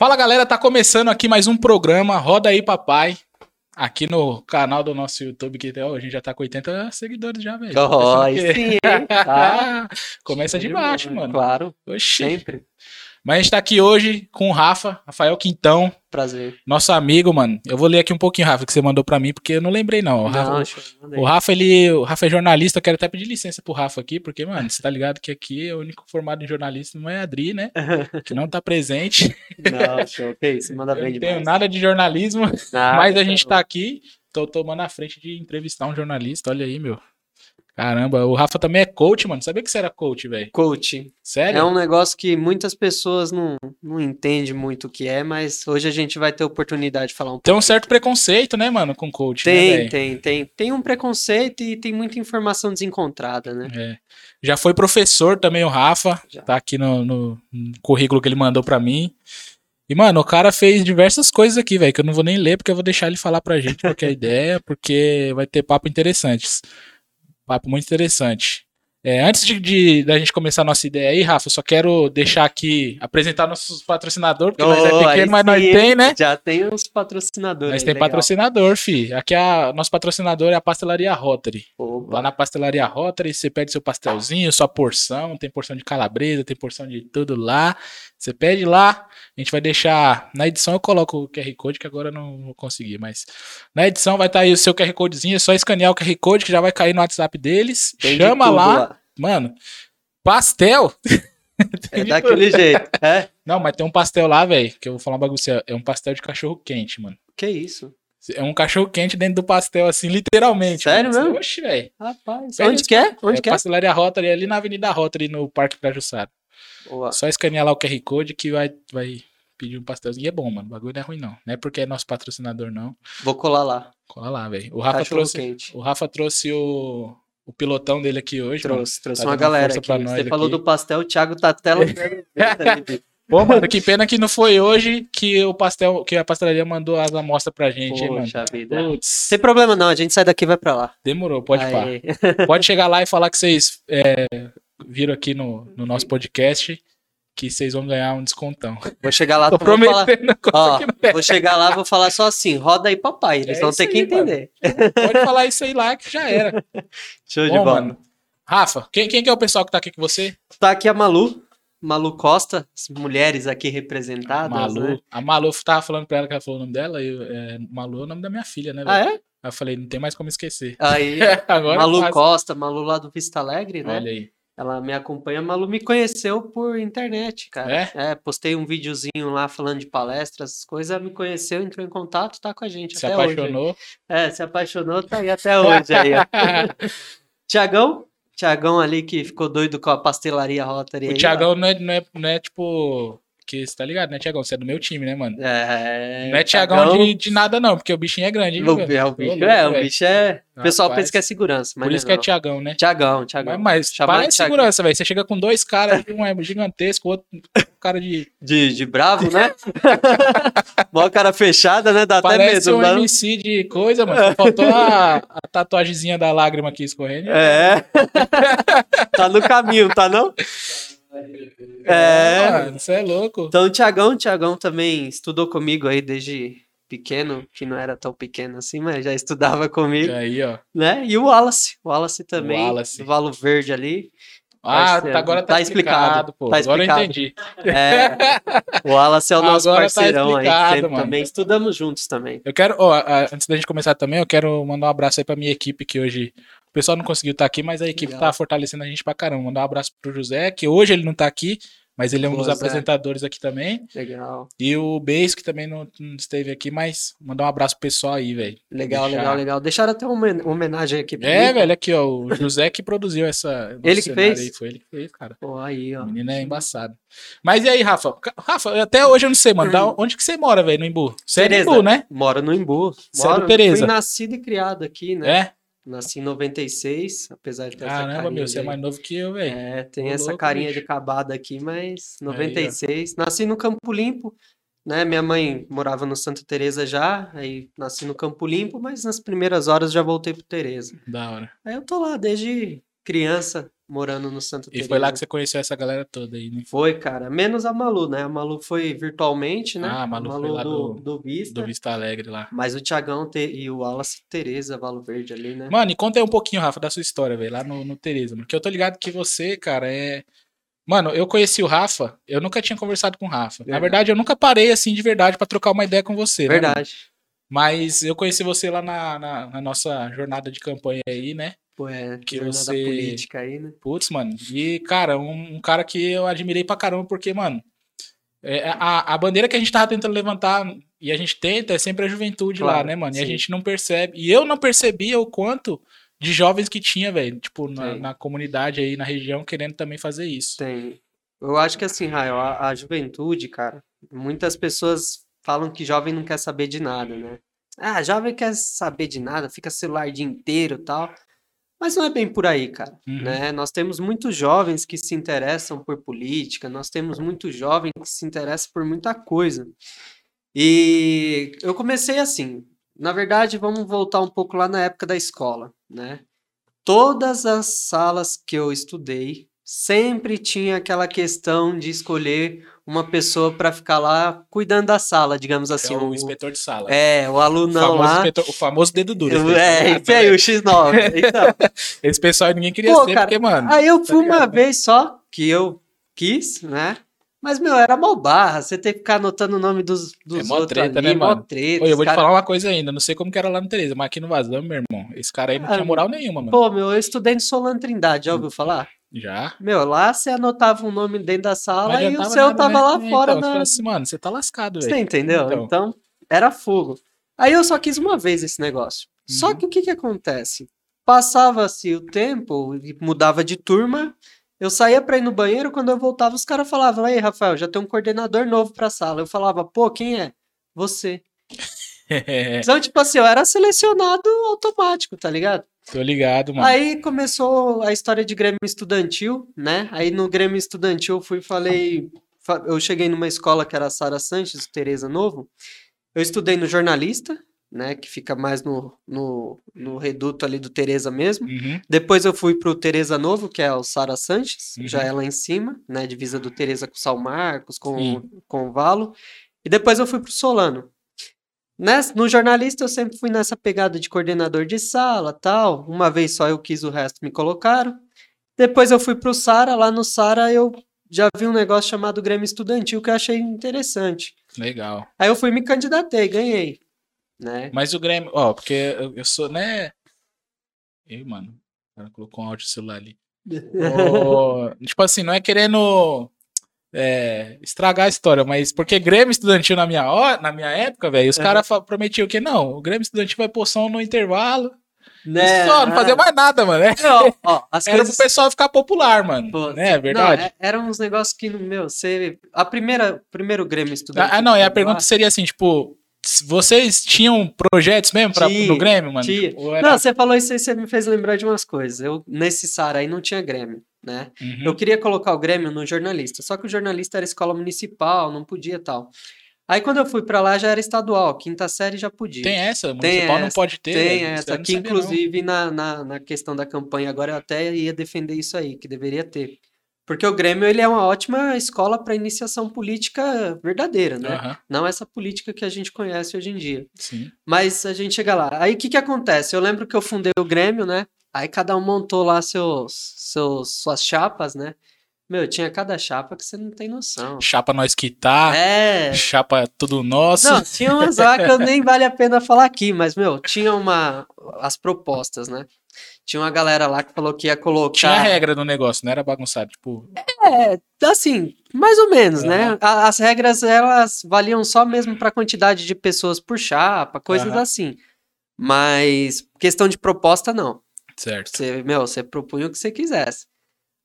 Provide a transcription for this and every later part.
Fala galera, tá começando aqui mais um programa Roda aí Papai. Aqui no canal do nosso YouTube, que ó, a gente já tá com 80 seguidores já, velho. Oh, que- sim? Tá. Começa de baixo, mano. Claro, Oxi. sempre. Mas a gente tá aqui hoje com o Rafa, Rafael Quintão, Prazer. nosso amigo, mano. Eu vou ler aqui um pouquinho, Rafa, que você mandou pra mim, porque eu não lembrei, não. O Rafa, Não, mandei. o Rafa, ele, o Rafa é jornalista, eu quero até pedir licença pro Rafa aqui, porque, mano, você tá ligado que aqui é o único formado em jornalista não é a Adri, né? Que não tá presente. Não, show. Que isso, manda Eu bem não tenho demais. nada de jornalismo. Nada, Mas a gente tá tá aqui, tô tomando a frente de entrevistar um jornalista, olha aí, meu. Caramba, o Rafa também é coach, mano. Sabia que você era coach, velho? Coaching. Sério? É um negócio que muitas pessoas não, não entendem muito o que é, mas hoje a gente vai ter oportunidade de falar um pouco. Tem um certo preconceito, né, mano, com coach, né, Tem, velho? tem, tem. Tem um preconceito e tem muita informação desencontrada, né? É. Já foi professor também, o Rafa. Já. Tá aqui no, no- currículo que ele mandou pra mim. E, mano, o cara fez diversas coisas aqui, velho, que eu não vou nem ler, porque eu vou deixar ele falar pra gente qual que é ideia, porque vai ter papo interessantes. Papo muito interessante. É, antes de, de- da gente começar a nossa ideia aí, Rafa, eu só quero deixar aqui, apresentar nossos patrocinadores, porque nós é Oh, pequeno, mas nós tem, né? Já tem os patrocinadores. Nós tem legal. patrocinador, fi. Aqui a nosso patrocinador é a Pastelaria Rotary. Opa. Lá na pastelaria Rotary, você pede seu pastelzinho, sua porção, tem porção de calabresa, tem porção de tudo lá. Você pede lá, a gente vai deixar. Na edição eu coloco o QR Code, que agora eu não vou conseguir, mas na edição vai estar aí o seu QR Codezinho, é só escanear o QR Code que já vai cair no WhatsApp deles. Tem de Chama tudo lá, mano. Pastel. É daquele jeito. É? Não, mas tem um pastel lá, velho, que eu vou falar um bagulho, pra você, é um pastel de cachorro quente, mano. Que isso? É um cachorro quente dentro do pastel, assim, literalmente. Sério mano. mesmo? Oxi, velho. Rapaz, Pede onde os- que é? Onde é que é? Pastelaria Rotary, ali na Avenida Rotary, no Parque Cajussara. Boa. Só escanear lá o QR Code que vai, vai pedir um pastelzinho. E é bom, mano. O bagulho não é ruim, não. Não é porque é nosso patrocinador, não. Vou colar lá. Cola lá, velho. O Rafa trouxe. quente. O Rafa trouxe o, o pilotão dele aqui hoje. mano. Trouxe, trouxe Tá uma galera aqui. Você falou aqui. do pastel, o Thiago tá até. Pô, mano, que pena que não foi hoje que o pastel, que a pastelaria mandou as amostras pra gente, hein. Poxa vida. Sem problema não, a gente sai daqui e vai pra lá. demorou, pode pá. Aí. Pode chegar lá e falar que vocês é, viram aqui no, no nosso podcast que vocês vão ganhar um descontão. Vou chegar lá, Tô vou falar, prometendo coisa ó, é. vou chegar lá, vou falar só assim, roda aí papai, eles É vão ter que aí, mano. entender. Pode falar isso aí lá que já era. Show de Bom, bola. mano. Rafa, quem, quem que é o pessoal que tá aqui com você? Tá aqui a Malu, Malu Costa, as mulheres aqui representadas, Malu. né? A Malu tava falando pra ela que ela falou o nome dela. E, é, Malu é o nome da minha filha, né? Ah, é? Aí eu falei, não tem mais como esquecer. Aí, Agora Malu é. Costa, Malu lá do Vista Alegre, né? Olha aí. Ela me acompanha, a Malu me conheceu por internet, cara. É? postei um videozinho lá falando de palestras, essas coisas, me conheceu, entrou em contato, tá com a gente Se até hoje. apaixonou. É, se apaixonou, tá aí até hoje aí. Tiagão, Tiagão ali que ficou doido com a pastelaria Rotary o. Thiagão não é, não, é, não é tipo. Que você tá ligado, né, Thiagão? Você é do meu time, né, mano? É, não é Thiagão de, de nada, não, porque o bichinho é grande. hein, O, é, o bicho é, o bicho é. O pessoal Rapaz, pensa que é segurança, mas Por não isso que é não. Thiagão, né? Tiagão, Tiagão. Mas, mas parece Thiagão. segurança, velho. Você chega com dois caras, um é gigantesco, o outro cara de. De, de bravo, né? Mó cara fechada, né? Dá até Parece medo, um não dá? MC de coisa, mano. Só faltou a, a tatuagemzinha da lágrima aqui escorrendo. É. tá no caminho, tá não? É. Mano, você é louco. Então, o Tiagão, Tiagão também estudou comigo aí desde pequeno, que não era tão pequeno assim, mas já estudava comigo, Aí, ó. né? E o Wallace, o Wallace também, Wallace. do Valo Verde ali. Ah, tá- agora tá, tá explicado, explicado, pô. tá agora eu entendi. É, o Wallace é o nosso Agora tá parceirão aí, sempre mano. também. Estudamos juntos também. Eu quero, ó, antes da gente começar também, eu quero mandar um abraço aí pra minha equipe que hoje. O pessoal não conseguiu estar aqui, mas a equipe Legal. tá fortalecendo a gente pra caramba. Mandar um abraço pro José, que hoje ele não tá aqui, mas ele é um dos apresentadores aqui também. Legal. E o Beis, que também não, não esteve aqui, mas mandar um abraço pro pessoal aí, velho. Legal, Deixar- legal, legal. Deixaram até uma homen- homenagem aqui pra É, mim. velho, aqui, ó. O José que produziu essa. Ele que fez? Aí, foi ele que fez, cara. Pô, aí, ó. O menino é embaçado. Mas e aí, Rafa? Rafa, até hoje eu não sei, mano. da onde que você mora, velho, no Imbu? Você é do. Imbu, né? Moro no Imbu. Você é do Moro, Tereza? Fui nascido e criado aqui, né? É? Nasci em 96, apesar de ter essa Caramba, carinha meu, você é mais novo que eu, velho. É, tem Ô, essa louco, carinha bicho. de acabada aqui, mas ó. 96. Nasci no Campo Limpo, né? Minha mãe morava no Santa Teresa já, aí nasci no Campo Limpo, mas nas primeiras horas já voltei pro Teresa. Da hora. Aí eu tô lá desde criança, morando no Santo E Teresa. foi lá que você conheceu essa galera toda aí, né? Foi, cara. Menos a Malu, né? A Malu foi virtualmente, né? Ah, a Malu foi lá do, do- do Vista. Do Vista Alegre lá. Mas o Thiagão te- e o Wallace Tereza, Valo Verde ali, né? Mano, e conta aí um pouquinho, Rafa, da sua história, velho, lá no, no Tereza, mano. Porque eu tô ligado que você, cara, é. Mano, eu conheci o Rafa, eu nunca tinha conversado com o Rafa. Na Verdade. verdade, eu nunca parei assim de verdade pra trocar uma ideia com você. né? Verdade. Mas eu conheci você lá na, na, na nossa jornada de campanha aí, né? Pô, é, Que você- política aí, né? Putz, mano. E, cara, um, um cara que eu admirei pra caramba, porque, mano, é, a, a bandeira que a gente tava tentando levantar, e a gente tenta, é sempre a juventude lá, Claro, né, mano? E a sim. gente não percebe. E eu não percebia o quanto de jovens que tinha, velho, tipo, na, Sim. na comunidade aí, na região, querendo também fazer isso. Tem. Eu acho que assim, Raio, a, a juventude, cara, muitas pessoas falam que jovem não quer saber de nada, né? Ah, jovem quer saber de nada, fica celular o dia inteiro e tal. Mas não é bem por aí, cara, Uhum. né? Nós temos muitos jovens que se interessam por política, nós temos muitos jovens que se interessam por muita coisa. E eu comecei assim, na verdade, vamos voltar um pouco lá na época da escola, né? Todas as salas que eu estudei sempre tinha aquela questão de escolher uma pessoa para ficar lá cuidando da sala, digamos assim. é o o- inspetor de sala. é, o o, alunão famoso lá. inspetor- o famoso dedo duro. É, esse aí, o X9. Então, Esse pessoal ninguém queria Pô, ser, cara, porque, mano. aí eu fui uma ligado, né? vez só que eu quis, né? Mas, meu, era mó barra. Você tem que ficar anotando o nome dos, dos mó outros treta, ali, né, mano? treta. Oi, eu vou te cara- falar uma coisa ainda, não sei como que era lá no Tereza, mas aqui no Vazão, meu irmão, esse cara aí não Ah, tinha moral nenhuma, mano. Pô, meu, eu estudei no Solano Trindade, já ouviu falar? Já. Meu, lá você anotava um nome dentro da sala e o seu nada, tava né? lá É, fora então, você na, assim, mano, você tá lascado, Você velho. entendeu? Então. Então. era fogo. Aí eu só quis uma vez esse negócio. Só Uhum. que o que que acontece? Passava-se o tempo e mudava de turma. Eu saía pra ir no banheiro, quando eu voltava, os caras falavam: Aí, Rafael, já tem um coordenador novo pra sala. Eu falava: Pô, quem é? Você. Então, tipo assim, eu era selecionado automático, tá ligado? Tô ligado, mano. Aí começou a história de Grêmio Estudantil, né? Aí no Grêmio Estudantil eu fui e falei. fa- Eu cheguei numa escola que era a Sara Sanches, Tereza Novo. Eu estudei no jornalista, né? Que fica mais no, no, no reduto ali do Tereza mesmo. Uhum. Depois eu fui pro Tereza Novo, que é o Sara Sanches, Uhum. já é lá em cima, né? Divisa do Tereza com São Marcos, com, Sim. com o Valo. E depois eu fui pro Solano. Nessa, no jornalista eu sempre fui nessa pegada de coordenador de sala, tal. Uma vez só eu quis, o resto me colocaram. Depois eu fui pro Sara, lá no Sara eu já vi um negócio chamado Grêmio Estudantil que eu achei interessante. Legal. Aí eu fui e me candidatei, ganhei, né? Mas o Grêmio, ó, porque eu, eu sou, né? Ei, mano, o cara colocou um áudio celular ali. Ô, tipo assim, não é querendo é, estragar a história, mas porque Grêmio Estudantil na minha, hora, na minha época, velho, os Uhum. caras prometiam que não, o Grêmio Estudantil vai pôr som no intervalo. Né? só, não fazia Ah. mais nada, mano. né? Não, ó, as Era coisas pro pessoal ficar popular, mano. Pô, né? É Não, verdade? é- eram uns negócios que, meu, você. A primeira, primeiro Grêmio estudante. Ah, não, e a pergunta seria assim, tipo, vocês tinham projetos mesmo pra, Tinha, no Grêmio, mano? tinha. Ou era- Não, você falou isso aí, você me fez lembrar de umas coisas. Eu, nesse SAR aí não tinha Grêmio, né? Uhum. Eu queria colocar o Grêmio no jornalista, só que o jornalista era escola municipal, não podia tal. Aí quando eu fui pra lá já era estadual, quinta série já podia. Tem essa, municipal não essa, pode ter. Tem essa, não que não. inclusive na, na, na questão da campanha agora eu até ia defender isso aí, que deveria ter. Porque o Grêmio ele é uma ótima escola para iniciação política verdadeira, né? Aham, Não essa política que a gente conhece hoje em dia. sim. Mas a gente chega lá. Aí o que que acontece? Eu lembro que eu fundei o Grêmio, né? Aí cada um montou lá seus, seus suas chapas, né? Meu, tinha cada chapa que você não tem noção. Chapa nós quitar, É. chapa tudo nosso. Não, tinha umas lá que eu nem vale a pena falar aqui, mas, meu, tinha uma. As propostas, né? Tinha uma galera lá que falou que ia colocar. Tinha regra no negócio, não era bagunçado. Tipo, É, assim, mais ou menos, né? Aham. A- As regras, elas valiam só mesmo para quantidade de pessoas por chapa, coisas Aham. assim. Mas questão de proposta, não. certo. Você, meu, você propunha o que você quisesse.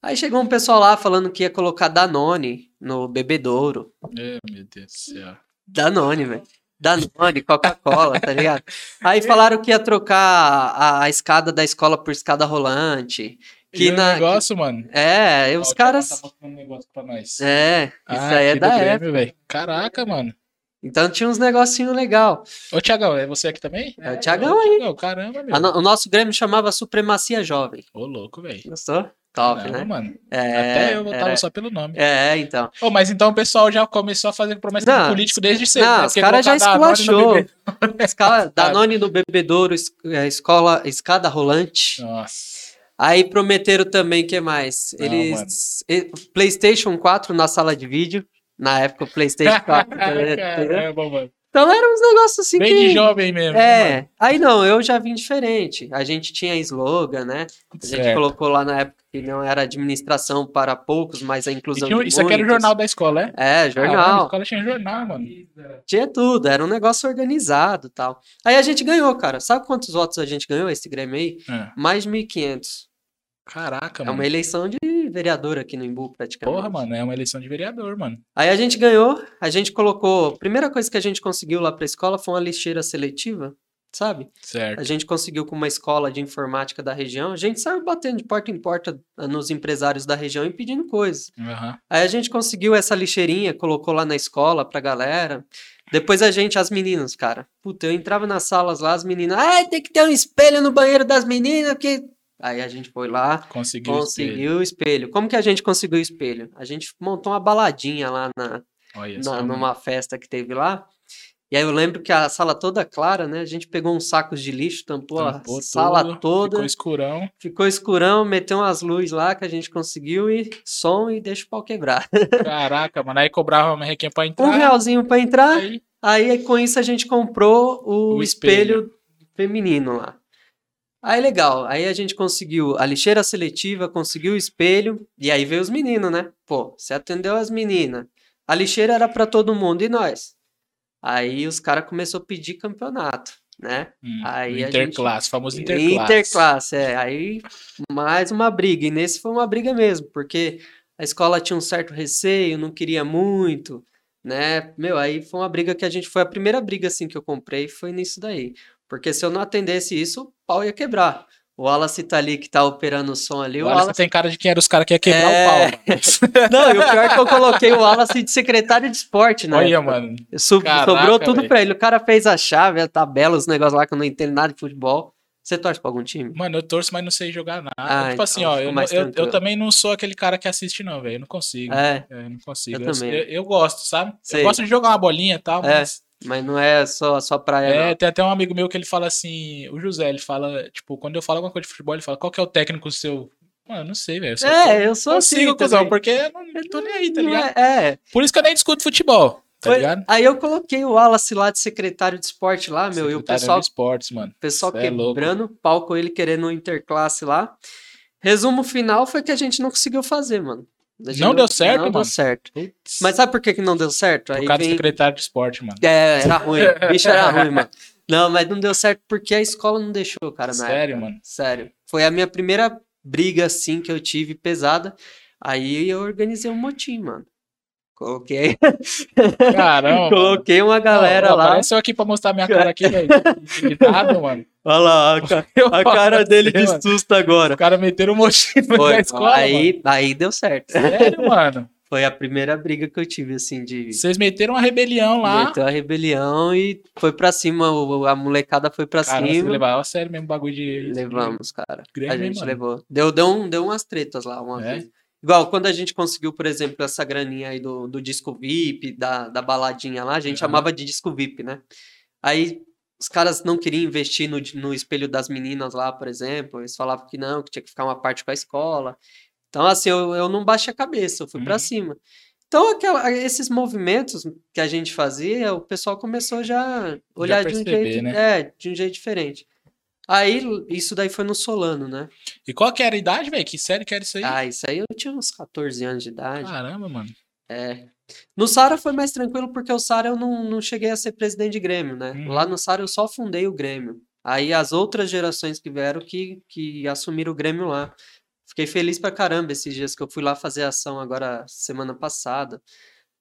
Aí chegou um pessoal lá falando que ia colocar Danone no bebedouro. É, meu Deus do céu. Danone, velho. Danone, Coca-Cola, tá ligado? Aí falaram que ia trocar a, a escada da escola por escada rolante. Que e o na. negócio, mano. É, Ó, os o caras. Tá um negócio pra nós. É, isso Ah, aí é da época. Velho. Caraca, mano. Então tinha uns negocinho legal. Ô, Tiagão, é você aqui também? É o Thiagão Ô, aí. Thiagão, caramba, meu. A o nosso Grêmio chamava Supremacia Jovem. Ô, louco, velho. Gostou? Top, Caramba, né? mano. É, Até eu votava era- só pelo nome. É, então. Ô, mas então o pessoal já começou a fazer promessa de Não, político desde cedo. não, né? os caras já esculachou. Escala, Danone no bebedouro, é, escola, escada rolante. Nossa. Aí prometeram também, que mais? Não, Eles. PlayStation 4 na sala de vídeo. Na época o PlayStation 4. né? Caramba, mano. Então eram uns negócios assim Bem que. de jovem mesmo. né, É, aí não, eu já vim diferente. A gente tinha slogan, né? A gente Certo. colocou lá na época que não era administração para poucos, mas a inclusão tinha- de isso aqui era o muitos. jornal da escola, é? É, Caramba, a jornal. escola tinha jornal, mano. Tinha tudo, era um negócio organizado e tal. Aí a gente ganhou, cara. Sabe quantos votos a gente ganhou esse Grêmio aí? É. Mais de 1.500. Caraca, É mano. uma eleição de vereador aqui no Imbu, praticamente. Porra, mano, é uma eleição de vereador, mano. Aí a gente ganhou, a gente colocou. A primeira coisa que a gente conseguiu lá pra escola foi uma lixeira seletiva, sabe? Certo. A gente conseguiu com uma escola de informática da região. A gente saiu batendo de porta em porta ah, nos empresários da região e pedindo coisas. Aham. Aí a gente conseguiu essa lixeirinha, colocou lá na escola pra galera. Depois a gente, as meninas, cara. Puta, eu entrava nas salas lá, as meninas. Ah, tem que ter um espelho no banheiro das meninas, porque. Aí a gente foi lá, Conseguiu. o espelho. conseguiu o espelho. Como que a gente conseguiu o espelho? A gente montou uma baladinha lá na, na- numa festa que teve lá. E aí eu lembro que a sala toda clara, né? A gente pegou uns sacos de lixo, tampou, Tampou a sala tudo, toda, Ficou escurão. ficou escurão, meteu umas luzes lá que a gente conseguiu e som e deixa o pau quebrar. Caraca, mano. Aí cobrava uma merrequinha pra entrar. Um realzinho pra entrar, Aí, aí com isso a gente comprou o, O espelho. espelho. feminino lá. Aí legal, aí a gente conseguiu a lixeira seletiva, conseguiu o espelho, e aí veio os meninos, né? Pô, você atendeu as meninas. A lixeira era pra todo mundo e nós. Aí os caras começaram a pedir campeonato, né? hum, Aí interclasse, famoso interclasse. Interclasse, é. Aí mais uma briga. E nesse foi uma briga mesmo, porque a escola tinha um certo receio, não queria muito, né? Meu, aí foi uma briga que a gente. Foi a primeira briga assim que eu comprei, foi nisso daí. Porque se eu não atendesse isso, pau ia quebrar. O Wallace tá ali que tá operando o som ali. O Olha, você Wallace... tem cara de quem era os caras que ia quebrar É. o pau. Não, e o pior é que eu coloquei o Wallace de secretário de esporte, né? Olha, mano. Sub- Caraca, sobrou tudo velho. pra ele. O cara fez a chave, a tabela, os negócios lá que eu não entendo nada de futebol. Você torce pra algum time? Mano, eu torço, mas não sei jogar nada. Ah, tipo assim, então ó, fica eu, eu, eu também não sou aquele cara que assiste, não, velho. Eu não consigo. É, É, eu não consigo. Eu eu- eu gosto, sabe? Sei. Eu gosto de jogar uma bolinha e tal, É, mas. Mas não é só, só praia, É, não. tem até um amigo meu que ele fala assim, o José, ele fala, tipo, quando eu falo alguma coisa de futebol, ele fala, qual que é o técnico seu? Mano, eu não sei, velho. tô- É, eu sou assim consigo, cuzão, também. porque eu não, não tô nem aí, tá ligado? é, é. Por isso que eu nem discuto futebol, tá Foi- ligado? Aí eu coloquei o Wallace lá de secretário de esporte lá, meu, e o Secretário pessoal, de esportes, mano. o pessoal cê é quebrando o pau com ele, querendo um interclasse lá. Resumo final foi que a gente não conseguiu fazer, mano. Não deu certo, Não deu mano? certo. Putz, Mas sabe por que, que não deu certo? por Aí causa do vem... secretário de esporte, mano. É, era ruim. O bicho era ruim, mano. Não, mas não deu certo porque a escola não deixou, cara, na Sério, época. mano? Sério. Foi a minha primeira briga, assim, que eu tive pesada. Aí eu organizei um motim, mano. Coloquei, Caramba. coloquei uma galera Ó, ó, lá. Aparece eu aqui pra mostrar minha cara aqui, velho. Mano. Olha lá, a, ca- a cara dele de susto agora. O cara meteram um Foi, na escola, mano. aí, aí deu certo. Sério, mano. Foi a primeira briga que eu tive, assim, de Vocês meteram uma rebelião lá. meter a rebelião e foi pra cima. o- A molecada foi pra Cara, cima. levava a sério mesmo o bagulho de. Levamos, cara. A gente mano? levou. Deu, deu, um, deu umas tretas lá uma É? vez. Igual quando a gente conseguiu, por exemplo, essa graninha aí do, do disco VIP, da, da baladinha lá, a gente Aham. chamava de disco VIP, né? Aí os caras não queriam investir no, no espelho das meninas lá, por exemplo. Eles falavam que não, que tinha que ficar uma parte com a escola. Então, assim, eu, eu não baixei a cabeça, eu fui Uhum. cima. Então, aquela- esses movimentos que a gente fazia, o pessoal começou já a olhar de um perceber, jeito, né? é, de um jeito diferente. Aí, isso daí foi no Solano, né? E qual que era a idade, velho? Que série que era isso aí? Ah, isso aí eu tinha uns 14 anos de idade. Caramba, mano. É. No Sara foi mais tranquilo porque o Sara eu não, não cheguei a ser presidente de Grêmio, né? Uhum. Lá no Sara eu só fundei o Grêmio. Aí as outras gerações que vieram que, que assumiram o Grêmio lá. Fiquei feliz pra caramba esses dias que eu fui lá fazer ação agora semana passada.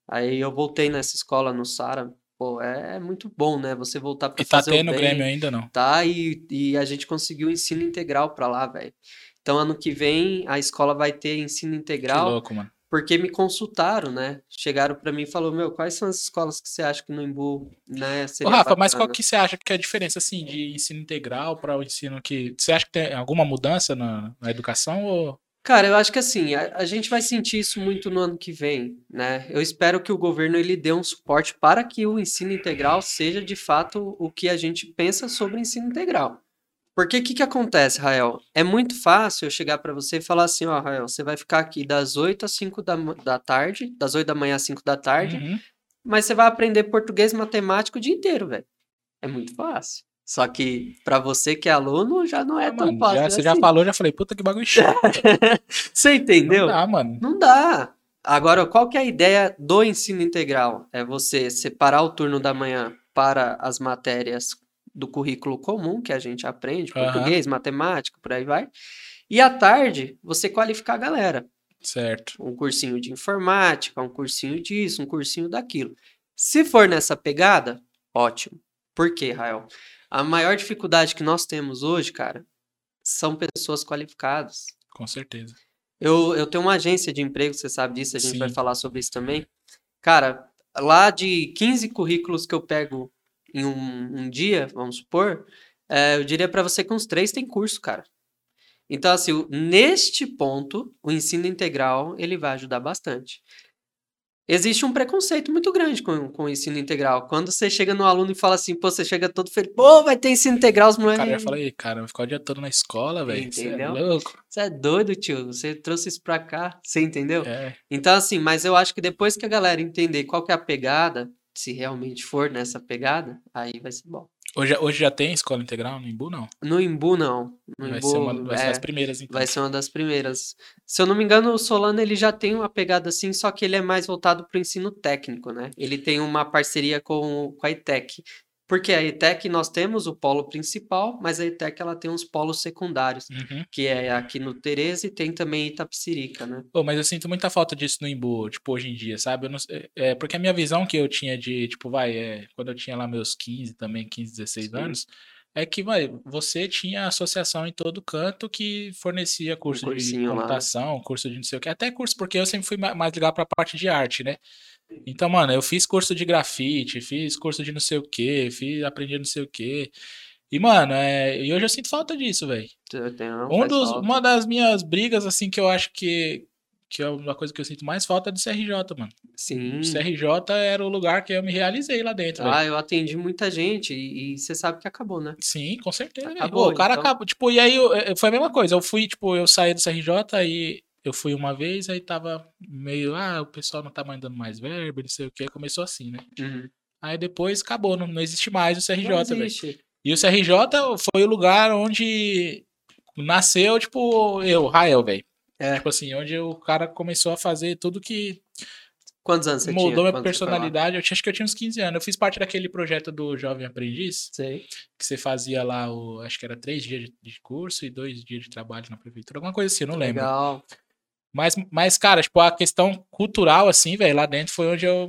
Aí eu voltei nessa escola no Sara. Pô, é, muito bom, né? Você voltar pra E tá fazer o tendo bem. Grêmio ainda não? Tá, e, e a gente conseguiu ensino integral pra lá, velho. Então, ano que vem, a escola vai ter ensino Que integral, louco, mano. porque me consultaram, né? Chegaram pra mim e falaram, meu, quais são as escolas que você acha que no Embu, né, Ô, seria Rafa, mas qual bacana?" que você acha que é a diferença, assim, de ensino integral para o ensino que... Você acha que tem alguma mudança na, na educação ou... Cara, eu acho que assim, a, a gente vai sentir isso muito no ano que vem, né? Eu espero que o governo ele dê um suporte para que o ensino integral seja de fato o que a gente pensa sobre ensino integral. Porque o que, que acontece, Rael? É muito fácil eu chegar para você e falar assim, ó, Rael, você vai ficar aqui das 8 às 5 da, da tarde, das 8 da manhã às 5 da tarde, Uhum. mas você vai aprender português matemática o dia inteiro, velho. É muito fácil. Só que para você que é aluno, já não é Ah, tão mano, fácil já- você já assim. falou, já falei, puta que bagulho chato. Você entendeu? Não dá, mano. Não dá. Agora, qual que é a ideia do ensino integral? É você separar o turno da manhã para as matérias do currículo comum que a gente aprende, Aham. português, matemática, por aí vai. E à tarde, você qualificar a galera. Certo. Um cursinho de informática, um cursinho disso, um cursinho daquilo. Se for nessa pegada, ótimo. Por quê, Rael? A maior dificuldade que nós temos hoje, cara, são pessoas qualificadas. Com certeza. Eu, eu tenho uma agência de emprego, você sabe disso, a gente vai Sim. falar sobre isso também. Cara, lá de 15 currículos que eu pego em um, um dia, vamos supor, é, eu diria para você que uns três tem curso, cara. Então, assim, neste ponto, o ensino integral, ele vai ajudar bastante. Existe um preconceito muito grande com, com o ensino integral. Quando você chega no aluno e fala assim, pô, você chega todo feliz, pô, vai ter ensino integral, os O moleques... cara fala aí, cara, vai ficar o dia todo na escola, velho. Você é Entendeu? louco. Você é doido, tio, você trouxe isso pra cá, você entendeu? É, Então, assim, mas eu acho que depois que a galera entender qual que é a pegada, se realmente for nessa pegada, aí vai ser bom. Hoje, hoje já tem escola integral no Imbu, não? No Imbu, não. No Vai Imbu, ser uma vai ser é, das primeiras, então. vai ser uma das primeiras. Se eu não me engano, o Solano ele já tem uma pegada assim, só que ele é mais voltado para o ensino técnico, né? Ele tem uma parceria com, com a ETEC. Porque a ETEC nós temos o polo principal, mas a ETEC ela tem uns polos secundários, Uhum. que é aqui no Tereza e tem também Itapecerica, né? Pô, mas eu sinto muita falta disso no Imbu, tipo, hoje em dia, sabe? Eu não sei- é, porque a minha visão que eu tinha de, tipo, vai, é, quando eu tinha lá meus 15 também, 15, 16 Sim. anos, é que, vai, você tinha associação em todo canto que fornecia curso de cursinho lá, computação, curso de não sei o que, até curso, porque eu sempre fui ma- mais ligado pra parte de arte, né? Então, mano, eu fiz curso de grafite, fiz curso de não sei o que, fiz, aprendi não sei o que. E, mano, é, e hoje eu sinto falta disso, velho. Um dos, uma das minhas brigas, assim, que eu acho que, que é uma coisa que eu sinto mais falta é do CRJ, mano. Sim. O CRJ era o lugar que eu me realizei lá dentro. Ah, eu atendi muita gente e, e você sabe que acabou, né? Sim, com certeza. Acabou, Pô, O cara então. acaba, tipo, e aí eu- eu- foi a mesma coisa. Eu fui, tipo, eu saí do CRJ, aí eu fui uma vez, aí tava meio, ah, o pessoal não tá mandando mais verba, não sei o que, começou assim, né? Uhum. Aí depois acabou, não, não existe mais o CRJ, velho. E o CRJ foi o lugar onde nasceu, tipo, eu, Rael, velho. É. Tipo assim, onde o cara começou a fazer tudo que Quantos anos você tinha? moldou minha foi lá? personalidade. Eu tinha, acho que eu tinha uns 15 anos. Eu fiz parte daquele projeto do Jovem Aprendiz, Sei. que você fazia lá, o, acho que era três dias de, de curso e dois dias de trabalho na prefeitura, alguma coisa assim, eu não lembro. Legal. Mas, mas, cara, tipo, a questão cultural, assim, velho, lá dentro foi onde eu.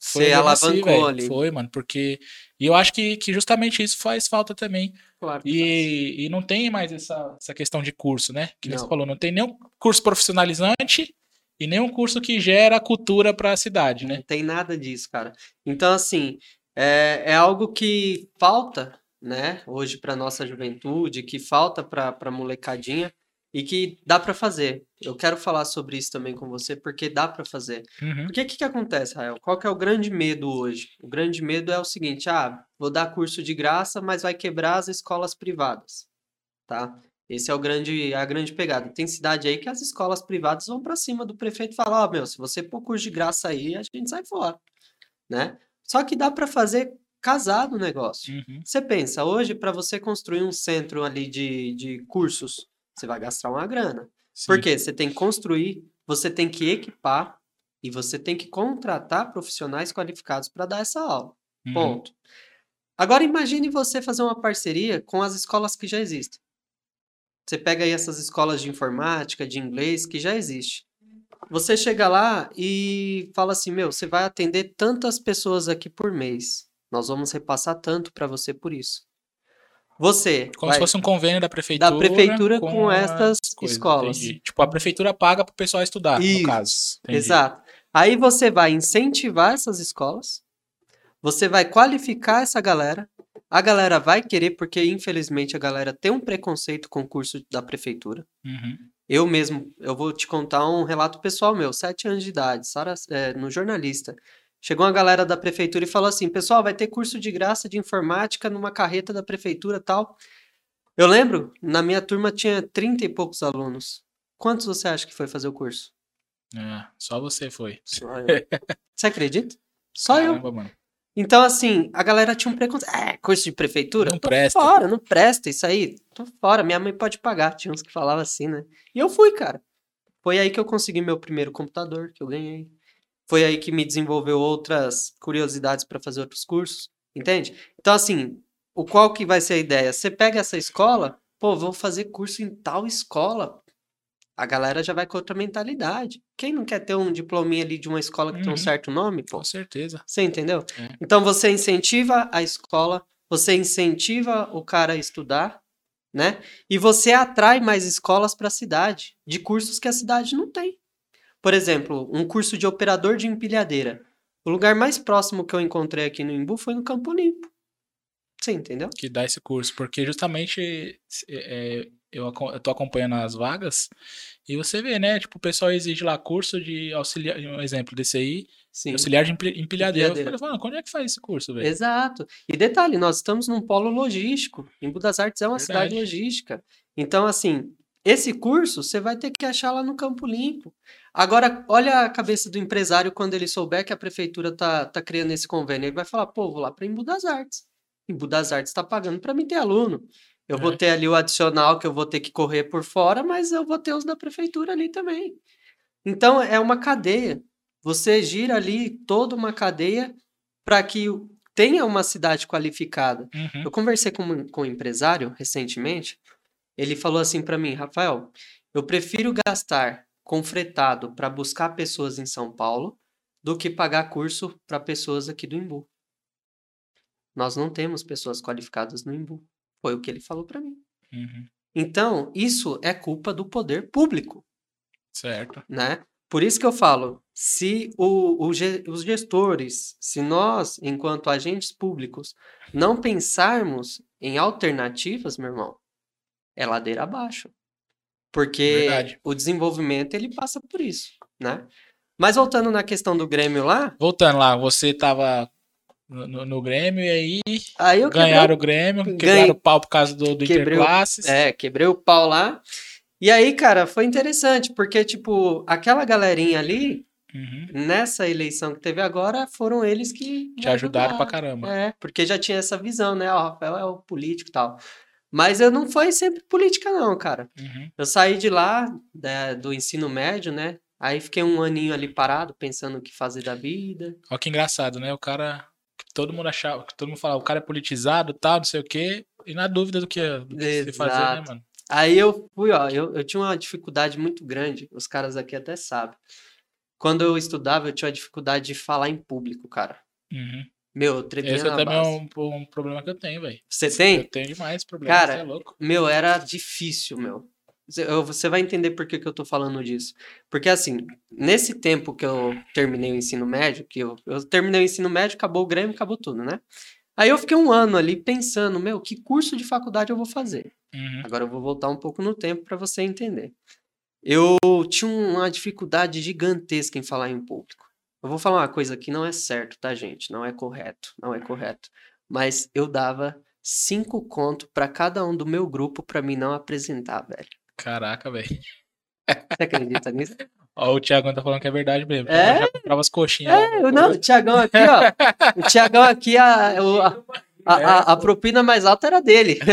Foi Você onde eu nasci, alavancou velho. ali. Foi, mano, porque. E eu acho que, que justamente isso faz falta também. Claro. E, e não tem mais essa, essa questão de curso, né? Que nem você Não. falou, não tem nenhum curso profissionalizante e nenhum curso que gera cultura para a cidade, né? Não tem nada disso, cara. Então, assim, é, é algo que falta, né, hoje para nossa juventude, que falta para para molecadinha e que dá para fazer. Eu quero falar sobre isso também com você, porque dá para fazer. Uhum. Porque o que, que acontece, Rael? Qual que é o grande medo hoje? O grande medo é o seguinte: ah, vou dar curso de graça, mas vai quebrar as escolas privadas, tá? Esse é o grande, a grande pegada. Tem cidade aí que as escolas privadas vão para cima do prefeito e falam: ó, meu, se você pôr curso de graça aí, a gente sai fora, né? Só que dá para fazer casado o negócio. Uhum. Você pensa, hoje, para você construir um centro ali de, de cursos, você vai gastar uma grana. Sim. Por quê? Você tem que construir, você tem que equipar e você tem que contratar profissionais qualificados para dar essa aula. Uhum. Ponto. Agora imagine você fazer uma parceria com as escolas que já existem. Você pega aí essas escolas de informática, de inglês que já existe. Você chega lá e fala assim: "Meu, você vai atender tantas pessoas aqui por mês. Nós vamos repassar tanto para você por isso." Você Como vai- se fosse um convênio da prefeitura. da prefeitura com, a estas escolas. entendi. Tipo, a prefeitura paga pro pessoal estudar, Isso, no caso. Entendi. Exato. Aí você vai incentivar essas escolas, você vai qualificar essa galera, a galera vai querer, porque infelizmente a galera tem um preconceito com o curso da prefeitura. Uhum. Eu mesmo, eu vou te contar um relato pessoal meu, sete anos de idade, Sara, é, no jornalista. Chegou uma galera da prefeitura e falou assim: pessoal, vai ter curso de graça de informática numa carreta da prefeitura tal. Eu lembro, na minha turma tinha 30 e poucos alunos. Quantos você acha que foi fazer o curso? É, só você foi. Só eu. você acredita? Só Caramba, eu. mano. Então, assim, a galera tinha um preconceito. É, curso de prefeitura? Não Tô presta. fora, não presta isso aí. Tô fora, minha mãe pode pagar. Tinha uns que falavam assim, né? E eu fui, cara. Foi aí que eu consegui meu primeiro computador, que eu ganhei. Foi aí que me desenvolveu outras curiosidades para fazer outros cursos, entende? Então, assim, o qual que vai ser a ideia? Você pega essa escola, pô, vou fazer curso em tal escola. A galera já vai com outra mentalidade. Quem não quer ter um diplominha ali de uma escola que tem um Uhum. certo nome, pô? Com certeza. Você entendeu? É. Então você incentiva a escola, você incentiva o cara a estudar, né? E você atrai mais escolas para a cidade, de cursos que a cidade não tem. Por exemplo, um curso de operador de empilhadeira. O lugar mais próximo que eu encontrei aqui no Imbu foi no Campo Limpo. Você entendeu? que dá esse curso, porque justamente é, eu, aco- eu tô acompanhando as vagas e você vê, né? Tipo, o pessoal exige lá curso de auxiliar, um exemplo desse aí, Sim. auxiliar de empilha- empilhadeira. Eu Empilhadeira. falei, mano, quando é que faz esse curso, velho? Exato. E detalhe, nós estamos num polo logístico. Embu das Artes é uma cidade Verdade. logística. Então, assim, esse curso você vai ter que achar lá no Campo Limpo. Agora, olha a cabeça do empresário quando ele souber que a prefeitura tá, tá criando esse convênio. Ele vai falar, pô, vou lá para Embu das Artes. Embu das Artes está pagando para mim ter aluno. Eu vou É. ter ali o adicional que eu vou ter que correr por fora, mas eu vou ter os da prefeitura ali também. Então, é uma cadeia. Você gira ali toda uma cadeia para que tenha uma cidade qualificada. Uhum. Eu conversei com, com um empresário recentemente. Ele falou assim para mim, Rafael, eu prefiro gastar com fretado para buscar pessoas em São Paulo do que pagar curso para pessoas aqui do Imbu. Nós não temos pessoas qualificadas no Imbu. Foi o que ele falou para mim. Uhum. Então, isso é culpa do poder público Certo. né? Por isso que eu falo, se o, o os gestores, se nós, enquanto agentes públicos, não pensarmos em alternativas, meu irmão, é ladeira abaixo. Porque Verdade. o desenvolvimento, ele passa por isso, né? Mas voltando na questão do Grêmio lá, Voltando lá, você tava no, no- Grêmio e aí aí eu quebrei, ganharam o Grêmio, ganhei- quebraram o pau por causa do, do Quebrei Interclasses. é, quebrei o pau lá. E aí, cara, foi interessante, porque, tipo, aquela galerinha ali, Uhum. nessa eleição que teve agora, foram eles que Te me ajudaram pra ajudaram. caramba. É, porque já tinha essa visão, né? O Rafael é o político e tal. Mas eu não foi sempre política, não, cara. Uhum. Eu saí de lá, da- do ensino médio, né? Aí fiquei um aninho ali parado, pensando o que fazer da vida. Olha que engraçado, né? O cara. Todo mundo achava, todo mundo falava, o cara é politizado, tal, não sei o quê. E na dúvida do que, do que fazer, né, mano? Aí eu fui, ó, eu, eu tinha uma dificuldade muito grande, os caras aqui até sabem. Quando eu estudava, eu tinha uma dificuldade de falar em público, cara. Uhum. Meu, eu tremia Esse na também é base. um, um problema que eu tenho, velho. Você tem? Eu tenho demais problema, Cara, você é louco. Meu, era difícil, meu. Você- eu- Você vai entender por que, que eu tô falando disso. Porque, assim, nesse tempo que eu terminei o ensino médio, que eu, eu terminei o ensino médio, acabou o Grêmio, acabou tudo, né? Aí eu fiquei um ano ali pensando, meu, que curso de faculdade eu vou fazer? Uhum. Agora eu vou voltar um pouco no tempo para você entender. Eu tinha uma dificuldade gigantesca em falar em público. Eu vou falar uma coisa que não é certo, tá, gente? Não é correto, não é correto. Mas eu dava cinco conto para cada um do meu grupo para mim não apresentar, velho. Caraca, velho. Você acredita nisso? Ó, o Thiago tá falando que é verdade mesmo. É? Eu já comprava as coxinhas. É, não, o Tiagão aqui, ó. O Tiagão aqui, a, a, a, a propina mais alta era dele.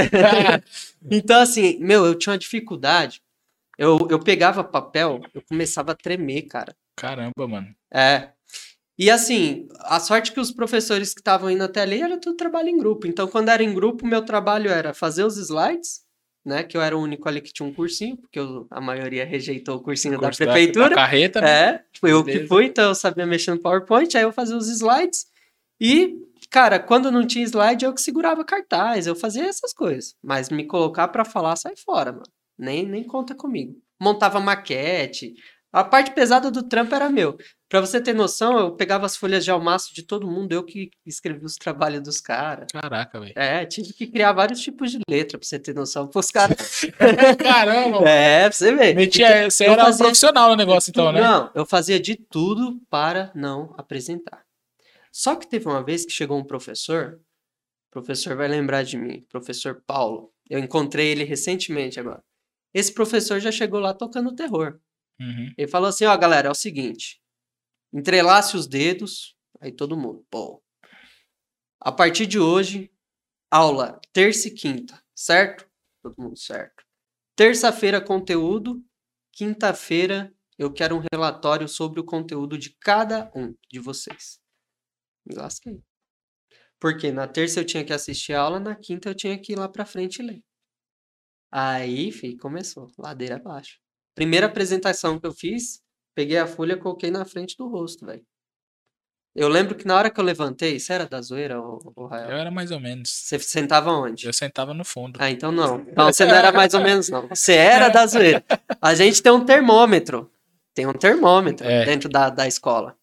Então, assim, meu, eu tinha uma dificuldade. Eu, eu pegava papel, eu começava a tremer, cara. Caramba, mano. É. E assim, a sorte que os professores que estavam indo até ali era tudo trabalho em grupo. Então, quando era em grupo, meu trabalho era fazer os slides, né? Que eu era o único ali que tinha um cursinho, porque eu- a maioria rejeitou o cursinho da Curso prefeitura. Da carreta, né? É, tipo, eu que fui, então eu sabia mexer no PowerPoint, aí eu fazia os slides. E, cara, quando não tinha slide, eu que segurava cartaz, eu fazia essas coisas. Mas me colocar pra falar, sai fora, mano. Nem, nem conta comigo. Montava maquete. A parte pesada do trampo era meu. Pra você ter noção, eu pegava as folhas de almaço de todo mundo, eu que escrevi os trabalhos dos caras. Caraca, velho. É, tive que criar vários tipos de letra pra você ter noção. Pros caras. Caramba, é, pra você ver. Metia, você eu era fazia profissional no negócio, então, né? Não, eu fazia de tudo para não apresentar. Só que teve uma vez que chegou um professor, o professor vai lembrar de mim, professor Paulo. Eu encontrei ele recentemente agora. Esse professor já chegou lá tocando terror. Uhum. Ele falou assim: ó, galera, é o seguinte. Entrelace os dedos, aí todo mundo, pô. A partir de hoje, aula terça e quinta, certo? Todo mundo certo. Terça-feira, conteúdo. Quinta-feira, eu quero um relatório sobre o conteúdo de cada um de vocês. Me lasquei. Porque na terça eu tinha que assistir a aula, na quinta eu tinha que ir lá pra frente e ler. Aí, fi, começou. Ladeira abaixo. Primeira apresentação que eu fiz, peguei a folha e coloquei na frente do rosto, velho. Eu lembro que na hora que eu levantei, você era da zoeira, ô Rael? Eu era mais ou menos. Você sentava onde? Eu sentava no fundo. Ah, então não. Então você não era mais ou menos, não. Você era da zoeira. A gente tem um termômetro. Tem um termômetro É. dentro da, da escola.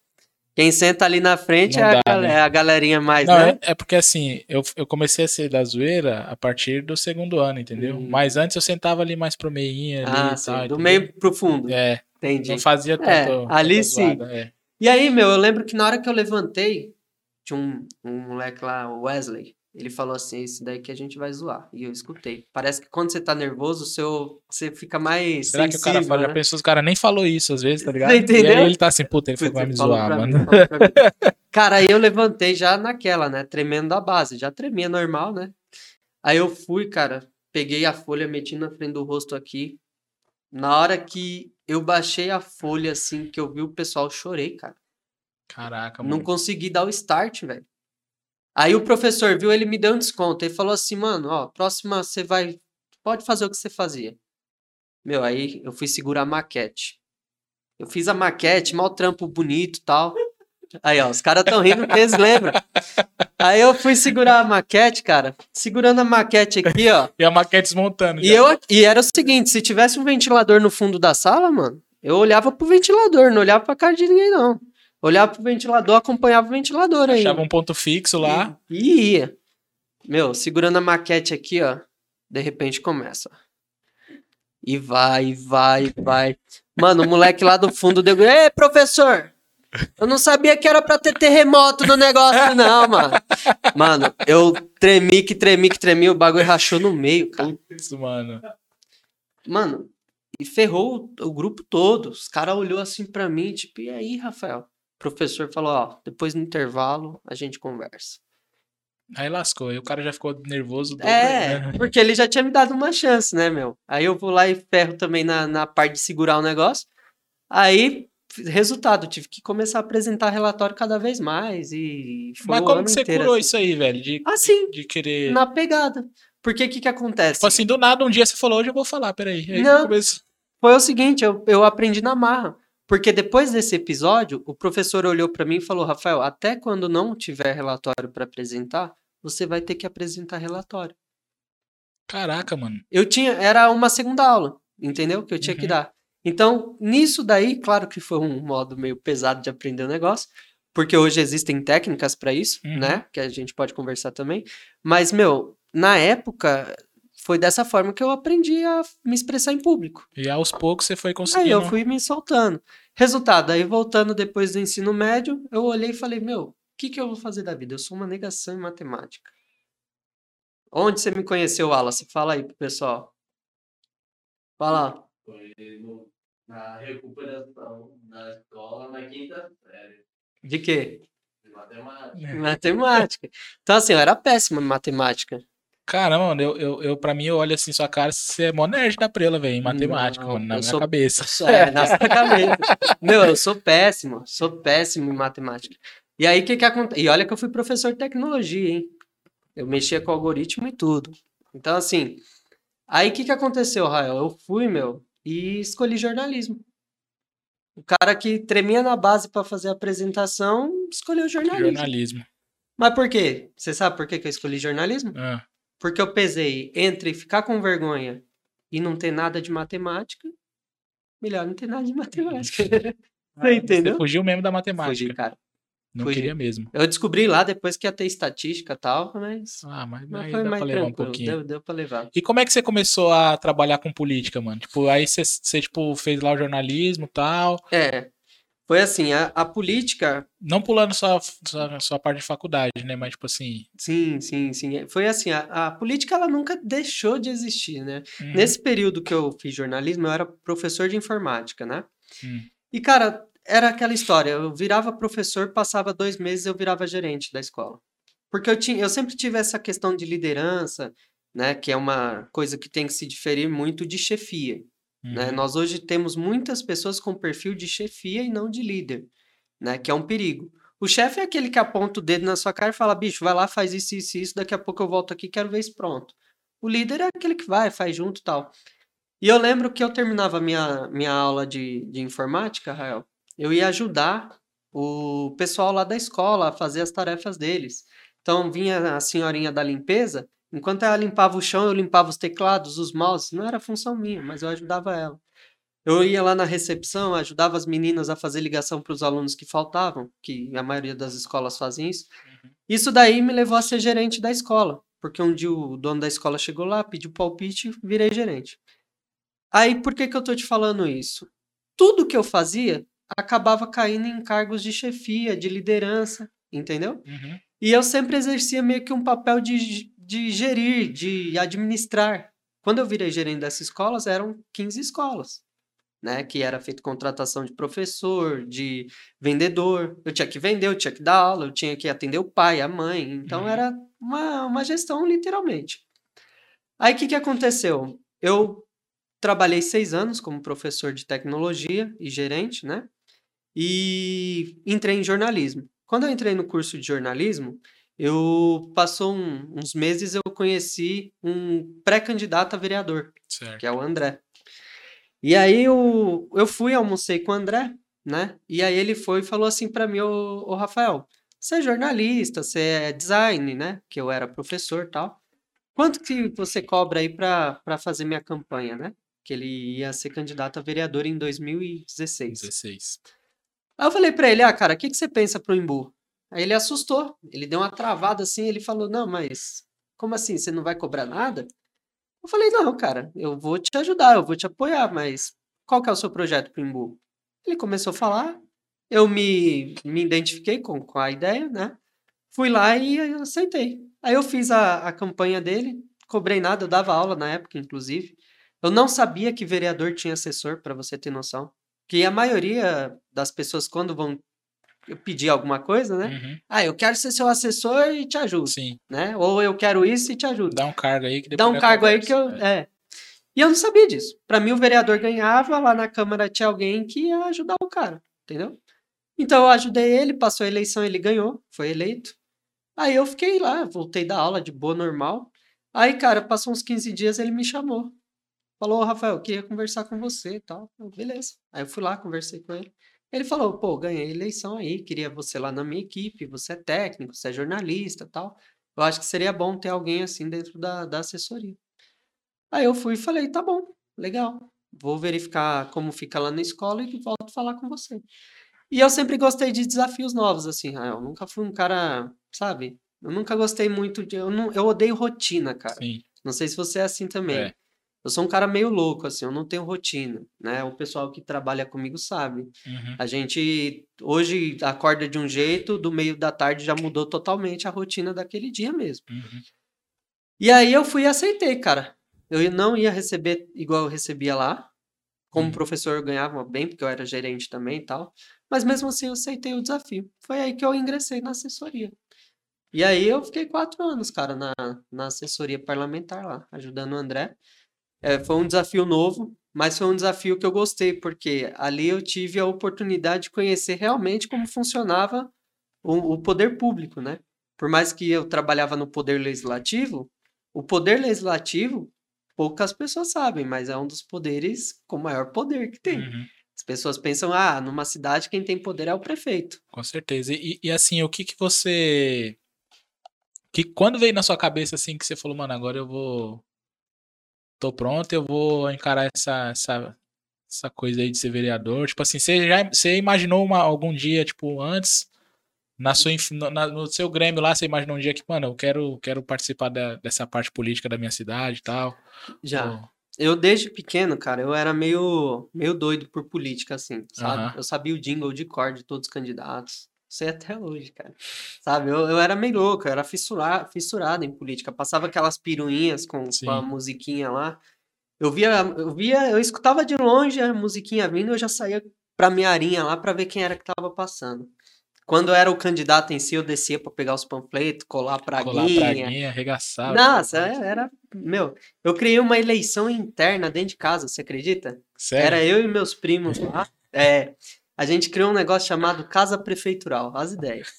Quem senta ali na frente Não é, a, dá, gal- né? é a galerinha mais, Não, né? é, é porque assim, eu, eu comecei a ser da zoeira a partir do segundo ano, entendeu? Hum. Mas antes eu sentava ali mais pro meinho ali Ah, e sim, tal. do entendeu? meio pro fundo. É, Entendi. não fazia É, tanto. ali tanta sim. é. E aí, meu, eu lembro que na hora que eu levantei, tinha um, um moleque lá, o Wesley. Ele falou assim: esse daí que a gente vai zoar. E eu escutei. Parece que quando você tá nervoso, o seu, você fica mais. Será que o cara sensível, fala, já né? pensou, os cara nem falou isso às vezes, tá ligado? Entendeu? E aí ele tá assim, puta, ele Putz, vai me zoar, mano. mim. Cara, aí eu levantei já naquela, né? Tremendo da base. Já tremia normal, né? Aí eu fui, cara, peguei a folha, meti na frente do rosto aqui. Na hora que eu baixei a folha, assim, que eu vi o pessoal, chorei, cara. Caraca, Não mano. consegui dar o start, velho. Aí o professor viu, ele me deu um desconto. Ele falou assim, mano, ó, próxima você vai. Pode fazer o que você fazia. Meu, aí eu fui segurar a maquete. Eu fiz a maquete, mal trampo bonito e tal. Aí, ó, os caras tão rindo porque eles lembram. Aí eu fui segurar a maquete, cara. Segurando a maquete aqui, ó. E a maquete desmontando. E, já. eu, e era o seguinte: se tivesse um ventilador no fundo da sala, mano, eu olhava pro ventilador, não olhava pra cara de ninguém, não. Olhava pro ventilador, acompanhava o ventilador aí. Achava um ponto fixo lá. E, e ia. Meu, segurando a maquete aqui, ó. De repente começa. E vai, vai, vai. Mano, o moleque lá do fundo deu. Ei, professor! Eu não sabia que era pra ter terremoto no negócio, não, mano. Mano, eu tremi que tremi que tremi, o bagulho rachou no meio, cara. Isso, mano. Mano, e ferrou o, o grupo todo. Os caras olhou assim pra mim, tipo, e aí, Rafael? O professor falou, ó, depois no intervalo a gente conversa. Aí lascou. Aí o cara já ficou nervoso. dobro, É, né? porque ele já tinha me dado uma chance, né, meu? Aí eu vou lá e ferro também na, na parte de segurar o negócio. Aí, resultado, tive que começar a apresentar relatório cada vez mais e foi Mas como que você inteiro curou assim. isso aí, velho? De, Assim, de querer. na pegada. Porque o que que acontece? Tipo assim, do nada, um dia você falou, hoje eu vou falar, peraí. Aí Não. Foi o seguinte, eu, eu aprendi na marra. Porque depois desse episódio, o professor olhou pra mim e falou: Rafael, até quando não tiver relatório pra apresentar, você vai ter que apresentar relatório. Caraca, mano. Eu tinha, era uma segunda aula, entendeu? Que eu tinha que Uhum. dar. Então, nisso daí, claro que foi um modo meio pesado de aprender o negócio, porque hoje existem técnicas pra isso, Uhum. né? Que a gente pode conversar também. Mas, meu, na época, foi dessa forma que eu aprendi a me expressar em público. E aos poucos você foi conseguindo. Aí eu fui me soltando. Resultado, aí voltando depois do ensino médio, eu olhei e falei, meu, o que, que eu vou fazer da vida? Eu sou uma negação em matemática. Onde você me conheceu, Wallace? Fala aí pro pessoal. Fala. Foi no- na recuperação da escola na quinta série De quê? de matemática. É. Matemática. Então, assim, eu era péssima em matemática. Caramba, mano, eu, eu, eu, pra mim, eu olho assim sua cara, você é mó nerd da prela, velho, em matemática, Não, mano, na minha sou- cabeça. É, na sua cabeça. Meu, eu sou péssimo, sou péssimo em matemática. E aí, o que que acontece? E olha que eu fui professor de tecnologia, hein? Eu mexia com algoritmo e tudo. Então, assim, aí o que que aconteceu, Rael? Eu fui, meu, e escolhi jornalismo. O cara que tremia na base para fazer a apresentação, escolheu jornalismo. Jornalismo. Mas por quê? Você sabe por que que eu escolhi jornalismo? Ah, Porque eu pesei entre ficar com vergonha e não ter nada de matemática, melhor não ter nada de matemática. Você entendeu? Você fugiu mesmo da matemática. Fugi, cara. Não fugi. queria mesmo. Eu descobri lá depois que ia ter estatística e tal, mas. Ah, mas, mas dá mais pra levar um pouquinho. deu, deu pra levar. E como é que você começou a trabalhar com política, mano? Tipo, aí você, você tipo, fez lá o jornalismo e tal. É. Foi assim, a, a política. Não pulando só, só, só a parte de faculdade, né? Mas, tipo assim. Sim, sim, sim. Foi assim, a, a política ela nunca deixou de existir, né? uhum, Nesse período que eu fiz jornalismo, eu era professor de informática, né? hum, E, cara, era aquela história. Eu virava professor, passava dois meses, eu virava gerente da escola. Porque eu, tinha, eu sempre tive essa questão de liderança, né? Que é uma coisa que tem que se diferir muito de chefia. Né? uhum. Nós hoje temos muitas pessoas com perfil de chefia e não de líder, né? Que é um perigo. O chefe é aquele que aponta o dedo na sua cara e fala, bicho, vai lá, faz isso, isso, isso, daqui a pouco eu volto aqui, quero ver isso pronto. O líder é aquele que vai, faz junto tal. E eu lembro que eu terminava minha, minha aula de, de informática, Rael, eu ia ajudar o pessoal lá da escola a fazer as tarefas deles. Então vinha a senhorinha da limpeza, enquanto ela limpava o chão, eu limpava os teclados, os mouses, não era função minha, mas eu ajudava ela. Eu ia lá na recepção, ajudava as meninas a fazer ligação para os alunos que faltavam, que a maioria das escolas fazem isso. Isso daí me levou a ser gerente da escola, porque um dia o dono da escola chegou lá, pediu palpite e virei gerente. Aí, por que, que eu tô te falando isso? Tudo que eu fazia acabava caindo em cargos de chefia, de liderança, entendeu? Uhum. E eu sempre exercia meio que um papel de, de gerir, de administrar. Quando eu virei gerente dessas escolas, eram 15 escolas, né? Que era feito contratação de professor, de vendedor. Eu tinha que vender, eu tinha que dar aula, eu tinha que atender o pai, a mãe. Então Uhum. era uma, uma gestão, literalmente. Aí o que, que aconteceu? Eu trabalhei seis anos como professor de tecnologia e gerente, né? E entrei em jornalismo. Quando eu entrei no curso de jornalismo, eu passou um- uns meses eu conheci um pré-candidato a vereador, Certo. que é o André. E aí eu, eu fui, almocei com o André, né? E aí ele foi e falou assim para mim, ô, ô Rafael, você é jornalista, você é design, né? Que eu era professor e tal. Quanto que você cobra aí para fazer minha campanha, né? Que ele ia ser candidato a vereador em 2016. 16. Aí eu falei pra ele, ah, cara, o que, que você pensa pro Imbu? Aí ele assustou, ele deu uma travada assim, ele falou, não, mas como assim, você não vai cobrar nada? Eu falei, não, cara, eu vou te ajudar, eu vou te apoiar, mas qual que é o seu projeto pro Imbu? Ele começou a falar, eu me, me identifiquei com, com a ideia, né? Fui lá e aceitei. Aí eu fiz a, a campanha dele, cobrei nada, eu dava aula na época, inclusive. Eu não sabia que vereador tinha assessor, para você ter noção. Que a maioria das pessoas, quando vão pedir alguma coisa, né? Uhum. Ah, eu quero ser seu assessor e te ajudo, Sim. né? Ou eu quero isso e te ajudo. Dá um cargo aí que Dá depois um eu cargo aí que eu. É. E eu não sabia disso. Para mim, o vereador ganhava, lá na Câmara tinha alguém que ia ajudar o cara, entendeu? Então eu ajudei ele, passou a eleição, ele ganhou, foi eleito. Aí eu fiquei lá, voltei da aula de boa, normal. Aí, cara, passou uns 15 dias, ele me chamou. Falou, "Ô, Rafael, eu queria conversar com você e tal. Eu, Beleza. Aí eu fui lá, conversei com ele. Ele falou, pô, ganhei a eleição aí, queria você lá na minha equipe, você é técnico, você é jornalista e tal. Eu acho que seria bom ter alguém assim dentro da, da assessoria. Aí eu fui e falei, tá bom, legal. Vou verificar como fica lá na escola e volto a falar com você. E eu sempre gostei de desafios novos, assim, Rael. Eu nunca fui um cara, sabe? Eu nunca gostei muito de. Eu, não, eu odeio rotina, cara. Sim. Não sei se você é assim também. É. Eu sou um cara meio louco, assim, eu não tenho rotina, né? O pessoal que trabalha comigo sabe. Uhum. A gente hoje acorda de um jeito, do meio da tarde já mudou totalmente a rotina daquele dia mesmo. Uhum. E aí eu fui e aceitei, cara. Eu não ia receber igual eu recebia lá. Como Uhum. professor eu ganhava bem, porque eu era gerente também e tal. Mas mesmo assim eu aceitei o desafio. Foi aí que eu ingressei na assessoria. E aí eu fiquei quatro anos, cara, na, na assessoria parlamentar lá, ajudando o André. É, foi um desafio novo, mas foi um desafio que eu gostei, porque ali eu tive a oportunidade de conhecer realmente como funcionava o, o poder público, né? Por mais que eu trabalhava no poder legislativo, o poder legislativo, poucas pessoas sabem, mas é um dos poderes com maior poder que tem. Uhum. As pessoas pensam, ah, numa cidade quem tem poder é o prefeito. Com certeza. E, e assim, o que que você. Que quando veio na sua cabeça assim que você falou, mano, agora eu vou. Tô pronto, eu vou encarar essa, essa, essa coisa aí de ser vereador? Tipo assim, você já você imaginou uma, algum dia, tipo, antes, na sua, na- no seu Grêmio lá, você imaginou um dia que, mano, eu quero, quero participar da- dessa parte política da minha cidade e tal? Já. Pô, Eu, desde pequeno, cara, eu era meio, meio doido por política, assim, sabe? Aham. Eu sabia o jingle de cor de todos os candidatos. Sei até hoje, cara. Sabe? Eu, eu era meio louco, eu era fissura, fissurado em política. Passava aquelas piruinhas com, com a musiquinha lá. Eu via, eu via, eu escutava de longe a musiquinha vindo, eu já saía pra minha arinha lá pra ver quem era que tava passando. Quando era o candidato em si, eu descia pra pegar os panfletos, colar colar praguinha. praguinha, arregaçar. Nossa, é- era. Meu, eu criei uma eleição interna dentro de casa, você acredita? Sério? Era eu e meus primos lá. É, a gente criou um negócio chamado Casa Prefeitural. Olha as ideias.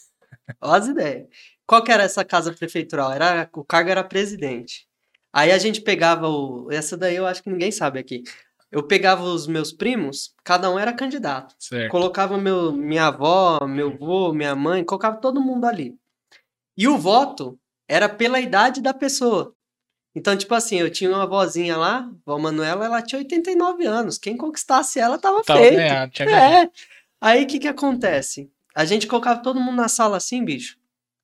Olha as ideias. Qual que era essa casa prefeitural? Era, o cargo era presidente. Aí a gente pegava o. Essa daí eu acho que ninguém sabe aqui. Eu pegava os meus primos, cada um era candidato. Certo. Colocava meu, minha avó, meu avô, minha mãe, colocava todo mundo ali. E o voto era pela idade da pessoa. Então, tipo assim, eu tinha uma vozinha lá, vó Manuela, ela tinha 89 anos. Quem conquistasse ela tava Tava feito. ganhado, tinha ganhado. É. Aí o que que acontece? A gente colocava todo mundo na sala assim, bicho,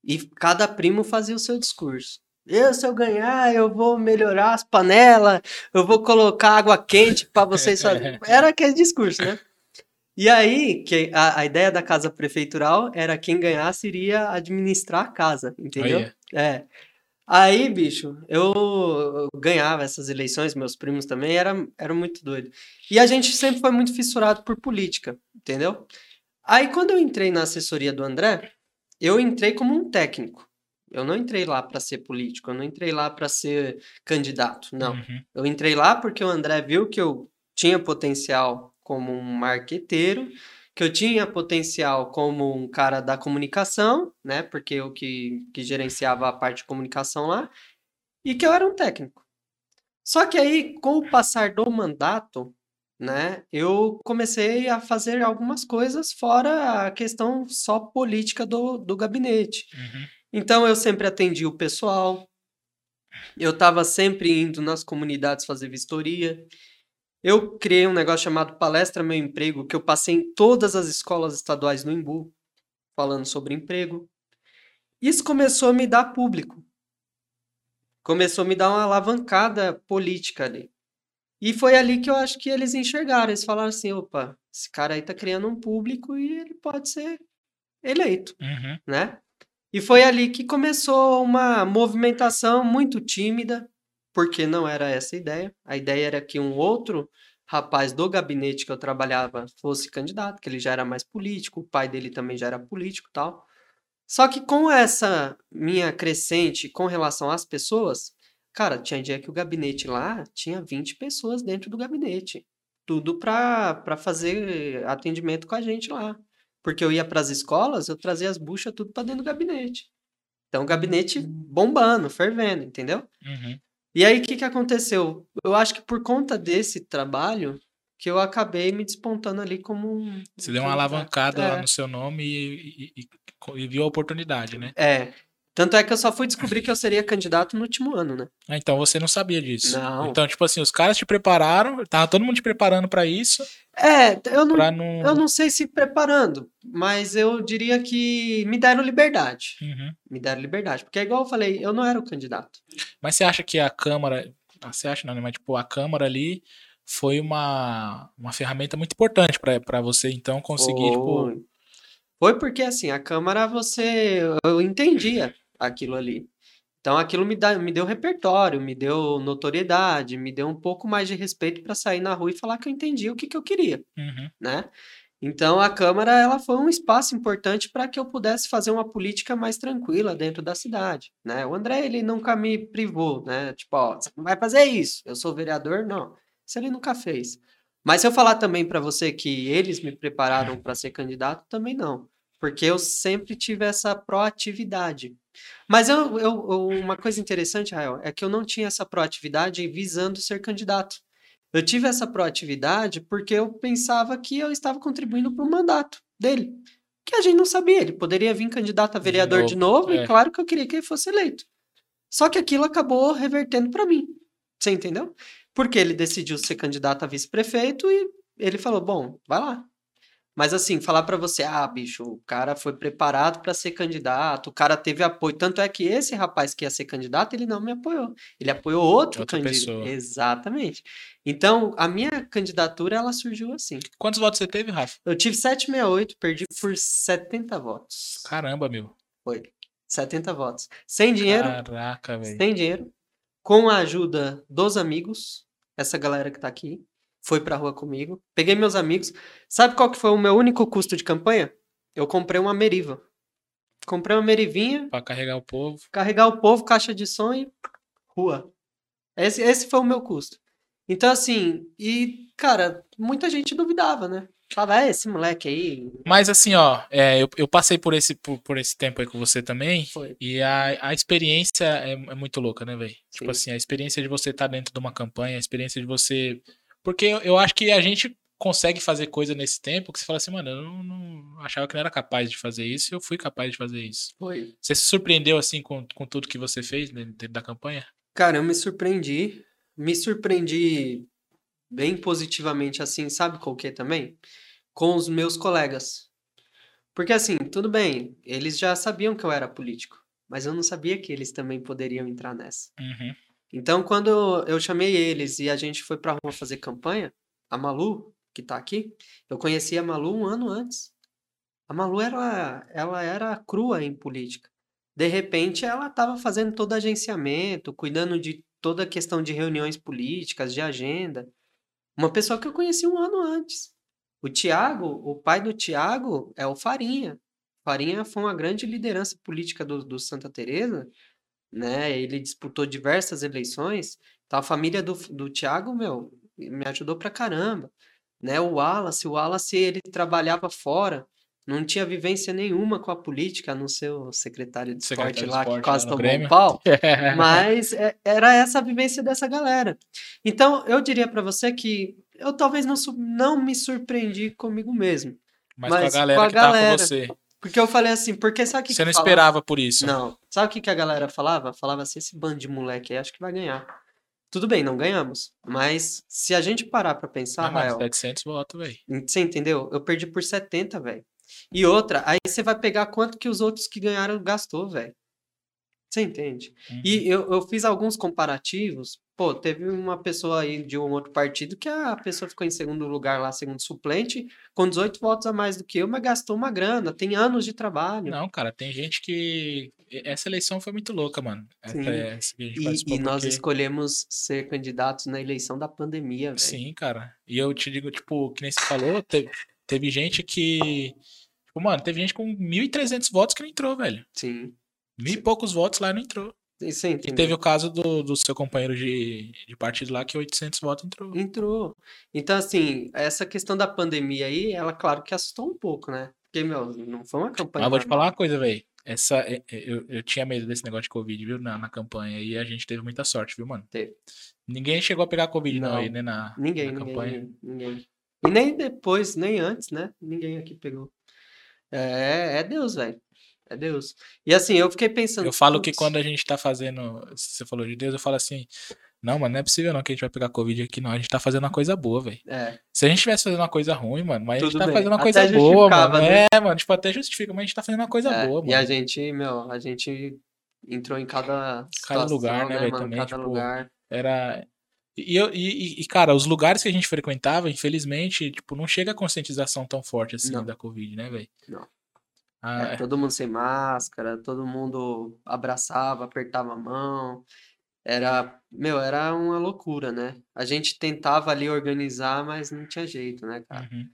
e cada primo fazia o seu discurso. Eu, se eu ganhar, eu vou melhorar as panelas, eu vou colocar água quente para vocês fazerem. Era aquele discurso, né? E aí, que a, a ideia da casa prefeitural era quem ganhasse iria administrar a casa, entendeu? Olha. É. Aí, bicho, eu, ganhava essas eleições, meus primos também, era, era muito doido. E a gente sempre foi muito fissurado por política, entendeu? Aí, quando eu entrei na assessoria do André, eu entrei como um técnico. Eu não entrei lá para ser político, eu não entrei lá para ser candidato, não. Uhum. Eu entrei lá porque o André viu que eu tinha potencial como um marqueteiro, que eu tinha potencial como um cara da comunicação, né? Porque eu que, que gerenciava a parte de comunicação lá, e que eu era um técnico. Só que aí, com o passar do mandato, né, eu comecei a fazer algumas coisas fora a questão só política do, do gabinete. Uhum. Então eu sempre atendi o pessoal, eu estava sempre indo nas comunidades fazer vistoria. Eu criei um negócio chamado Palestra Meu Emprego, que eu passei em todas as escolas estaduais no Embu, falando sobre emprego. Isso começou a me dar público. Começou a me dar uma alavancada política ali. E foi ali que eu acho que eles enxergaram. Eles falaram assim: opa, esse cara aí tá criando um público e ele pode ser eleito Uhum. né? E foi ali que começou uma movimentação muito tímida, porque não era essa a ideia. A ideia era que um outro rapaz do gabinete que eu trabalhava fosse candidato, que ele já era mais político, o pai dele também já era político e tal. Só que com essa minha crescente com relação às pessoas, cara, tinha dia que o gabinete lá tinha 20 pessoas dentro do gabinete. Tudo para fazer atendimento com a gente lá. Porque eu ia para as escolas, eu trazia as buchas tudo para dentro do gabinete. Então, o gabinete bombando, fervendo, entendeu? Uhum. E aí, o que, que aconteceu? Eu acho que por conta desse trabalho, que eu acabei me despontando ali como um. Você deu uma um- alavancada lá é. no seu nome e, e- e- e viu a oportunidade, né? É. Tanto é que eu só fui descobrir que eu seria candidato no último ano, né? Ah, então você não sabia disso. Não. Então, tipo assim, os caras te prepararam, tava todo mundo te preparando pra isso, É, eu não, não. eu não sei se preparando, mas eu diria que me deram liberdade. Uhum. Me deram liberdade. Porque, é igual eu falei, eu não era o candidato. Mas você acha que a Câmara. ah, Você acha não, né? Mas tipo, a Câmara ali foi uma, uma ferramenta muito importante pra você, então, conseguir, tipo. Foi. Foi porque, assim, a Câmara, você. Eu entendia aquilo ali. Então, aquilo me, dá, me deu repertório, me deu notoriedade, me deu um pouco mais de respeito para sair na rua e falar que eu entendia o que, que eu queria, Uhum. né? Então, a Câmara, ela foi um espaço importante para que eu pudesse fazer uma política mais tranquila dentro da cidade, né? O André, ele nunca me privou, né? Tipo, ó, você não vai fazer isso, eu sou vereador, não. Isso ele nunca fez. Mas se eu falar também para você que eles me prepararam para ser candidato, também não. Porque eu sempre tive essa proatividade. Mas eu, eu, eu- uma coisa interessante, Rael, é que eu não tinha essa proatividade visando ser candidato. Eu tive essa proatividade porque eu pensava que eu estava contribuindo para o mandato dele. Que a gente não sabia. Ele poderia vir candidato a vereador de novo, é. e claro que eu queria que ele fosse eleito. Só que aquilo acabou revertendo para mim. Você entendeu? Porque ele decidiu ser candidato a vice-prefeito e ele falou: bom, vai lá. Mas assim, falar pra você, ah, bicho, o cara foi preparado pra ser candidato, o cara teve apoio. Tanto é que esse rapaz que ia ser candidato, ele não me apoiou. Ele apoiou outro Outra candidato. pessoa. Exatamente. Então, a minha candidatura, ela surgiu assim. Quantos votos você teve, Rafa? Eu tive 768, perdi por 70 votos. Caramba, meu. Foi. 70 votos. Sem dinheiro, Caraca, velho. sem dinheiro, com a ajuda dos amigos, essa galera que tá aqui, foi pra rua comigo. Peguei meus amigos. Sabe qual que foi o meu único custo de campanha? Eu comprei uma Meriva. Comprei uma Merivinha, Pra carregar o povo. carregar o povo, caixa de som e rua. Esse, esse foi o meu custo. Então, assim, e, cara, muita gente duvidava, né? Falava, é, esse moleque aí. Mas assim, ó, é, eu, eu passei por esse, por, por esse tempo aí com você também. Foi. E a, a experiência é, é muito louca, né, velho? Tipo Sim. assim, a experiência de você estar dentro de uma campanha, a experiência de você. Porque eu, eu acho que a gente consegue fazer coisa nesse tempo que você fala assim, mano, eu não, não achava que não era capaz de fazer isso eu fui capaz de fazer isso. Foi. Você se surpreendeu assim com, com tudo que você fez dentro dentro da campanha? Cara, eu me surpreendi. Me surpreendi bem positivamente, assim, sabe com o que também? Com os meus colegas. Porque, assim, tudo bem, eles já sabiam que eu era político, mas eu não sabia que eles também poderiam entrar nessa. Uhum. Então, quando eu chamei eles e a gente foi pra rua fazer campanha, a Malu, que tá aqui, eu conheci a Malu um ano antes. A Malu era, ela era crua em política. De repente, ela estava fazendo todo agenciamento, cuidando de toda a questão de reuniões políticas, de agenda. Uma pessoa que eu conheci um ano antes. O Tiago, o pai do Tiago é o Farinha. Farinha foi uma grande liderança política do, do Santa Teresa, né? Ele disputou diversas eleições. Então, a família do, do Tiago, meu, me ajudou pra caramba. Né? O Wallace, o Wallace, ele trabalhava fora, não tinha vivência nenhuma com a política, a não ser o secretário de esporte Secretário de lá, esporte que quase tomou um pau. Mas é- era essa a vivência dessa galera. Então, eu diria pra você que eu talvez não, não me surpreendi comigo mesmo. Mas, Mas com a galera com a que galera. com você. Porque eu falei assim, porque sabe o que Você que não falava? esperava por isso. Não. Sabe o que, que a galera falava? Falava assim, esse bando de moleque aí, acho que vai ganhar. Tudo bem, não ganhamos. Mas se a gente parar pra pensar, Não, mas Rael, 700 votos, velho. você entendeu? Eu perdi por 70, velho. E outra, aí você vai pegar quanto que os outros que ganharam gastou, velho. Você entende? Uhum. E eu, eu fiz alguns comparativos. Pô, teve uma pessoa aí de um outro partido que a pessoa ficou em segundo lugar lá, segundo suplente, com 18 votos a mais do que eu, mas gastou uma grana, tem anos de trabalho. Não, cara, tem gente que. Essa eleição foi muito louca, mano. Essa, Sim. essa que a gente E, e nós porque- escolhemos ser candidatos na eleição da pandemia, velho. Sim, cara. E eu te digo, tipo, que nem você falou, teve, teve gente que. Tipo, mano, teve gente com 1.300 votos que não entrou, velho. Sim. Mil e poucos votos lá não entrou. E E teve o caso do, do seu companheiro de, de partido lá, que 800 votos entrou. Entrou. Então, assim, essa questão da pandemia aí, ela, claro que assustou um pouco, né? Porque, meu, não foi uma campanha. Mas vou te falar uma coisa, velho. Essa, é- é- eu, eu tinha medo desse negócio de Covid, viu? Na, na campanha. E a gente teve muita sorte, viu, mano? Teve. Ninguém chegou a pegar Covid, não, Não. aí, né? Na, Ninguém, na ninguém, campanha. ninguém, ninguém. E nem depois, nem antes, né? Ninguém aqui pegou. É, é Deus, velho. É Deus. E assim, eu fiquei pensando. Eu falo que quando a gente tá fazendo. Você falou de Deus, eu falo assim. Não, mano, não é possível não que a gente vai pegar Covid aqui, não. A gente tá fazendo uma coisa boa, velho. É, Se a gente estivesse fazendo uma coisa ruim, mano, mas a gente Tudo tá bem. fazendo uma Até coisa boa, justificava, mano. né? É, mano, tipo, até justifica, mas a gente tá fazendo uma coisa é, boa, E a mano. gente, meu, a gente entrou em cada Cada lugar, situação, né, velho, mano? também, Cada tipo, lugar. Era. E, eu, e- e, cara, os lugares que a gente frequentava, infelizmente, tipo, não chega a conscientização tão forte assim Não. da Covid, né, velho? Não. Ah, É, todo mundo sem máscara, todo mundo abraçava, apertava a mão. Era, meu, era uma loucura, né? A gente tentava ali organizar, mas não tinha jeito, né, cara? uhum.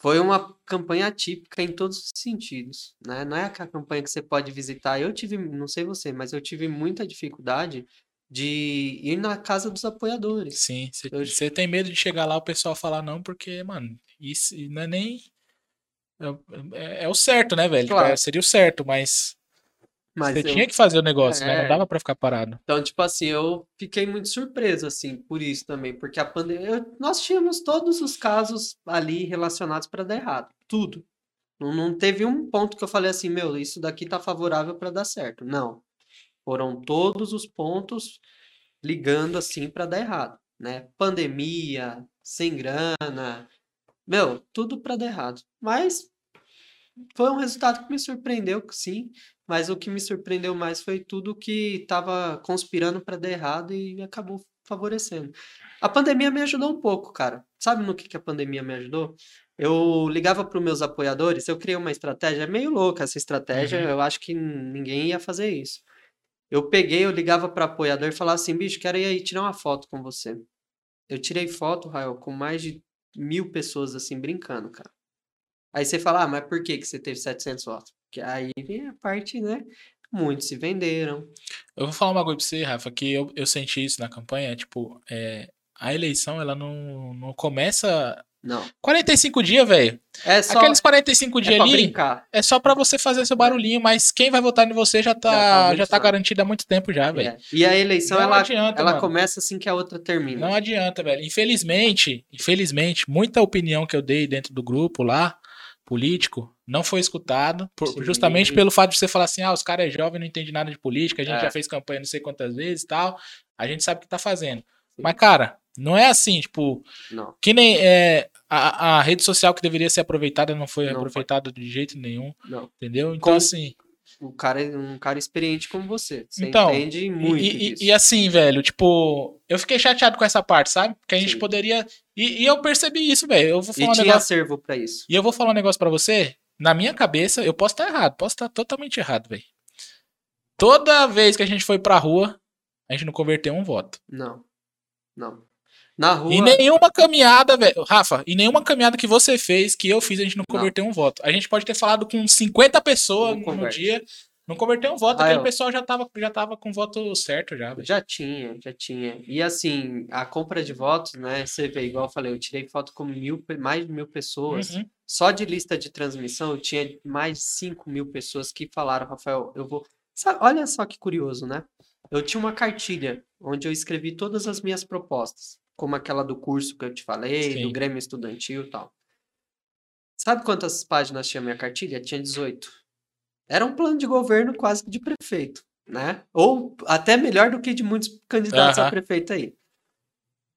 Foi uma campanha atípica em todos os sentidos, né? Não é aquela campanha que você pode visitar. Eu tive, não sei você, mas eu tive muita dificuldade de ir na casa dos apoiadores. Sim, Eu- você tem medo de chegar lá o pessoal falar não, porque, mano, isso não é nem. É, é- é o certo, né, velho? Claro. É, seria o certo, mas Mas você eu- tinha que fazer o negócio, né? É. Não dava pra ficar parado. Então, tipo assim, eu fiquei muito surpreso, assim, por isso também, porque a pandemia, nós tínhamos todos os casos ali relacionados para dar errado, tudo. Não, não teve um ponto que eu falei assim, meu, isso daqui tá favorável para dar certo. Não. Foram todos os pontos ligando assim para dar errado, né? Pandemia, sem grana, Meu, tudo pra dar errado. Mas foi um resultado que me surpreendeu, sim. Mas o que me surpreendeu mais foi tudo que tava conspirando pra dar errado e acabou favorecendo. A pandemia me ajudou um pouco, cara. Sabe no que, que a pandemia me ajudou? Eu ligava para os meus apoiadores, eu criei uma estratégia, é meio louca essa estratégia, Uhum. eu acho que ninguém ia fazer isso. Eu peguei, eu ligava para apoiador e falava assim, bicho, quero ir aí tirar uma foto com você. Eu tirei foto, Rael, com mais de mil pessoas assim, brincando, cara. Aí você fala, ah, mas por que, que você teve 700 votos? Porque aí vem a parte, né? Muitos se venderam. Eu vou falar uma coisa pra você, Rafa, que eu, eu senti isso na campanha, tipo, é, a eleição, ela não, não começa... Não. 45 dias, velho. É só Aqueles 45 é dias pra ali, brincar. é só pra você fazer seu barulhinho, mas quem vai votar em você já Já tá tá, já tá forte. garantido há muito tempo já, velho. É. E a eleição, Não ela, adianta, ela mano. começa assim que a outra termina. Não adianta, velho. Infelizmente, infelizmente, muita opinião que eu dei dentro do grupo lá, político, não foi escutado, por- Sim. justamente pelo fato de você falar assim, ah, os caras é jovem, não entende nada de política, a gente É. já fez campanha não sei quantas vezes e tal, a gente sabe o que tá fazendo. Mas, cara, não é assim, tipo, Não. que nem é, a, a rede social que deveria ser aproveitada não foi Não aproveitada de jeito nenhum, Não. entendeu? Então, Com- assim, O cara um cara experiente como você. Você Então, entende muito E, e- e assim, velho, tipo, eu fiquei chateado com essa parte, sabe? Que a gente Sim. poderia. E, e eu percebi isso, velho. Eu vou E falar um tinha negócio. acervo pra isso. E eu vou falar um negócio pra você. Na minha cabeça, eu posso estar errado, posso estar totalmente errado, velho. Toda vez que a gente foi pra rua, a gente não converteu um voto. Não. Não. Na rua. E nenhuma caminhada, velho. Rafa, e nenhuma caminhada que você fez, que eu fiz, a gente não Não. converteu um voto. A gente pode ter falado com 50 pessoas Não no converte. dia, não converteu um voto. Ah, Aquele eu- pessoal já tava, já tava com o voto certo já. Já tinha, já tinha. E assim, a compra de votos, né? Você vê, igual eu falei, eu tirei foto com mil, mais de mil pessoas. Uhum. Só de lista de transmissão, eu tinha mais de 5 mil pessoas que falaram, Rafael, eu vou. Olha só que curioso, né? Eu tinha uma cartilha onde eu escrevi todas as minhas propostas, como aquela do curso que eu te falei, do Sim. Grêmio Estudantil e tal. Sabe quantas páginas tinha minha cartilha? Tinha 18. Era um plano de governo quase que de prefeito, né? Ou até melhor do que de muitos candidatos a prefeito aí.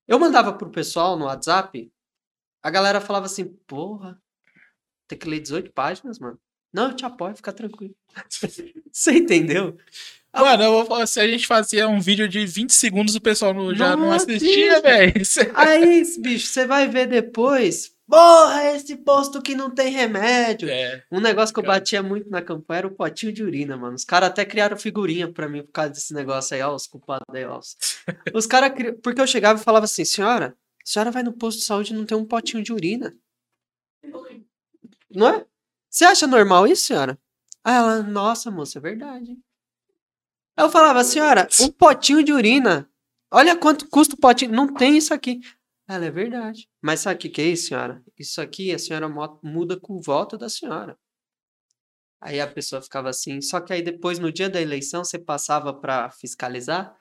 Eu mandava pro pessoal no WhatsApp, a galera falava assim, porra, tem que ler 18 páginas, mano. Não, eu te apoio, fica tranquilo. Você entendeu? Mano, eu vou falar, se a gente fazia um vídeo de 20 segundos, o pessoal não- já não assistia, velho. Aí, bicho, você vai ver depois. Porra, esse posto que não tem remédio. É, Um negócio que eu batia muito na campanha era o potinho de urina, mano. Os caras até criaram figurinha pra mim por causa desse negócio aí, ó, os culpados aí, ó. Os, os caras cri... Porque eu chegava e falava assim, senhora, a senhora vai no posto de saúde e não tem um potinho de urina. Não é? Você acha normal isso, senhora? Aí ela, nossa, moça, é verdade. hein?" Eu falava, senhora, um potinho de urina. Olha quanto custa o potinho. Não tem isso aqui. Ela é verdade. Mas sabe o que, que é isso, senhora? Isso aqui a senhora muda com o voto da senhora. Aí a pessoa ficava assim. Só que aí depois, no dia da eleição, você passava para fiscalizar.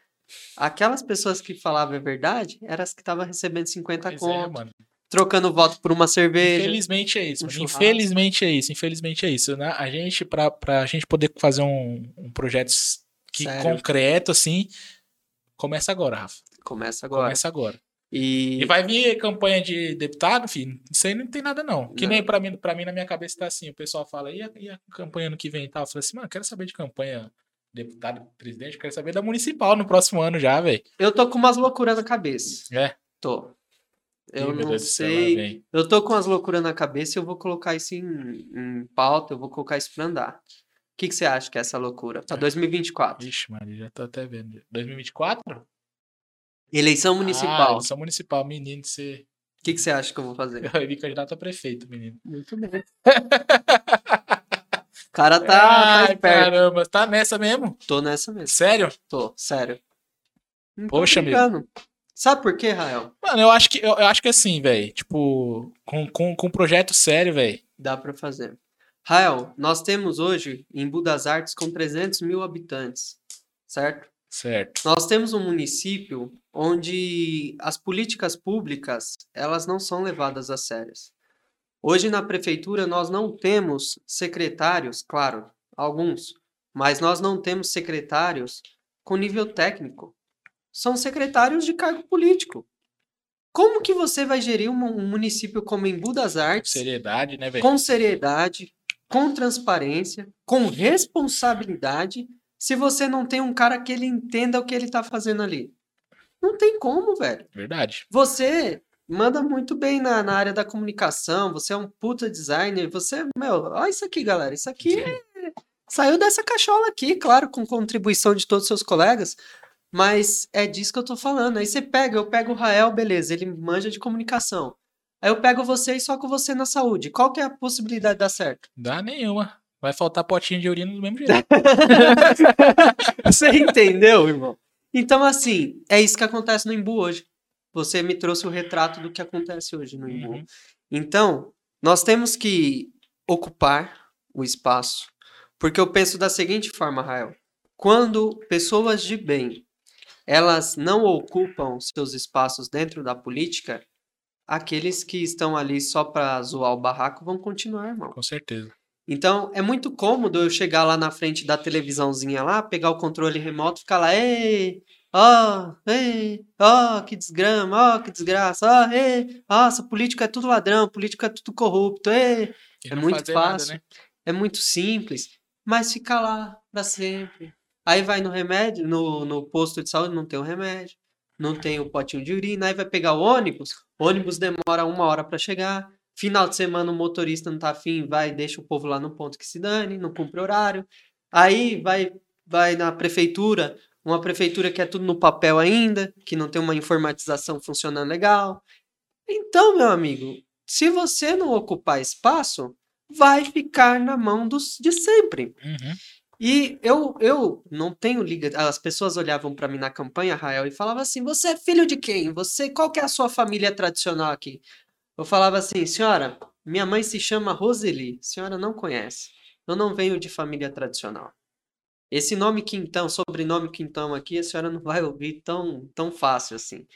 Aquelas pessoas que falavam a verdade eram as que estavam recebendo 50 pois é, conto, trocando voto por uma cerveja. Infelizmente é isso. um. Infelizmente é isso. Infelizmente é isso. Né? A gente, pra, pra gente poder fazer um, um projeto que, Sério. concreto, assim, começa agora, Rafa. Começa agora. Começa agora. E, E vai vir campanha de deputado, filho. Isso aí não tem nada, não. Que Não. nem pra mim, pra mim, na minha cabeça, tá assim. O pessoal fala, e a, e a campanha ano que vem e tal? Eu falei assim, mano, quero saber de campanha deputado, presidente, quero saber da municipal no próximo ano já, velho. eu tô com umas loucuras na cabeça. É. Tô. Eu Ih, não céu, sei. vem. Eu tô com as loucuras na cabeça e eu vou colocar isso em, em pauta, eu vou colocar isso pra andar. O que, que você acha que é essa loucura? Pra 2024. Vixe, Maria, já tô até vendo. 2024? Eleição Ah, municipal. eleição municipal, menino, você. O que, que você acha que eu vou fazer? Eu vi candidato a prefeito, menino. Muito bem. O cara tá, tá Ai, caramba, tá nessa mesmo? Tô nessa mesmo. Sério? Tô, sério. Não Poxa, amigo. brincando. Sabe por quê, Rael? Mano, eu acho que, eu, eu acho que assim, velho. Tipo, com, com, com um projeto sério, velho. Dá pra fazer. Rael, nós temos hoje em Budas Artes com 300 mil habitantes, certo? Certo. Nós temos um município onde as políticas públicas elas não são levadas a sérias. Hoje na prefeitura nós não temos secretários, claro, alguns, mas nós não temos secretários com nível técnico. São secretários de cargo político. Como que você vai gerir um, um município como Embu das Artes Seriedade, né, velho? com seriedade, com transparência, com responsabilidade, se você não tem um cara que ele entenda o que ele tá fazendo ali? Não tem como, velho. Verdade. Você manda muito bem na, na área da comunicação, você é um puta designer, você, meu, olha isso aqui, galera, isso aqui é- saiu dessa cachola aqui, claro, com contribuição de todos os seus colegas, mas é disso que eu tô falando. Aí você pega, eu pego o Rael, beleza, ele manja de comunicação. Aí eu pego você e só com você na saúde. Qual que é a possibilidade de dar certo? Dá nenhuma. Vai faltar potinho de urina do mesmo jeito. Você entendeu, irmão? Então, assim, é isso que acontece no Imbu hoje. Você me trouxe o retrato do que acontece hoje no Imbu. Uhum. Então, nós temos que ocupar o espaço, porque eu penso da seguinte forma, Rael. Quando pessoas de bem, elas não ocupam seus espaços dentro da política, aqueles que estão ali só para zoar o barraco vão continuar, irmão. Com certeza. Então, é muito cômodo eu chegar lá na frente da televisãozinha lá, pegar o controle remoto e ficar lá, ei, ó, ei, ó, que desgrama, ó, que desgraça, ó, ei, nossa, político é tudo ladrão, político é tudo corrupto, ei. E É muito fazer nada, fácil. né? É muito simples, mas fica lá pra sempre. Aí vai no remédio, no, no posto de saúde, não tem o remédio, não tem o potinho de urina, aí vai pegar o ônibus, o ônibus demora uma hora pra chegar, final de semana o motorista não tá afim, vai deixa o povo lá no ponto que se dane, não cumpre horário. Aí vai, vai na prefeitura, uma prefeitura que é tudo no papel ainda, que não tem uma informatização funcionando legal. Então, meu amigo, se você não ocupar espaço, vai ficar na mão dos de sempre. Uhum. E eu, eu não tenho liga. As pessoas olhavam pra mim na campanha, Rael, e falavam assim: Você é filho de quem? Você, qual que é a sua família tradicional aqui? Eu falava assim: Senhora, minha mãe se chama Roseli. Senhora não conhece. Eu não venho de família tradicional. Esse nome Quintão, sobrenome Quintão aqui, a senhora não vai ouvir tão, tão fácil assim.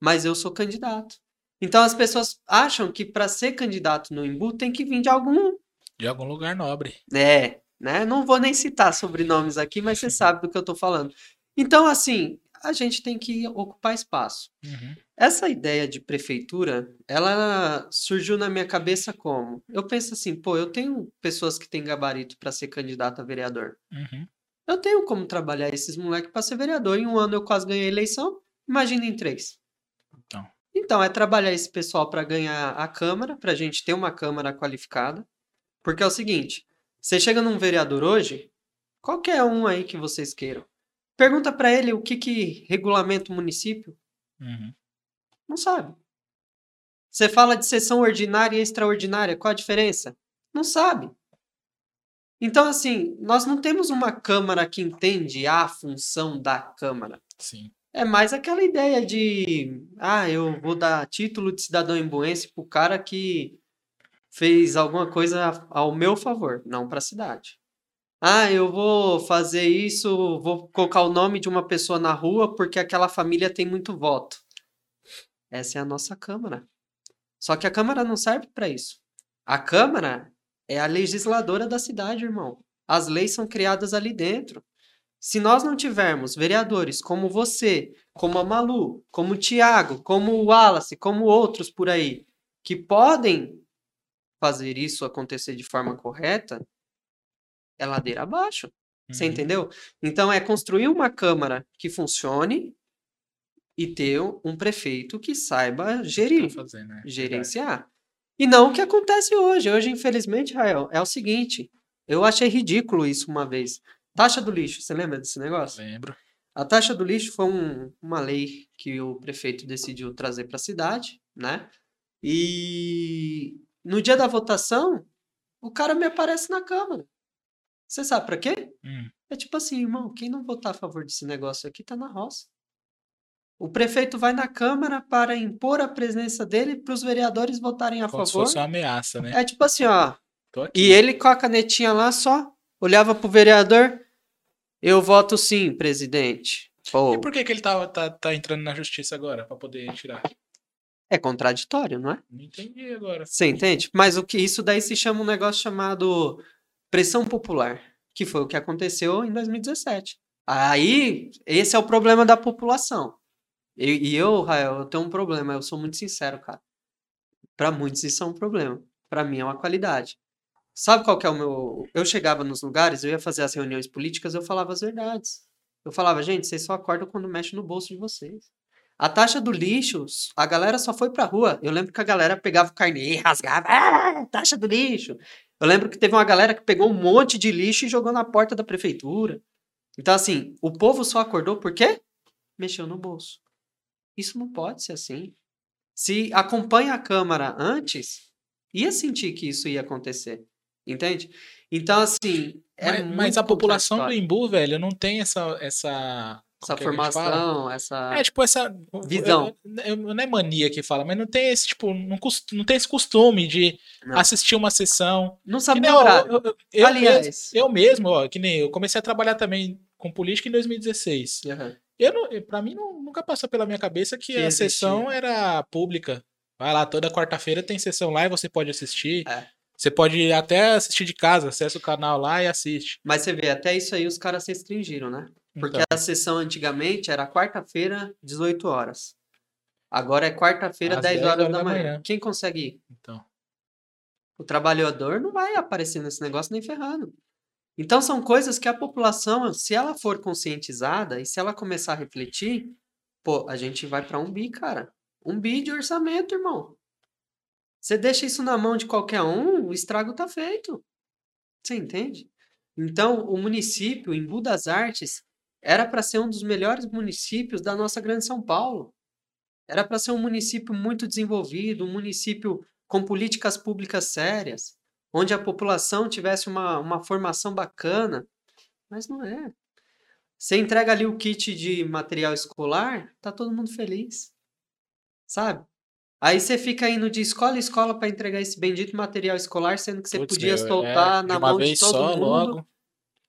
Mas eu sou candidato. Então as pessoas acham que para ser candidato no Embu tem que vir de algum De algum lugar nobre. é, né? Não vou nem citar sobrenomes aqui, mas você sabe do que eu tô falando. Então, assim, a gente tem que ocupar espaço. Uhum. Essa ideia de prefeitura, ela surgiu na minha cabeça como? Eu penso assim, pô, eu tenho pessoas que têm gabarito para ser candidato a vereador. Uhum. Eu tenho como trabalhar esses moleques para ser vereador. Em um ano eu quase ganhei a eleição, imagina em três. Então. Então, é trabalhar esse pessoal para ganhar a Câmara, para a gente ter uma Câmara qualificada. Porque é o seguinte: você chega num vereador hoje, qualquer um aí que vocês queiram, pergunta para ele o que, que regulamenta o município, Uhum. não sabe. Você fala de sessão ordinária e extraordinária, qual a diferença? Não sabe. Então, assim, nós não temos uma Câmara que entende a função da Câmara. Sim. É mais aquela ideia de, ah, eu vou dar título de cidadão imbuense pro cara que fez alguma coisa ao meu favor, não para a cidade. Ah, eu vou fazer isso, vou colocar o nome de uma pessoa na rua porque aquela família tem muito voto. Essa é a nossa Câmara. Só que a Câmara não serve para isso. A Câmara é a legisladora da cidade, irmão. As leis são criadas ali dentro. Se nós não tivermos vereadores como você, como a Malu, como o Tiago, como o Wallace, como outros por aí, que podem fazer isso acontecer de forma correta, é ladeira abaixo. Você Uhum. entendeu? Então é construir uma Câmara que funcione e ter um prefeito que saiba gerir né? gerenciar. E não o que acontece hoje. Hoje, infelizmente, Rael, é o seguinte. Eu achei ridículo isso uma vez. Taxa do lixo, você lembra desse negócio? Lembro. A taxa do lixo foi um- uma lei que o prefeito decidiu trazer para a cidade, né? E no dia da votação, o cara me aparece na Câmara. Você sabe para quê? Hum. É tipo assim, irmão, quem não votar a favor desse negócio aqui tá na roça. O prefeito vai na Câmara para impor a presença dele para os vereadores votarem a Como se favor. fosse uma ameaça, né? É tipo assim, ó. E ele com a canetinha lá só, olhava pro vereador. Eu voto sim, presidente. Pô, E por que, que ele tá, tá, tá entrando na justiça agora? Pra poder tirar? É contraditório, não é? Não entendi agora. Você entende? Mas o que isso daí se chama um negócio chamado pressão popular, que foi o que aconteceu em 2017. Aí, esse é o problema da população. E, e eu, Rael, eu tenho um problema, eu sou muito sincero, cara. Pra muitos isso é um problema. Pra mim é uma qualidade. Sabe qual que é o meu. Eu chegava nos lugares, eu ia fazer as reuniões políticas, eu falava as verdades. Eu falava, gente, vocês só acordam quando mexe no bolso de vocês. A taxa do lixo, a galera só foi pra rua. Eu lembro que a galera pegava o carnê, rasgava, ah, taxa do lixo. Eu lembro que teve uma galera que pegou um monte de lixo e jogou na porta da prefeitura. Então, assim, o povo só acordou por quê? Mexeu no bolso. Isso não pode ser assim. Se acompanha a Câmara antes, ia sentir que isso ia acontecer. Entende? Então, assim. É mas, mas a população do. Imbu, velho, não tem essa. essa Essa formação, essa. É, tipo, essa. Visão. eu- eu- Não é mania que fala, mas não tem esse, tipo, não, não tem esse costume de Não. assistir uma sessão. Não sabe nem, eu, eu- Aliás. eu mesmo, ó, que nem eu comecei a trabalhar também com política em 2016. Aham. Eu não, pra mim não- nunca passou pela minha cabeça que, Que a existia. sessão era pública. Vai lá, toda quarta-feira tem sessão lá e você pode assistir. É. Você pode até assistir de casa, acessa o canal lá e assiste. Mas você vê, até isso aí os caras se restringiram, né? Porque Então, a sessão antigamente era quarta-feira, 18 horas. Agora é quarta-feira, Às 10 10 horas horas da da manhã. manhã. Quem consegue ir? então. O trabalhador não vai aparecer nesse negócio nem ferrando. Então são coisas que a população, se ela for conscientizada e se ela começar a refletir, pô, a gente vai para um bi, cara. Um bi de orçamento, irmão. Você deixa isso na mão de qualquer um, o estrago tá feito. Você entende? Então, o município, em das Artes, era para ser um dos melhores municípios da nossa grande São Paulo. Era para ser um município muito desenvolvido, um município com políticas públicas sérias, onde a população tivesse uma, uma formação bacana, mas não é. Você entrega ali o kit de material escolar, tá todo mundo feliz. Sabe? Aí você fica indo de escola em escola para entregar esse bendito material escolar, sendo que você Putz, podia é, soltar de na mão de todo só, mundo. logo.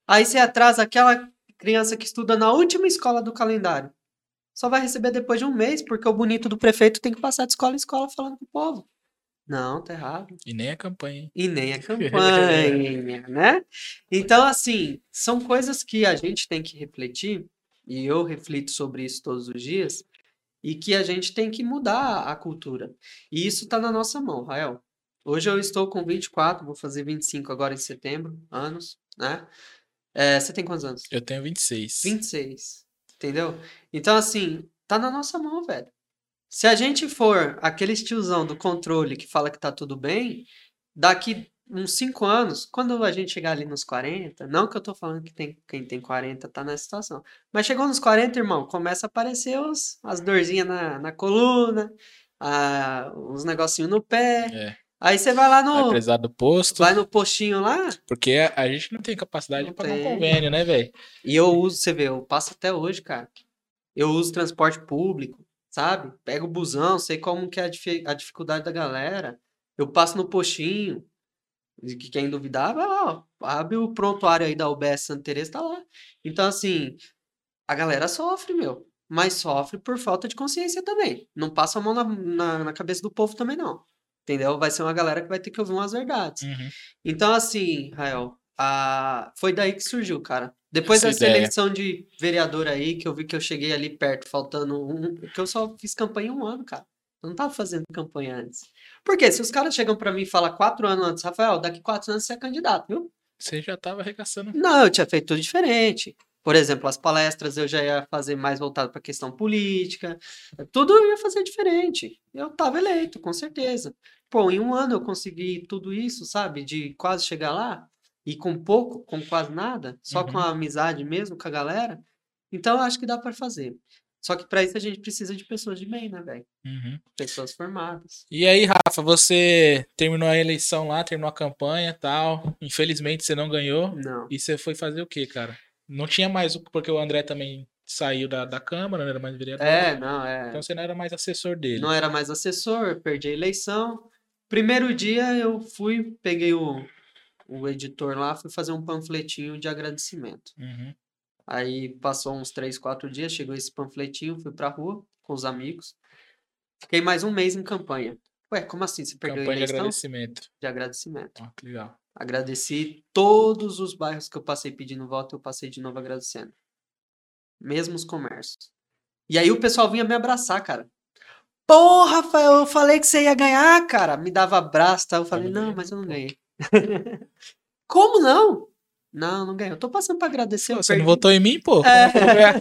Aí você atrasa aquela criança que estuda na última escola do calendário. Só vai receber depois de um mês, porque o bonito do prefeito tem que passar de escola em escola falando com o povo. Não, tá errado. E nem a campanha, hein? E nem a campanha, né? Então, assim, são coisas que a gente tem que refletir, e eu reflito sobre isso todos os dias, e que a gente tem que mudar a cultura. E isso tá na nossa mão, Rael. Hoje eu estou com 24, vou fazer 25 agora em setembro, anos, né? É, você tem quantos anos? Eu tenho 26. 26. Entendeu? Então, assim, tá na nossa mão, velho. Se a gente for aquele tiozão do controle que fala que tá tudo bem, daqui uns 5 anos, quando a gente chegar ali nos 40, não que eu tô falando que tem, quem tem 40 tá nessa situação, mas chegou nos 40, irmão, começa a aparecer os, as dorzinhas na, na coluna, a, uns negocinhos no pé. É. Aí você vai lá Vai no. precisar do posto, Vai no postinho lá, porque a, a gente não tem capacidade Não de pagar um tem. convênio, né, velho? E eu uso, você vê, eu passo até hoje, cara. Eu uso transporte público, sabe? Pego o busão, sei como que é a, difi- a dificuldade da galera. Eu passo no postinho. E que Quem duvidar, vai lá, ó. Abre o prontuário aí da UBS Santa Teresa, tá lá. Então, assim, a galera sofre, meu. Mas sofre por falta de consciência também. Não passa a mão na, na, na cabeça do povo também, não. Entendeu? Vai ser uma galera que vai ter que ouvir umas verdades. Uhum. Então, assim, Rael, a... foi daí que surgiu, cara. Depois Essa dessa ideia. eleição de vereador aí, que eu vi que eu cheguei ali perto, faltando um. Que eu só fiz campanha um ano, cara. Eu não tava fazendo campanha antes. Por quê? Se os caras chegam pra mim e falam quatro anos antes, Rafael, daqui quatro anos você é candidato, viu? Você já tava arregaçando. Não, eu tinha feito tudo diferente. Por exemplo, as palestras eu já ia fazer mais voltado para questão política. Tudo eu ia fazer diferente. Eu tava eleito, com certeza. Pô, em um ano eu consegui tudo isso, sabe? De quase chegar lá. E com pouco, com quase nada. Só com Uhum. a amizade mesmo, com a galera. Então eu acho que dá para fazer. Só que para isso a gente precisa de pessoas de bem, né, velho? Uhum. Pessoas formadas. E aí, Rafa, você terminou a eleição lá, terminou a campanha e tal. Infelizmente você não ganhou. Não. E você foi fazer o quê, cara? Não tinha mais, o- porque o André também saiu da, da Câmara, não era mais vereador. É, não, é. Então você não era mais assessor dele. Não era mais assessor, perdi a eleição. Primeiro dia eu fui, peguei o, o editor lá, fui fazer um panfletinho de agradecimento. Uhum. Aí passou uns três, quatro dias, chegou esse panfletinho, fui pra rua com os amigos. Fiquei mais um mês em campanha. Ué, como assim? Você perdeu a Campanha de eleição? agradecimento. De agradecimento. Ó, que legal. Agradeci todos os bairros que eu passei pedindo voto, eu passei de novo agradecendo. Mesmo os comércios. E aí o pessoal vinha me abraçar, cara. Porra, Rafael, eu falei que você ia ganhar, cara. Me dava abraço, tá? Eu falei, não não, ganhei. mas eu não ganhei. Como não? Não, não ganhei. Eu tô passando pra agradecer. eu Pô, Você não perdi. votou em mim, pô? É. É eu ganhar?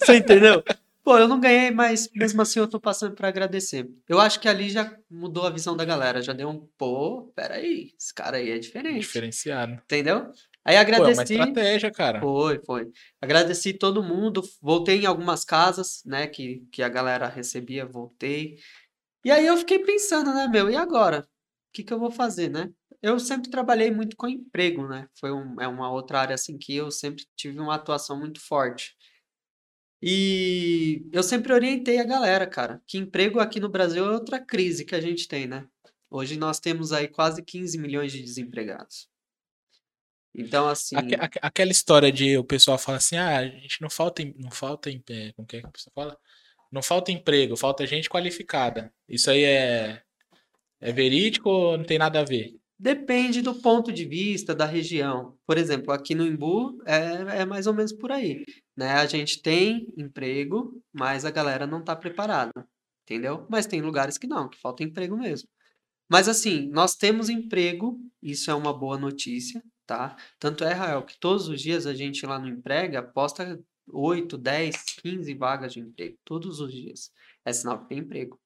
Você entendeu? Pô, eu não ganhei, mas mesmo assim eu tô passando pra agradecer. Eu acho que ali já mudou a visão da galera. Já deu um, pô, peraí, esse cara aí é diferente. Diferenciado. Entendeu? Aí é uma agradeci. estratégia, cara. Foi, foi. Agradeci todo mundo, voltei em algumas casas, né, que, que a galera recebia, voltei. E aí eu fiquei pensando, né, meu, e agora? O que que eu vou fazer, né? Eu sempre trabalhei muito com emprego, né? Foi um, é uma outra área, assim, que eu sempre tive uma atuação muito forte. E eu sempre orientei a galera, cara, que emprego aqui no Brasil é outra crise que a gente tem, né? Hoje nós temos aí quase 15 milhões de desempregados. Então, assim... Aque- aque- aquela história de o pessoal fala assim, ah, a gente não falta, não falta, é, como é que a pessoa fala? Não falta emprego, falta gente qualificada. Isso aí é, é verídico ou não tem nada a ver? Depende do ponto de vista da região. Por exemplo, aqui no Imbu é, é mais ou menos por aí, né? A gente tem emprego, mas a galera não está preparada, entendeu? Mas tem lugares que não, que falta emprego mesmo. Mas assim, nós temos emprego, isso é uma boa notícia, tá? Tanto é, Rael, que todos os dias a gente lá no Emprega posta 8, 10, 15 vagas de emprego, todos os dias. É sinal que tem emprego.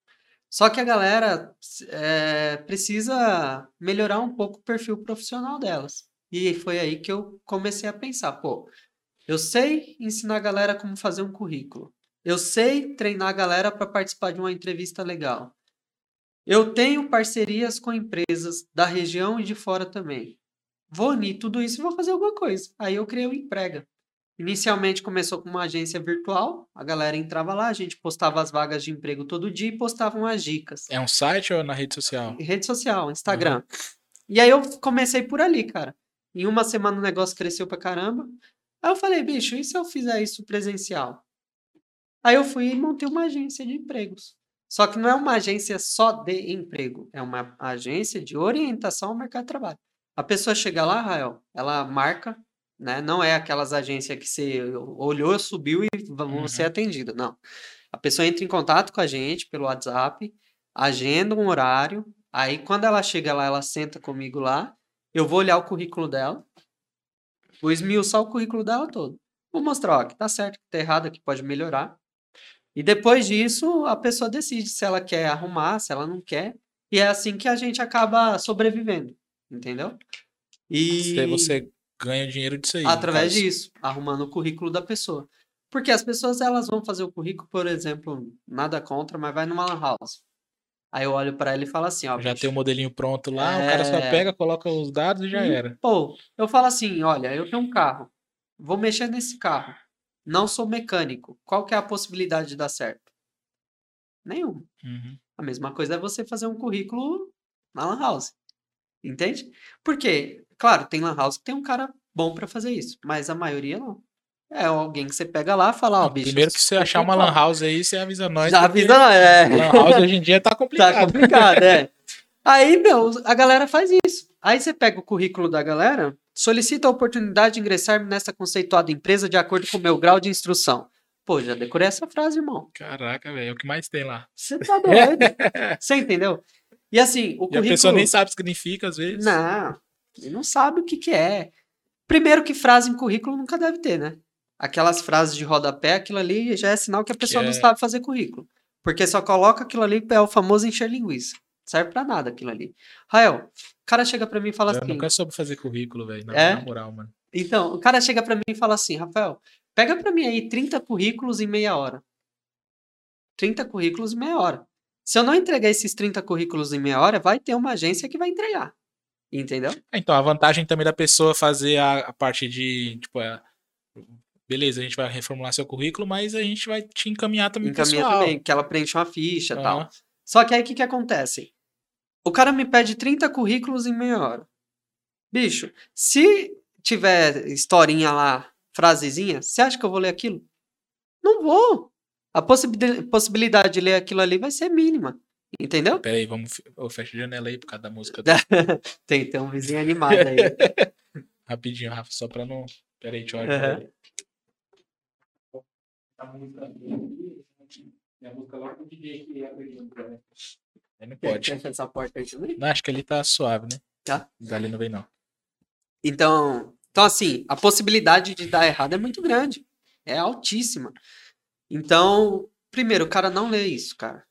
Só que a galera eh, precisa melhorar um pouco o perfil profissional delas. E foi aí que eu comecei a pensar, pô, eu sei ensinar a galera como fazer um currículo. Eu sei treinar a galera para participar de uma entrevista legal. Eu tenho parcerias com empresas da região e de fora também. Vou unir tudo isso e vou fazer alguma coisa. Aí eu criei o Emprega. Inicialmente começou com uma agência virtual, a galera entrava lá, a gente postava as vagas de emprego todo dia e postava umas dicas. É um site ou na rede social? Rede social, Instagram. E aí eu comecei por ali, cara. Em uma semana o negócio cresceu pra caramba. Aí eu falei, bicho, e se eu fizer isso presencial? Aí eu fui e montei uma agência de empregos. Só que não é uma agência só de emprego, é uma agência de orientação ao mercado de trabalho. A pessoa chega lá, Rael, ela marca, né? Não é aquelas agências que você olhou, subiu e vão ser Uhum. atendida. Não. A pessoa entra em contato com a gente pelo WhatsApp, agenda um horário, aí quando ela chega lá, ela senta comigo lá, eu vou olhar o currículo dela, vou esmiuçar o currículo dela todo. Vou mostrar, ó, que tá certo, que tá errado, que pode melhorar. E depois disso, a pessoa decide se ela quer arrumar, se ela não quer. E é assim que a gente acaba sobrevivendo, entendeu? E Você, você ganha dinheiro disso aí. através disso, arrumando o currículo da pessoa. Porque as pessoas elas vão fazer o currículo, por exemplo, nada contra, mas vai numa lan house. Aí eu olho pra ela e falo assim, ó, Já bicho, tem o modelinho pronto lá, o cara só É. pega, coloca os dados e já Hum, era. Pô, eu falo assim, olha, eu tenho um carro, vou mexer nesse carro, não sou mecânico, qual que é a possibilidade de dar certo? Nenhuma. Uhum. A mesma coisa é você fazer um currículo na lan house, entende? Porque, claro, tem lan house que tem um cara bom pra fazer isso, mas a maioria não. É alguém que você pega lá e fala, ó, Ah, bicho... primeiro que você eu achar uma lan qual?" house aí, você avisa nós. Já avisa, é. Lan house hoje em dia tá complicado. Tá complicado, é. Aí, meu, a galera faz isso. Aí você pega o currículo da galera, solicita a oportunidade de ingressar nessa conceituada empresa de acordo com o meu grau de instrução. Pô, já decorei essa frase, irmão. Caraca, velho, é o que mais tem lá. Você tá doido. Você entendeu? E assim, o E a currículo... pessoa nem sabe o que significa, às vezes. Não, ele não sabe o que que é. Primeiro que frase em currículo nunca deve ter, né? Aquelas frases de rodapé, aquilo ali já é sinal que a pessoa não é- sabe fazer currículo. Porque só coloca aquilo ali, é o famoso encher linguiça. Serve pra nada aquilo ali. Rael, o cara chega pra mim e fala Eu assim... nunca soube fazer currículo, velho. Na, É? na moral, mano. Então, o cara chega pra mim e fala assim, Rafael, pega pra mim aí 30 currículos em meia hora. 30 currículos em meia hora. Se eu não entregar esses 30 currículos em meia hora, vai ter uma agência que vai entregar. Entendeu? Então, a vantagem também da pessoa fazer a, a parte de, tipo, é, beleza, a gente vai reformular seu currículo, mas a gente vai te encaminhar também Encaminha pessoal. também, que ela preenche uma ficha e tal. Aham. Só que aí o que, que acontece? O cara me pede 30 currículos em meia hora. Bicho, se tiver historinha lá, frasezinha, você acha que eu vou ler aquilo? Não vou. A possibi- possibilidade de ler aquilo ali vai ser mínima. Entendeu? Pera aí, vamos. Ô, fecha a janela aí por causa da música. Tem, tem um vizinho animado aí. Rapidinho, Rafa, só pra não. Pera aí, deixa eu olhar. Ele. a música a música logo do DJ que né? Não pode. essa porta aí também? Não, acho que ele tá suave, né? Tá. Dali não vem, não. Então, então, assim, a possibilidade de dar errado é muito grande. É altíssima. Então, primeiro, o cara não lê isso, cara.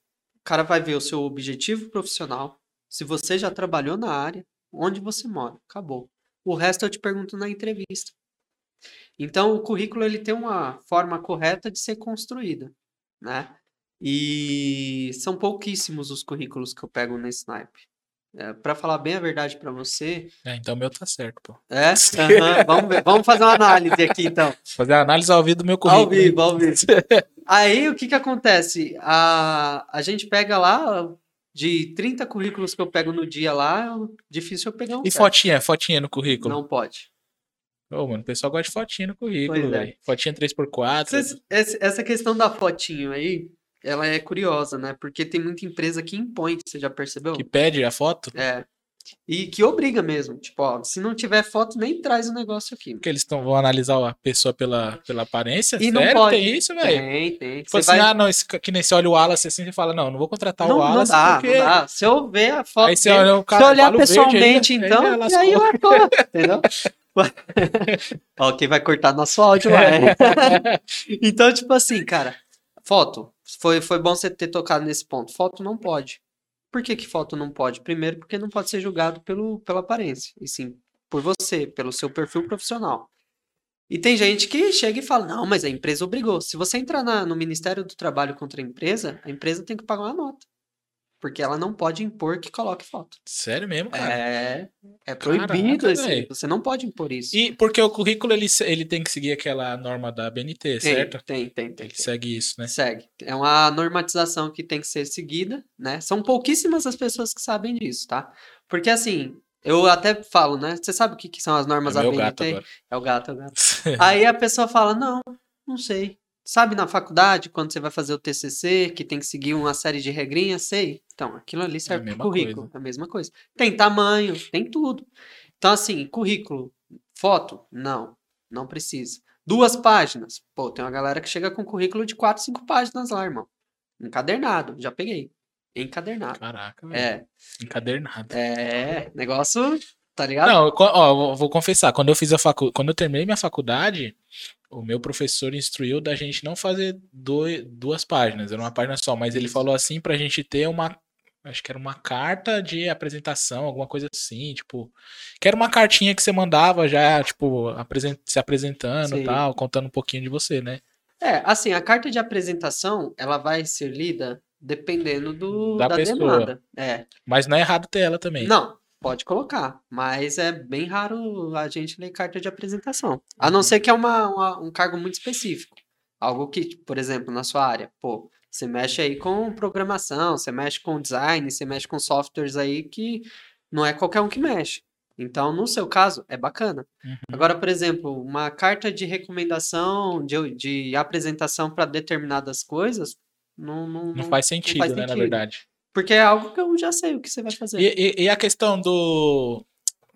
Cara vai ver o seu objetivo profissional, se você já trabalhou na área, onde você mora. Acabou. O resto eu te pergunto na entrevista. Então, o currículo ele tem uma forma correta de ser construída, né? E são pouquíssimos os currículos que eu pego nesse naipe. É, para falar bem a verdade para você, É, então meu tá certo, pô. é? Aham, vamos, ver- vamos fazer uma análise aqui, então. Fazer a análise ao vivo do meu currículo. Ao vivo, ao vivo. Aí, o que que acontece? A, a gente pega lá, de 30 currículos que eu pego no dia lá, difícil eu pegar um E certo. fotinha, fotinha no currículo. Não pode. Ô, mano, o pessoal gosta de fotinha no currículo, é. velho. Fotinha 3x4. Vocês- esse- essa questão da fotinho aí, ela é curiosa, né? Porque tem muita empresa que impõe, você já percebeu? Que pede a foto. É. E que obriga mesmo. Tipo, ó, se não tiver foto, nem traz o negócio aqui. Porque eles tão, vão analisar a pessoa pela, pela aparência. E não Sério? pode. Tem isso, velho? Tem, tem. Tipo Você assim, vai... ah, não, esse, que nem você olha o Wallace assim, você fala, não, não vou contratar não, o não Wallace dá, porque... não dá. Se eu ver a foto Aí você dele, olha o Se cara, olhar pessoalmente, ainda, então, e aí lascou, entendeu? Ó, quem vai cortar nosso áudio lá. é. então, tipo assim, cara, foto. Foi, foi bom você ter tocado nesse ponto. Foto não pode. Por que, que foto não pode? Primeiro, porque não pode ser julgado pelo, pela aparência, e sim por você, pelo seu perfil profissional. E tem gente que chega e fala: não, mas a empresa obrigou. Se você entrar na- no Ministério do Trabalho contra a empresa, a empresa tem que pagar uma nota. Porque ela não pode impor que coloque foto. Sério mesmo, cara. É, é proibido Caraca, isso. velho. Você não pode impor isso. E porque o currículo, ele, ele tem que seguir aquela norma da BNT, tem, certo? tem, tem, tem. Ele tem. segue isso, né? Segue. É uma normatização que tem que ser seguida, né? São pouquíssimas as pessoas que sabem disso, tá? Porque assim, eu até falo, né? Você sabe o que, que são as normas É da BNT? É o gato, é o gato. Aí a pessoa fala: não, não sei. Sabe na faculdade, quando você vai fazer o TCC, que tem que seguir uma série de regrinhas? Sei. Então, aquilo ali serve mesma para currículo. coisa. É a mesma coisa. Tem tamanho, tem tudo. Então, assim, currículo, foto? Não, não precisa. Duas páginas? Pô, tem uma galera que chega com currículo de quatro, cinco páginas lá, irmão. Encadernado, já peguei. Encadernado. Caraca, velho. É, Encadernado. é, negócio, tá ligado? Não, ó, vou- vou confessar, quando eu fiz a facu... quando eu terminei minha faculdade, o meu professor instruiu da gente não fazer doi- duas páginas, era uma página só, mas ele falou assim pra gente ter uma, acho que era uma carta de apresentação, alguma coisa assim, tipo, que era uma cartinha que você mandava já, tipo, apresen- se apresentando e tal, contando um pouquinho de você, né? É, assim, a carta de apresentação, ela vai ser lida dependendo do, Da da, pessoa. demanda. É. Mas não é errado ter ela também. Não, pode colocar, mas é bem raro a gente ler carta de apresentação. A não ser que é uma, uma- um cargo muito específico. Algo que, por exemplo, na sua área, pô, você mexe aí com programação, você mexe com design, você mexe com softwares aí que não é qualquer um que mexe. Então, no seu caso, é bacana. Uhum. Agora, por exemplo, uma carta de recomendação, de, de apresentação para determinadas coisas, não, não, Não faz sentido, faz né, na sentido. verdade. Porque é algo que eu já sei o que você vai fazer. E, e- e a questão do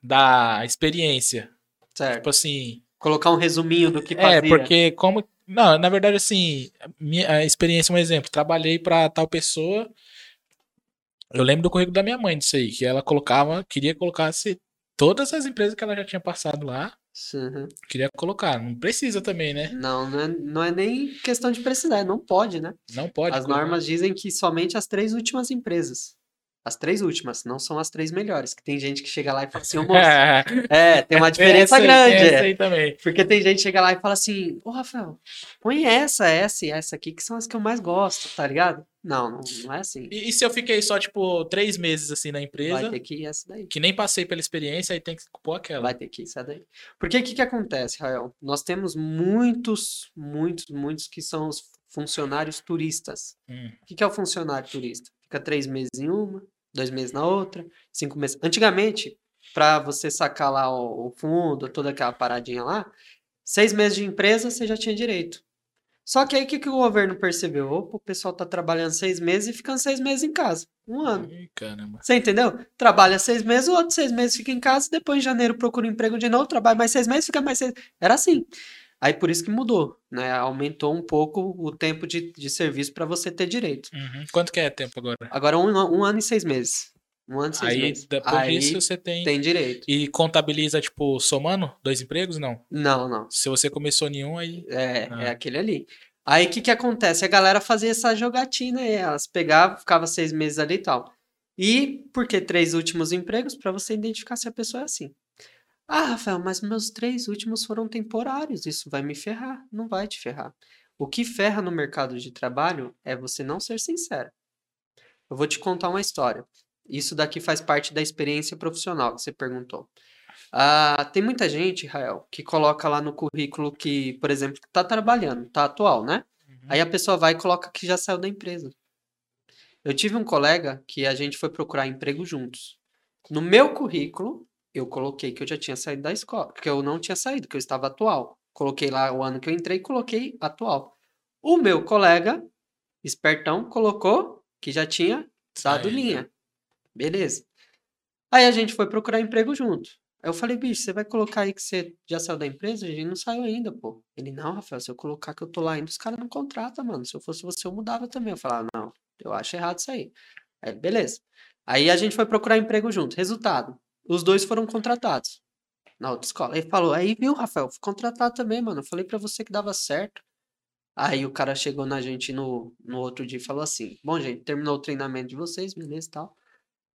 da experiência, certo. tipo assim, Colocar um resuminho do que fazia. É, porque como. Não, na verdade, assim, minha experiência, um exemplo. Trabalhei pra tal pessoa. Eu lembro do currículo da minha mãe disso aí, que ela colocava, queria colocar se todas as empresas que ela já tinha passado lá, Uhum. queria colocar. Não precisa também, né? Não, não é, não é nem questão de precisar, não pode, né? Não pode. As normas dizem que somente as três últimas empresas. As três últimas, não são as três melhores. Que tem gente que chega lá e fala assim, ô moço. é, tem uma diferença Essa grande. Essa é. aí também. Porque tem gente que chega lá e fala assim, ô Rafael, põe essa, essa e essa aqui, que são as que eu mais gosto, tá ligado? Não, não, não é assim. E, e se eu fiquei só, tipo, três meses assim na Vai empresa, ter que ir essa daí. que nem passei pela experiência, aí tem que pôr aquela. Vai ter que ir essa daí. Porque o que, que acontece, Rael? Nós temos muitos, muitos, muitos que são os funcionários turistas. Hum. O que, que é o funcionário turista? Fica três meses em uma, dois meses na outra, cinco meses. Antigamente, para você sacar lá o, o fundo, toda aquela paradinha lá, seis meses de empresa você já tinha direito. Só que aí o que, que o governo percebeu? Opa, o pessoal tá trabalhando seis meses e ficando seis meses em casa. Um ano. Ih, caramba. Você entendeu? Trabalha seis meses, o outro seis meses fica em casa, depois em janeiro procura um emprego de novo, trabalha mais seis meses, fica mais seis. Era assim. Aí por isso que mudou, né? Aumentou um pouco o tempo de, de serviço para você ter direito. Uhum. Quanto que é tempo agora? Agora um, um ano e seis meses. Um ano e seis Aí, meses. depois Aí disso, você tem... tem direito. E contabiliza, tipo, somando dois empregos? Não. Não, não. Se você começou nenhum, aí. É, Ah. é aquele ali. Aí o que que acontece? A galera fazia essa jogatina aí, elas pegavam, ficava seis meses ali e tal. E por que três últimos empregos? Para você identificar se a pessoa é assim. Ah, Rafael, mas meus três últimos foram temporários, isso vai me ferrar. Não vai te ferrar. O que ferra no mercado de trabalho é você não ser sincero. Eu vou te contar uma história. Isso daqui faz parte da experiência profissional que você perguntou. Ah, tem muita gente, Rael, que coloca lá no currículo que, por exemplo, tá trabalhando, tá atual, né? Aí a pessoa vai e coloca que já saiu da empresa. Eu tive um colega que a gente foi procurar emprego juntos. No meu currículo, eu coloquei que eu já tinha saído da escola, que eu não tinha saído, que eu estava atual. Coloquei lá o ano que eu entrei, coloquei atual. O meu colega, espertão, colocou que já tinha dado linha. Beleza. Aí a gente foi procurar emprego junto. Aí eu falei, bicho, você vai colocar aí que você já saiu da empresa? A gente não saiu ainda, pô. Ele, não, Rafael, se eu colocar que eu tô lá ainda, os caras não contratam, mano. Se eu fosse você, eu mudava também. Eu falava, não, eu acho errado isso aí. Aí, ele, beleza. Aí a gente foi procurar emprego junto. Resultado, os dois foram contratados na outra escola. Ele falou, aí viu, Rafael, fui contratado também, mano. Eu falei pra você que dava certo. Aí o cara chegou na gente no, no outro dia e falou assim: Bom, gente, terminou o treinamento de vocês, beleza e tal.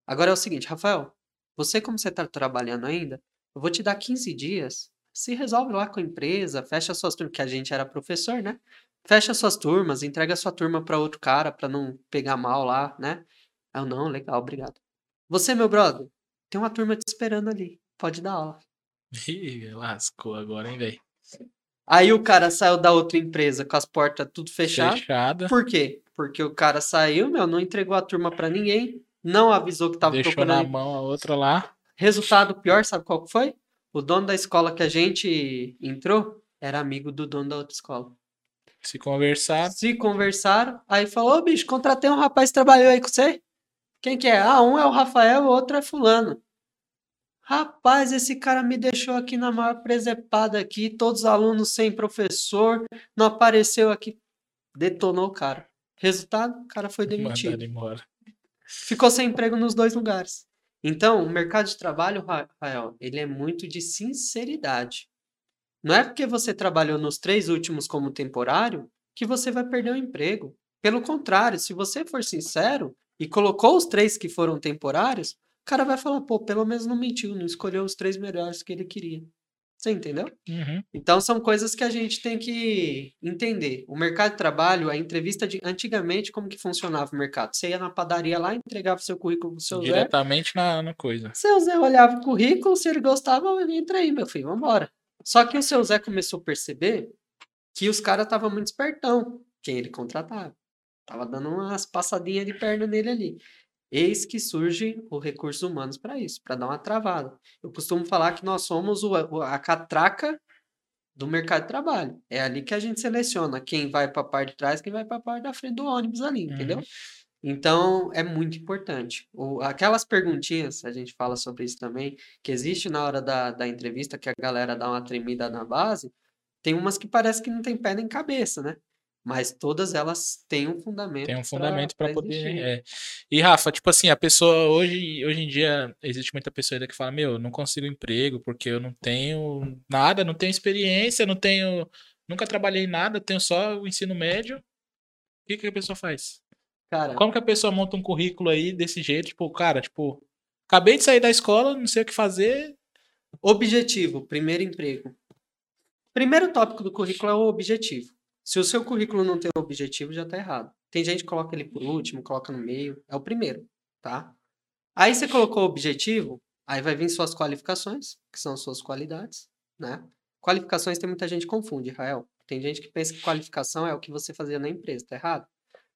Agora é o seguinte, Rafael, você, como você tá trabalhando ainda, eu vou te dar 15 dias. Se resolve lá com a empresa, fecha suas turmas, que a gente era professor, né? Fecha suas turmas, entrega sua turma para outro cara para não pegar mal lá, né? Eu, não, legal, obrigado. Você, meu brother, tem uma turma te esperando ali. Pode dar aula. Ih, lascou agora, hein, velho? Aí o cara saiu da outra empresa com as portas tudo fechadas. Fechada. Por quê? Porque o cara saiu, meu, não entregou a turma pra ninguém, não avisou que tava Deixou procurando. na mão a outra lá. Resultado pior, sabe qual que foi? O dono da escola que a gente entrou era amigo do dono da outra escola. Se conversar. Se conversaram, aí falou: Ô bicho, contratei um rapaz que trabalhou aí com você. Quem que é? Ah, um é o Rafael, o outro é Fulano. Rapaz, esse cara me deixou aqui na maior presepada aqui, todos os alunos sem professor, não apareceu aqui. Detonou o cara. Resultado, o cara foi demitido. Ficou sem emprego nos dois lugares. Então, o mercado de trabalho, Rafael, ele é muito de sinceridade. Não é porque você trabalhou nos três últimos como temporário que você vai perder o emprego. Pelo contrário, se você for sincero e colocou os três que foram temporários, o cara vai falar, pô, pelo menos não mentiu, não escolheu os três melhores que ele queria. Você entendeu? Uhum. Então são coisas que a gente tem que entender. O mercado de trabalho, a entrevista de antigamente como que funcionava o mercado? Você ia na padaria lá, entregava o seu currículo pro seu Zé. Diretamente na, na coisa. Seu Zé olhava o currículo, se ele gostava, entra aí, meu filho, vambora. Só que o seu Zé começou a perceber que os caras estavam muito espertão, quem ele contratava. Tava dando umas passadinhas de perna nele ali. Eis que surge o recursos humanos para isso, para dar uma travada. Eu costumo falar que nós somos o, a catraca do mercado de trabalho. É ali que a gente seleciona quem vai para a parte de trás, quem vai para a parte da frente do ônibus ali, Uhum. entendeu? Então, é muito importante. O, aquelas perguntinhas, a gente fala sobre isso também, que existe na hora da, da entrevista, que a galera dá uma tremida na base, tem umas que parece que não tem pé nem cabeça, né? Mas todas elas têm um fundamento. Tem um fundamento para poder. é. E Rafa, tipo assim, a pessoa hoje, hoje em dia existe muita pessoa ainda que fala: Meu, eu não consigo emprego porque eu não tenho nada, não tenho experiência, não tenho. Nunca trabalhei em nada, tenho só o ensino médio. O que, que a pessoa faz? Cara, Como que a pessoa monta um currículo aí desse jeito? Tipo, cara, tipo, acabei de sair da escola, não sei o que fazer. Objetivo, primeiro emprego. Primeiro tópico do currículo é o objetivo. Se o seu currículo não tem objetivo, já tá errado. Tem gente que coloca ele por último, coloca no meio. É o primeiro, tá? Aí você colocou o objetivo, aí vai vir suas qualificações, que são suas qualidades, né? Qualificações tem muita gente que confunde, Rael. Tem gente que pensa que qualificação é o que você fazia na empresa, tá errado?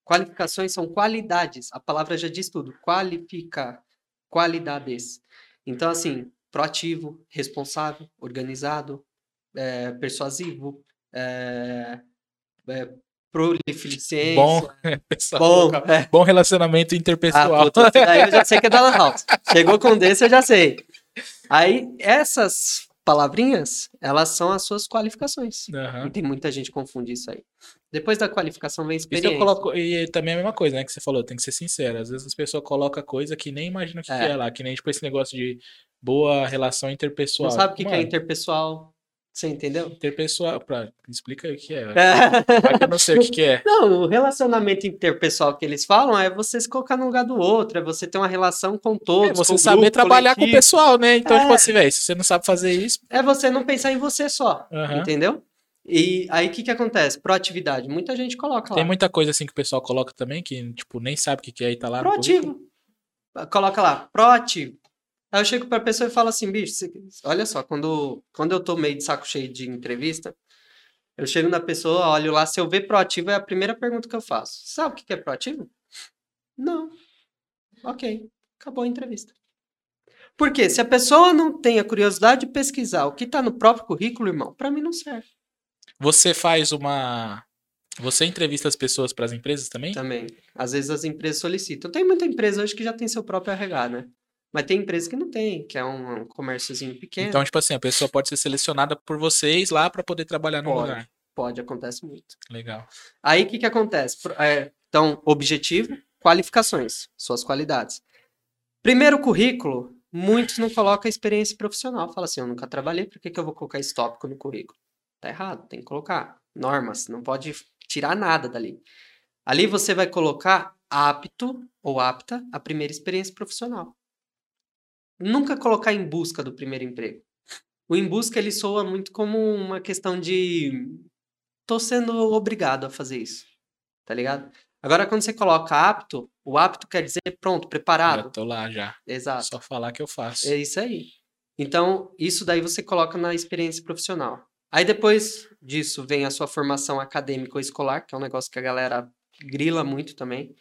Qualificações são qualidades. A palavra já diz tudo. Qualificar. Qualidades. Então, assim, proativo, responsável, organizado, é, persuasivo, é, é, prolificência. Bom, pessoal, Bom, é. bom relacionamento Ah, interpessoal. puta, esse daí eu já sei que é da Lan House. Chegou com desse, eu já sei. Aí, essas palavrinhas, elas são as suas qualificações. Aham. E tem muita gente que confunde isso aí. Depois da qualificação vem a Isso experiência. eu coloco, e também é a mesma coisa, né, que você falou, tem que ser sincero. Às vezes as pessoas colocam coisa que nem imaginam o que, É. que é lá, que nem tipo esse negócio de boa relação interpessoal. Não sabe o que, que é interpessoal. Você entendeu? interpessoal, pra, explica aí o que é. Eu não sei o que, que é. Não, o relacionamento interpessoal que eles falam é você se colocar no lugar do outro, é você ter uma relação com todos. É você com saber grupo, trabalhar com o coletivo. pessoal, né? Então, tipo É. assim, velho, se você não sabe fazer isso, É você não pensar em você só, Aham. entendeu? E aí o que, que acontece? Proatividade. Muita gente coloca lá. tem muita coisa assim que o pessoal coloca também, que, tipo, nem sabe o que, que é e tá lá. Proativo. Coloca lá, proativo. Aí eu chego pra pessoa e falo assim, bicho, olha só, quando, quando eu tô meio de saco cheio de entrevista, eu chego na pessoa, olho lá, se eu ver proativo, é a primeira pergunta que eu faço. Sabe o que é proativo? Não. Ok, acabou a entrevista. Por quê? Se a pessoa não tem a curiosidade de pesquisar o que tá no próprio currículo, irmão, pra mim não serve. Você faz uma. Você entrevista as pessoas para as empresas também? Também. Às vezes as empresas solicitam. Tem muita empresa hoje que já tem seu próprio RH, né? Mas tem empresa que não tem, que é um, um comérciozinho pequeno. Então, tipo assim, a pessoa pode ser selecionada por vocês lá para poder trabalhar no Pode. lugar. Pode, acontece muito. Legal. Aí o que, que acontece? É, então, objetivo, qualificações, suas qualidades. Primeiro currículo, muitos não colocam a experiência profissional. Fala assim, eu nunca trabalhei, por que, que eu vou colocar esse tópico no currículo? Tá errado, tem que colocar. Normas, não pode tirar nada dali. Ali você vai colocar apto ou apta à primeira experiência profissional. Nunca colocar em busca do primeiro emprego. O em busca ele soa muito como uma questão de tô sendo obrigado a fazer isso. Tá ligado? Agora, quando você coloca apto, o apto quer dizer pronto, Já preparado. tô lá já. Exato. Só falar que eu faço. É isso aí. Então, isso daí você coloca na experiência profissional. Aí depois disso vem a sua formação acadêmica ou escolar, que é um negócio que a galera grila muito também.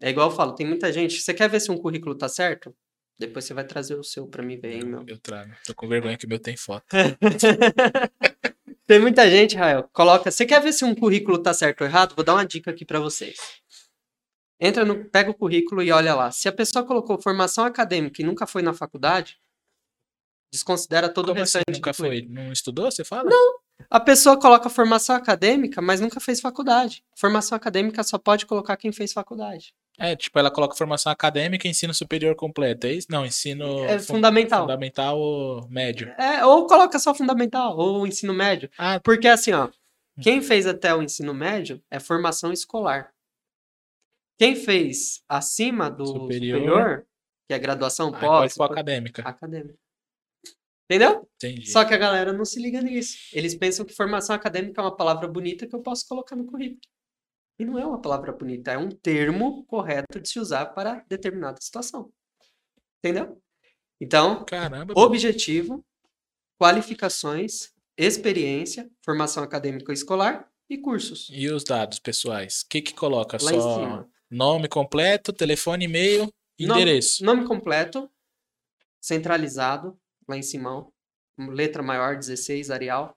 É igual eu falo, tem muita gente. Você quer ver se um currículo tá certo? Depois você vai trazer o seu pra mim ver, hein, meu. Eu trago. Tô com vergonha que o meu tem foto. Tem muita gente, Rael, coloca. Você quer ver se um currículo tá certo ou errado? Vou dar uma dica aqui pra vocês. Entra no, pega o currículo e olha lá. Se a pessoa colocou formação acadêmica e nunca foi na faculdade, desconsidera todo Como o assim? restante. Nunca do currículo. foi? Não estudou? Você fala? A pessoa coloca formação acadêmica, mas nunca fez faculdade. Formação acadêmica só pode colocar quem fez faculdade. É, tipo, ela coloca formação acadêmica e ensino superior completo. É isso? Não, ensino É fun- fundamental. fundamental ou médio. É, ou coloca só fundamental, ou ensino médio. Ah, Porque assim, ó, quem fez até o ensino médio é formação escolar. Quem fez acima do Superior. superior, que é graduação aí pode pós, pôr acadêmica. acadêmica. Entendeu? Entendi. Só que a galera não se liga nisso. Eles pensam que formação acadêmica é uma palavra bonita que eu posso colocar no currículo. E não é uma palavra bonita, é um termo correto de se usar para determinada situação. Entendeu? Então, Caramba. objetivo, qualificações, experiência, formação acadêmica escolar e cursos. E os dados pessoais? O que que coloca? Lá Só nome completo, telefone, e-mail, Nome- endereço. Nome completo, centralizado, lá em cima, letra maior, 16, Arial.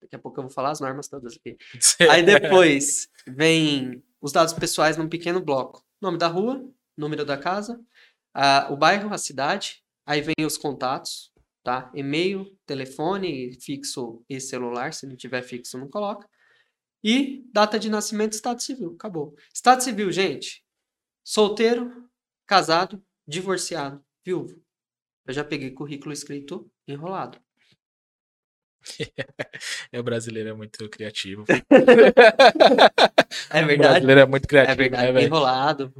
Daqui a pouco eu vou falar as normas todas aqui. Aí depois vem os dados pessoais num pequeno bloco. Nome da rua, número da casa, ah, o bairro, a cidade. Aí vem os contatos, tá? E-mail, telefone, fixo e celular. Se não tiver fixo, não coloca. E data de nascimento, estado civil. Acabou. Estado civil, gente. Solteiro, casado, divorciado, viúvo. Eu já peguei currículo escrito enrolado. É, o brasileiro é muito criativo. É O verdade? brasileiro é muito criativo, É verdade, né, enrolado.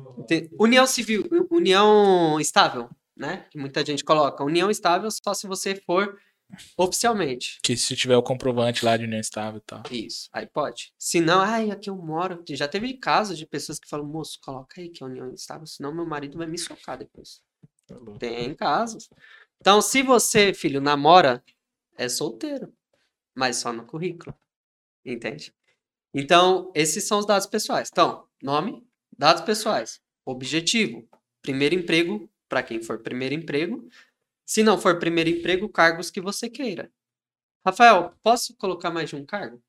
União civil, união estável, né? Que muita gente coloca. União estável só se você for oficialmente. Que se tiver o comprovante lá de união estável e tal. Isso, aí pode. Se não, ai, aqui eu moro. Já teve casos de pessoas que falam, moço, coloca aí que é união estável, senão meu marido vai me socar depois. Tá. Tem casos. Então, se você, filho, namora, é solteiro, mas só no currículo. Entende? Então, esses são os dados pessoais. Então, nome, dados pessoais, objetivo, primeiro emprego, para quem for primeiro emprego. Se não for primeiro emprego, cargos que você queira. Rafael, posso colocar mais de um cargo?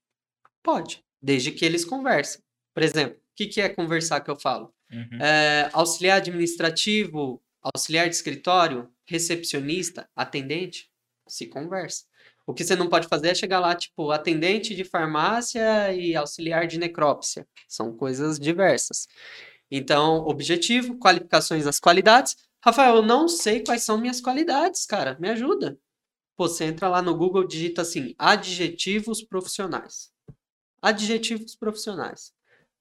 Pode, desde que eles conversem. Por exemplo, o que, que é conversar que eu falo? Uhum. É, auxiliar administrativo, auxiliar de escritório, recepcionista, atendente. Se conversa. O que você não pode fazer é chegar lá, tipo, atendente de farmácia e auxiliar de necrópsia. São coisas diversas. Então, objetivo, qualificações das qualidades. Rafael, eu não sei quais são minhas qualidades, cara. Me ajuda. Pô, você entra lá no Google, digita assim, adjetivos profissionais. Adjetivos profissionais.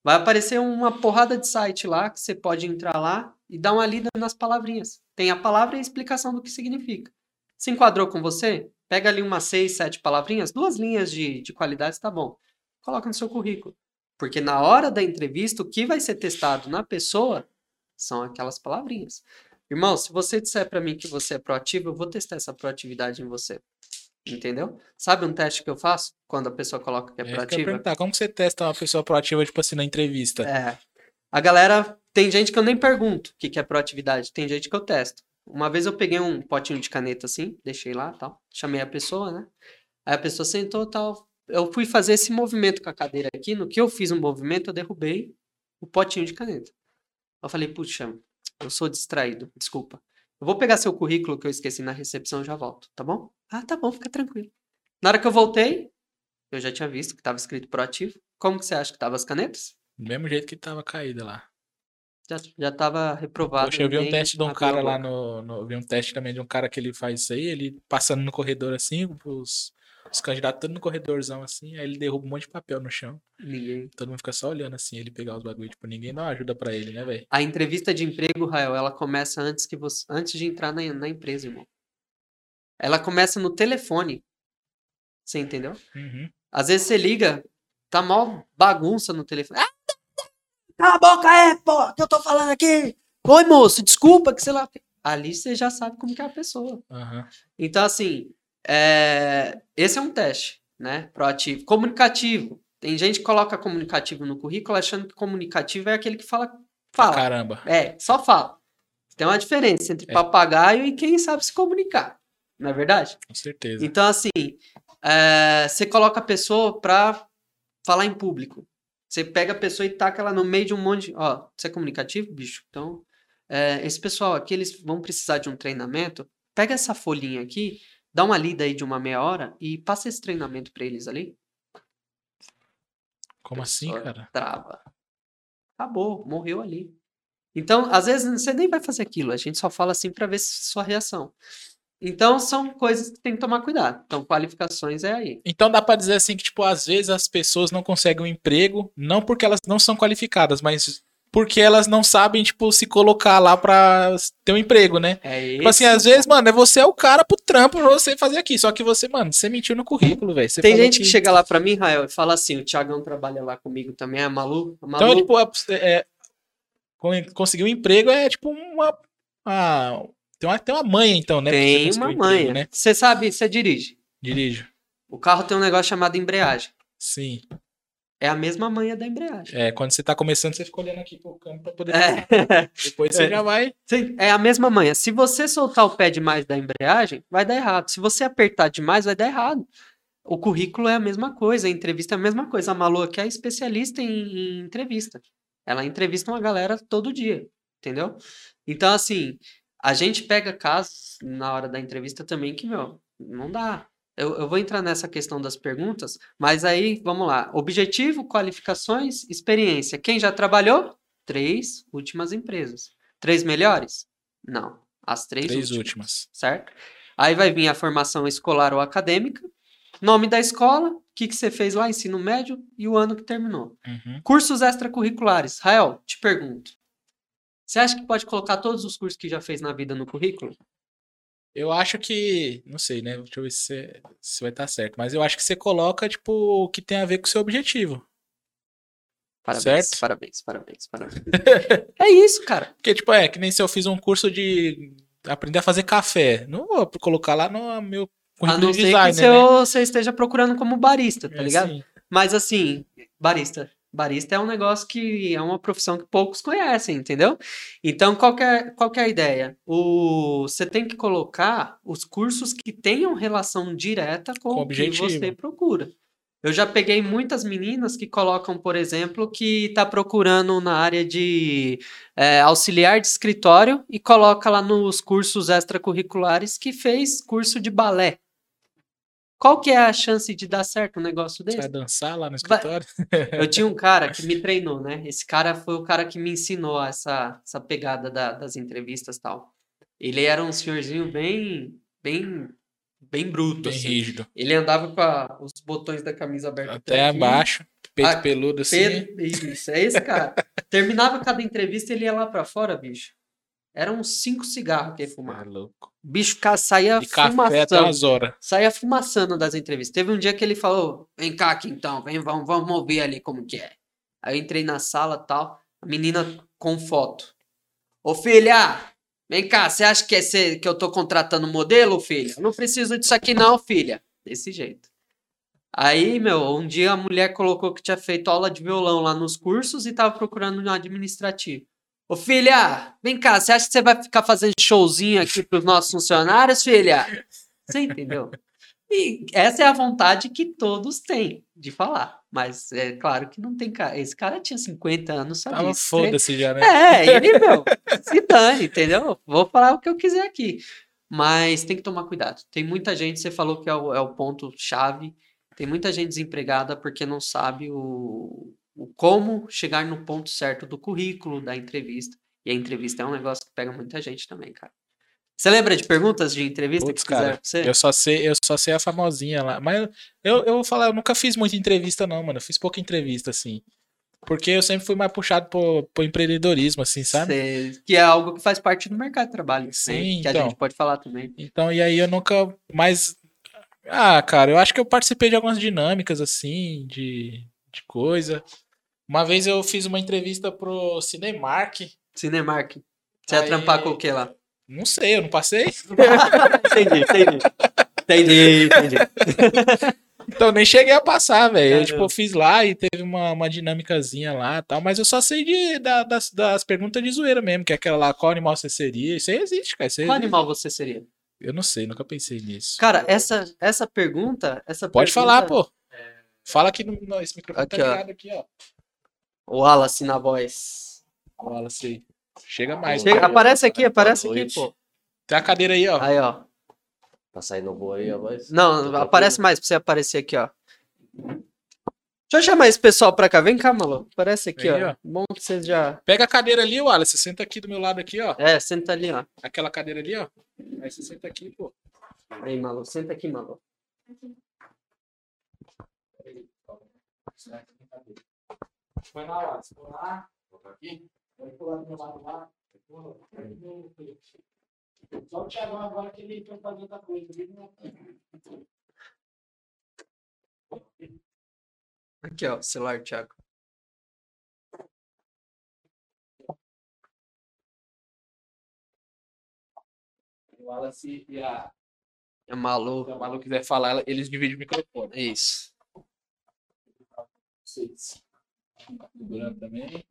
Vai aparecer uma porrada de site lá que você pode entrar lá e dar uma lida nas palavrinhas. Tem a palavra e a explicação do que significa. Se enquadrou com você? Pega ali umas seis, sete palavrinhas, duas linhas de, de qualidades, tá bom. Coloca no seu currículo. Porque na hora da entrevista, o que vai ser testado na pessoa são aquelas palavrinhas. Irmão, se você disser para mim que você é proativo, eu vou testar essa proatividade em você. Entendeu? Sabe um teste que eu faço quando a pessoa coloca que é, É, que eu proativa? perguntar, como você testa uma pessoa proativa, tipo assim, na entrevista? É. A galera. Tem gente que eu nem pergunto o que, que é proatividade. Tem gente que eu testo. Uma vez eu peguei um potinho de caneta assim, deixei lá tal. Chamei a pessoa, né? Aí a pessoa sentou tal. Eu fui fazer esse movimento com a cadeira aqui. No que eu fiz um movimento, eu derrubei o potinho de caneta. Eu falei, puxa, eu sou distraído, desculpa. Eu vou pegar seu currículo que eu esqueci na recepção e já volto, tá bom? Ah, tá bom, fica tranquilo. Na hora que eu voltei, eu já tinha visto que estava escrito proativo. Como que você acha que estavam as canetas? Do mesmo jeito que tava caída lá. Já, já tava reprovado. Poxa, eu vi um teste de um cara lá no, no- Eu vi um teste também de um cara que ele faz isso aí, ele passando no corredor assim, os, os candidatos todos no corredorzão assim, aí ele derruba um monte de papel no chão. Ninguém. Todo mundo fica só olhando assim, ele pegar os bagulho, tipo, ninguém dá ajuda pra ele, né, velho? A entrevista de emprego, Rael, ela começa antes que você, antes de entrar na, na empresa, irmão. Ela começa no telefone. Você entendeu? Uhum. Às vezes você liga, tá mó bagunça no telefone. Ah, cala a boca, é, pô, que eu tô falando aqui. Oi, moço, desculpa que sei lá. Ali você já sabe como que é a pessoa. Aham. Então, assim, é, esse é um teste, né? Proativo. Comunicativo. Tem gente que coloca comunicativo no currículo achando que comunicativo é aquele que fala. Fala. Caramba. É, só fala. Tem uma diferença entre É. papagaio e quem sabe se comunicar. Não é verdade? Com certeza. Então, assim, é, você coloca a pessoa pra falar em público. Você pega a pessoa e taca ela no meio de um monte de. Ó, você é comunicativo, bicho? Então, é, esse pessoal aqui, eles vão precisar de um treinamento. Pega essa folhinha aqui, dá uma lida aí de uma meia hora e passa esse treinamento pra eles ali. Como assim, cara? Trava. Acabou, morreu ali. Então, às vezes, você nem vai fazer aquilo, a gente só fala assim pra ver sua reação. Então, são coisas que tem que tomar cuidado. Então, qualificações é aí. Então dá pra dizer assim que, tipo, às vezes as pessoas não conseguem um emprego, não porque elas não são qualificadas, mas porque elas não sabem, tipo, se colocar lá pra ter um emprego, né? É Tipo assim, às vezes, mano, é você é o cara pro trampo pra você fazer aqui. Só que você, mano, você mentiu no currículo, velho. Tem gente que... chega lá pra mim, Rael, e fala assim: o Thiagão trabalha lá comigo também, é Malu. A Malu Então, tipo, é, é, con- conseguir um emprego é tipo uma. uma- tem, uma tem uma manha, então, né? tem uma um manha. né? Você sabe, você dirige. Dirijo. O carro tem um negócio chamado embreagem. Sim. É a mesma manha da embreagem. É, quando você tá começando, você fica olhando aqui pro câmbio pra poder. É. Depois você É. já vai. Sim, é a mesma manha. Se você soltar o pé demais da embreagem, vai dar errado. Se você apertar demais, vai dar errado. O currículo é a mesma coisa, a entrevista é a mesma coisa. A Malu aqui é especialista em, em entrevista. Ela entrevista uma galera todo dia, entendeu? Então, assim, a gente pega casos na hora da entrevista também que, meu, não dá. Eu, eu vou entrar nessa questão das perguntas, mas aí, vamos lá. Objetivo, qualificações, experiência. Quem já trabalhou? Três últimas empresas. Três melhores? Não. As três, Três últimas, últimas. certo? Aí vai vir a formação escolar ou acadêmica, nome da escola, o que, que você fez lá, ensino médio e o ano que terminou. Uhum. Cursos extracurriculares. Rael, te pergunto. Você acha que pode colocar todos os cursos que já fez na vida no currículo? Eu acho que. Não sei, né? Deixa eu ver se, você- se vai estar certo. Mas eu acho que você coloca, tipo, o que tem a ver com o seu objetivo. Parabéns, Certo. parabéns, parabéns, parabéns. é isso, cara. Porque, tipo, é, que nem se eu fiz um curso de aprender a fazer café. Não vou colocar lá no meu A currículo não de ser que designer, você, né? você esteja procurando como barista, tá É ligado? assim. Mas assim, barista. Barista é um negócio que é uma profissão que poucos conhecem, entendeu? Então, qual que é, qual é a ideia? O, você tem que colocar os cursos que tenham relação direta com, Com o que você procura. Eu já peguei muitas meninas que colocam, por exemplo, que está procurando na área de é, auxiliar de escritório e coloca lá nos cursos extracurriculares que fez curso de balé. Qual que é a chance de dar certo um negócio Você desse? vai dançar lá no escritório? Eu tinha um cara que me treinou, né? Esse cara foi o cara que me ensinou essa, essa pegada da- das entrevistas e tal. Ele era um senhorzinho bem, bem, bem bruto, Bem assim. rígido. Ele andava com a- os botões da camisa abertos Até abaixo, peito Ah, peludo assim. Pedro, isso, é esse cara. Terminava cada entrevista, ele ia lá pra fora, bicho. Eram uns cinco cigarros que ele É fumava. louco. O bicho saía fumaçando. Saía fumaçando das entrevistas. Teve um dia que ele falou: Vem cá aqui então, vem, vamos, vamos ouvir ali como que é. Aí eu entrei na sala tal, a menina com foto. Ô filha, vem cá, você acha que, é cê- que eu tô contratando modelo, filha? Eu não preciso disso aqui não, filha. Desse jeito. Aí, meu, um dia a mulher colocou que tinha feito aula de violão lá nos cursos e tava procurando um administrativo. Ô filha, vem cá, você acha que você vai ficar fazendo showzinho aqui pros nossos funcionários, filha? Você entendeu? E essa é a vontade que todos têm de falar. Mas é claro que não tem cara. Esse cara tinha 50 anos, sabia? Tava se- foda-se já, né? É, ele, meu, se dane, entendeu? Vou falar o que eu quiser aqui. Mas tem que tomar cuidado. Tem muita gente, você falou que é o, é o ponto-chave. Tem muita gente desempregada porque não sabe o, o como chegar no ponto certo do currículo, da entrevista. E a entrevista é um negócio que pega muita gente também, cara. Você lembra de perguntas de entrevista Putz, que fizeram pra você? Eu só sei, eu só sei a famosinha lá. Mas eu, eu vou falar, eu nunca fiz muita entrevista, não, mano. Eu fiz pouca entrevista, assim. Porque eu sempre fui mais puxado pro, pro empreendedorismo, assim, sabe? Cê- que é algo que faz parte do mercado de trabalho, né? Sim, que a então. gente pode falar também. Então, e aí eu nunca mais. Ah, cara, eu acho que eu participei de algumas dinâmicas, assim, de, de coisa. Uma vez eu fiz uma entrevista pro Cinemark. Cinemark. Você ia Aí- trampar com o que lá? Não sei, eu não passei. entendi, entendi. Entendi, entendi. Então nem cheguei a passar, velho. Eu, tipo, fiz lá e teve uma, uma dinâmicazinha lá e tal, mas eu só sei de, da- das, das perguntas de zoeira mesmo, que é aquela lá, qual animal você seria? Isso aí existe, cara. Aí Qual existe. animal você seria? Eu não sei, nunca pensei nisso. Cara, essa, essa pergunta. Essa Pode pergunta- falar, pô. Fala aqui no, no esse microfone Aqui, tá ó. ligado aqui, ó. O Wallace na voz. Fala assim. Chega mais. Chega, aparece aqui, aparece Boa aqui, noite. pô. Tem a cadeira aí, ó. Aí, ó. Tá saindo boa aí a voz? Não, Tá aparece tranquilo? mais pra você aparecer aqui, ó. Deixa eu chamar esse pessoal pra cá. Vem cá, maluco. Aparece aqui, Aí, ó. ó. Bom que vocês já. Pega a cadeira ali, Wallace. Senta aqui do meu lado aqui, ó. É, senta ali, ó. Aquela cadeira ali, ó. Aí você senta aqui, pô. Aí, maluco. Senta aqui, maluco. Foi na Wallace. Foi lá. Aqui. Vai pular do meu lado lá. Só o Thiagão agora que ele foi fazer outra coisa. Ele não- Aqui, ó. Celular, Thiago. O Wallace e a, É maluco. se a Malu quiser falar, eles dividem o microfone. Isso. Vocês. Segurando também.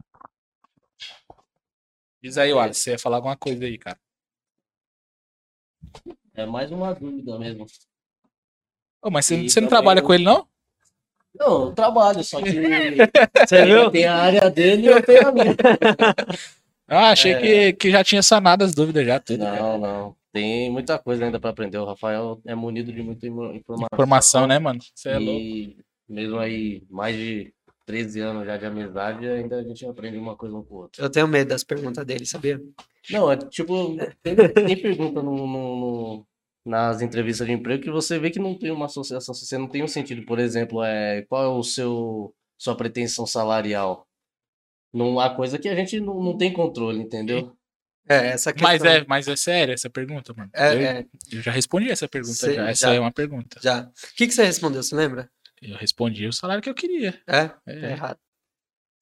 Diz aí, Wallace, você ia falar alguma coisa aí, cara. É mais uma dúvida mesmo. Ô, mas você, você não trabalha o- com ele, não? Não, eu trabalho, só que Você ele viu? tem a área dele e eu tenho a minha. Ah, achei É. que, que já tinha sanado as dúvidas já, tudo. cara. Não, não. Tem muita coisa ainda pra aprender. O Rafael é munido de muita informação. Informação, né, mano? Você é louco. E mesmo aí, mais de 13 anos já de amizade, ainda a gente aprende uma coisa um com o outro. Eu tenho medo das perguntas dele, sabia? Não, é tipo, tem, tem pergunta no, no- no- nas entrevistas de emprego que você vê que não tem uma associação, você não tem um sentido. Por exemplo, é, qual é o seu sua pretensão salarial? Não há coisa que a gente não, não tem controle, entendeu? É, essa questão. Mas é, mas é sério essa pergunta, mano. É, eu, é, eu já respondi essa pergunta Cê já. Essa já- é uma pergunta. já. O que, que você respondeu? Você lembra? Eu respondi o salário que eu queria. É? Tá É. errado.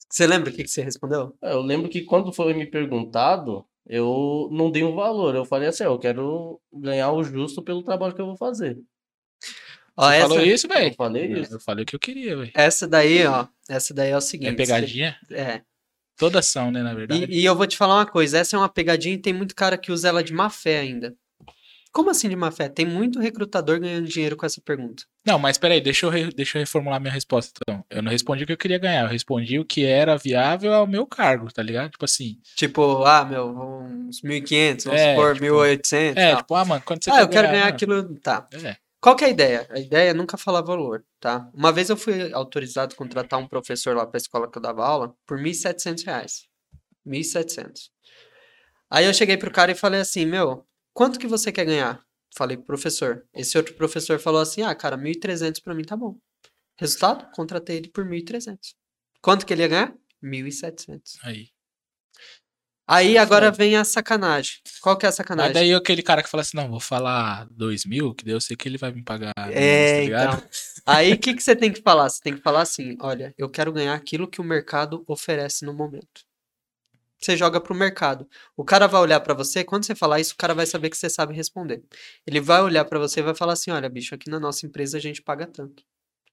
Você lembra o que, que você respondeu? É, Eu lembro que quando foi me perguntado, eu não dei um valor. Eu falei assim, eu quero ganhar o justo pelo trabalho que eu vou fazer. Ó, Você essa, falou isso, Eu velho? falei isso. Eu falei o que eu queria, velho. essa daí, ó. Essa daí é o seguinte. É pegadinha? É. Todas são, né, na verdade. E, e eu vou te falar uma coisa, essa é uma pegadinha e tem muito cara que usa ela de má fé ainda. Como assim de má fé? Tem muito recrutador ganhando dinheiro com essa pergunta. Não, mas peraí, deixa eu, re- deixa eu reformular minha resposta, então. Eu não respondi o que eu queria ganhar, eu respondi o que era viável ao meu cargo, tá ligado? Tipo assim, Tipo, ah, meu, uns 1.500, vamos É, supor, tipo, 1.800 é, tal. tipo, ah, mano, quando você Ah, eu quero ganhar mano? aquilo, tá. É. Qual que é a ideia? A ideia é nunca falar valor, tá? Uma vez eu fui autorizado a contratar um professor lá para a escola que eu dava aula por 1.700 reais. 1.700. Aí eu cheguei pro cara e falei assim, meu, quanto que você quer ganhar? Falei pro professor. Esse outro professor falou assim, ah, cara, 1.300 para mim tá bom. Resultado? Contratei ele por 1.300. Quanto que ele ia ganhar? 1.700. Aí. Aí agora vem a sacanagem. Qual que é a sacanagem? daí aquele cara que fala assim, não, vou falar dois mil, que daí eu sei que ele vai me pagar menos, É, tá então. Aí o que, que você tem que falar? Você tem que falar assim: olha, eu quero ganhar aquilo que o mercado oferece no momento. Você joga pro mercado. O cara vai olhar pra você, quando você falar isso, o cara vai saber que você sabe responder. Ele vai olhar pra você e vai falar assim: olha, bicho, aqui na nossa empresa a gente paga tanto.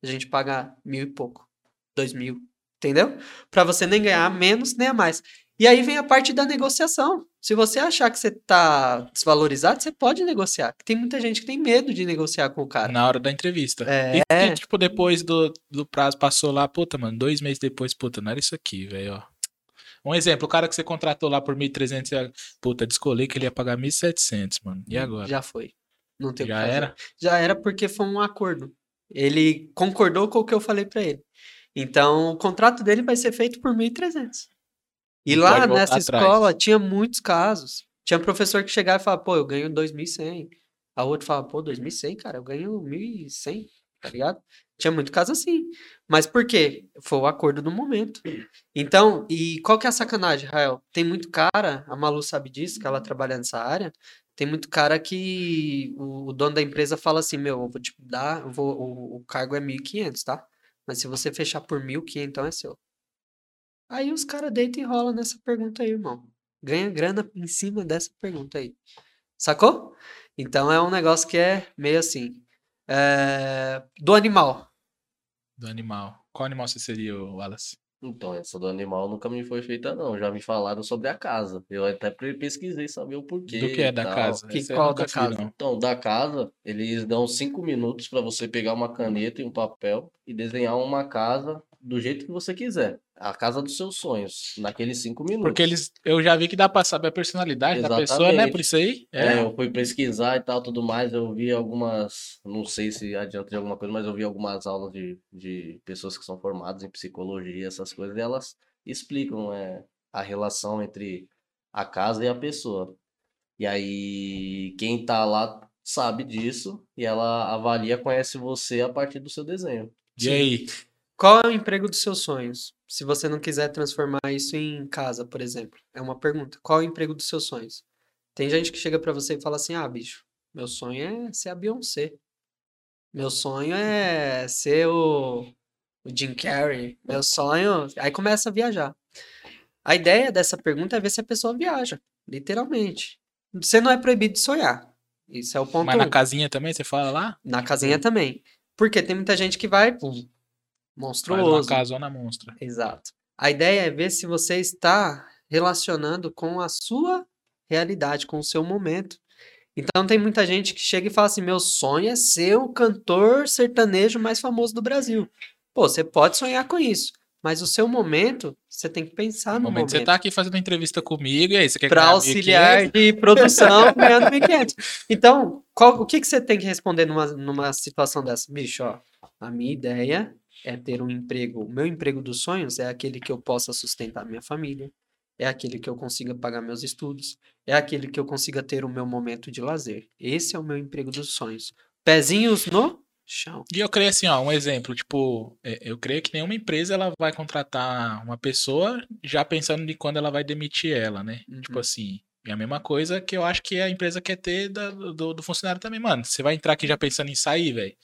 A gente paga mil e pouco, dois mil, entendeu? Pra você nem ganhar menos nem a mais. E aí vem a parte da negociação. Se você achar que você tá desvalorizado, você pode negociar. Tem muita gente que tem medo de negociar com o cara. Na hora da entrevista. É. E tipo, depois do, do prazo passou lá, puta, mano, dois meses depois, puta, não era isso aqui, velho, ó. Um exemplo, o cara que você contratou lá por 1.300, você- puta, descolei que ele ia pagar 1.700, mano. E agora? Já foi. Não tem Já era? Já era porque foi um acordo. Ele concordou com o que eu falei pra ele. Então, o contrato dele vai ser feito por 1.300. E Não lá nessa atrás. escola tinha muitos casos. Tinha professor que chegava e falava, pô, eu ganho 2.100. A outra falava, pô, 2.100, cara, eu ganho 1.100, tá ligado? Tinha muito caso assim. Mas por quê? Foi o acordo do momento. Então, e qual que é a sacanagem, Rael? Tem muito cara, a Malu sabe disso, que ela trabalha nessa área, tem muito cara que o, dono da empresa fala assim, meu, eu vou te dar, vou, o, o cargo é 1.500, tá? Mas se você fechar por 1.500, então é seu. Aí os caras deitam e rolam nessa pergunta aí, irmão. Ganha grana em cima dessa pergunta aí. Sacou? Então é um negócio que é meio assim. É, Do animal. Do animal. Qual animal você seria, Wallace? Então, essa do animal nunca me foi feita, não. Já me falaram sobre a casa. Eu até pesquisei saber o porquê. Do que é da tal. casa? Que- Essa qual da casa? Então, da casa, eles dão cinco minutos para você pegar uma caneta e um papel e desenhar uma casa do jeito que você quiser. A casa dos seus sonhos, naqueles cinco minutos. Porque eles, eu já vi que dá pra saber a personalidade da pessoa, né? Exatamente. Por isso aí. É, É. eu fui pesquisar e tal, tudo mais. Eu vi algumas, não sei se adianta de alguma coisa, mas eu vi algumas aulas de, de pessoas que são formadas em psicologia, essas coisas, e elas explicam é, a relação entre a casa e a pessoa. E aí, quem tá lá sabe disso e ela avalia, conhece você a partir do seu desenho. E aí? Qual é o emprego dos seus sonhos? Se você não quiser transformar isso em casa, por exemplo. É uma pergunta. Qual é o emprego dos seus sonhos? Tem gente que chega pra você e fala assim: ah, bicho, meu sonho é ser a Beyoncé. Meu sonho é ser o, o Jim Carrey. Meu sonho. Aí começa a viajar. A ideia dessa pergunta é ver se a pessoa viaja, literalmente. Você não é proibido de sonhar. Isso é o ponto Mas na um. casinha também, você fala lá? Na casinha também. Porque tem muita gente que vai, pum, Faz uma monstruoso. casona monstra. Exato. A ideia é ver se você está relacionando com a sua realidade, com o seu momento. Então tem muita gente que chega e fala assim: meu sonho é ser o cantor sertanejo mais famoso do Brasil. Pô, você pode sonhar com isso, mas o seu momento, você tem que pensar No no momento momento. você tá aqui fazendo entrevista comigo, e aí você quer Para auxiliar 1.500? de produção ganhando 1.500. Então, qual- o que, que você tem que responder numa, numa situação dessa? Bicho, ó, a minha ideia é ter um emprego. O meu emprego dos sonhos é aquele que eu possa sustentar minha família, é aquele que eu consiga pagar meus estudos, é aquele que eu consiga ter o meu momento de lazer. Esse é o meu emprego dos sonhos. Pezinhos no chão. E eu creio assim, ó, um exemplo, tipo, é, eu creio que nenhuma empresa ela vai contratar uma pessoa já pensando de quando ela vai demitir ela, né? Tipo Uhum. assim, é a mesma coisa que eu acho que a empresa quer ter da- do, do funcionário também, mano. Você vai entrar aqui já pensando em sair, velho.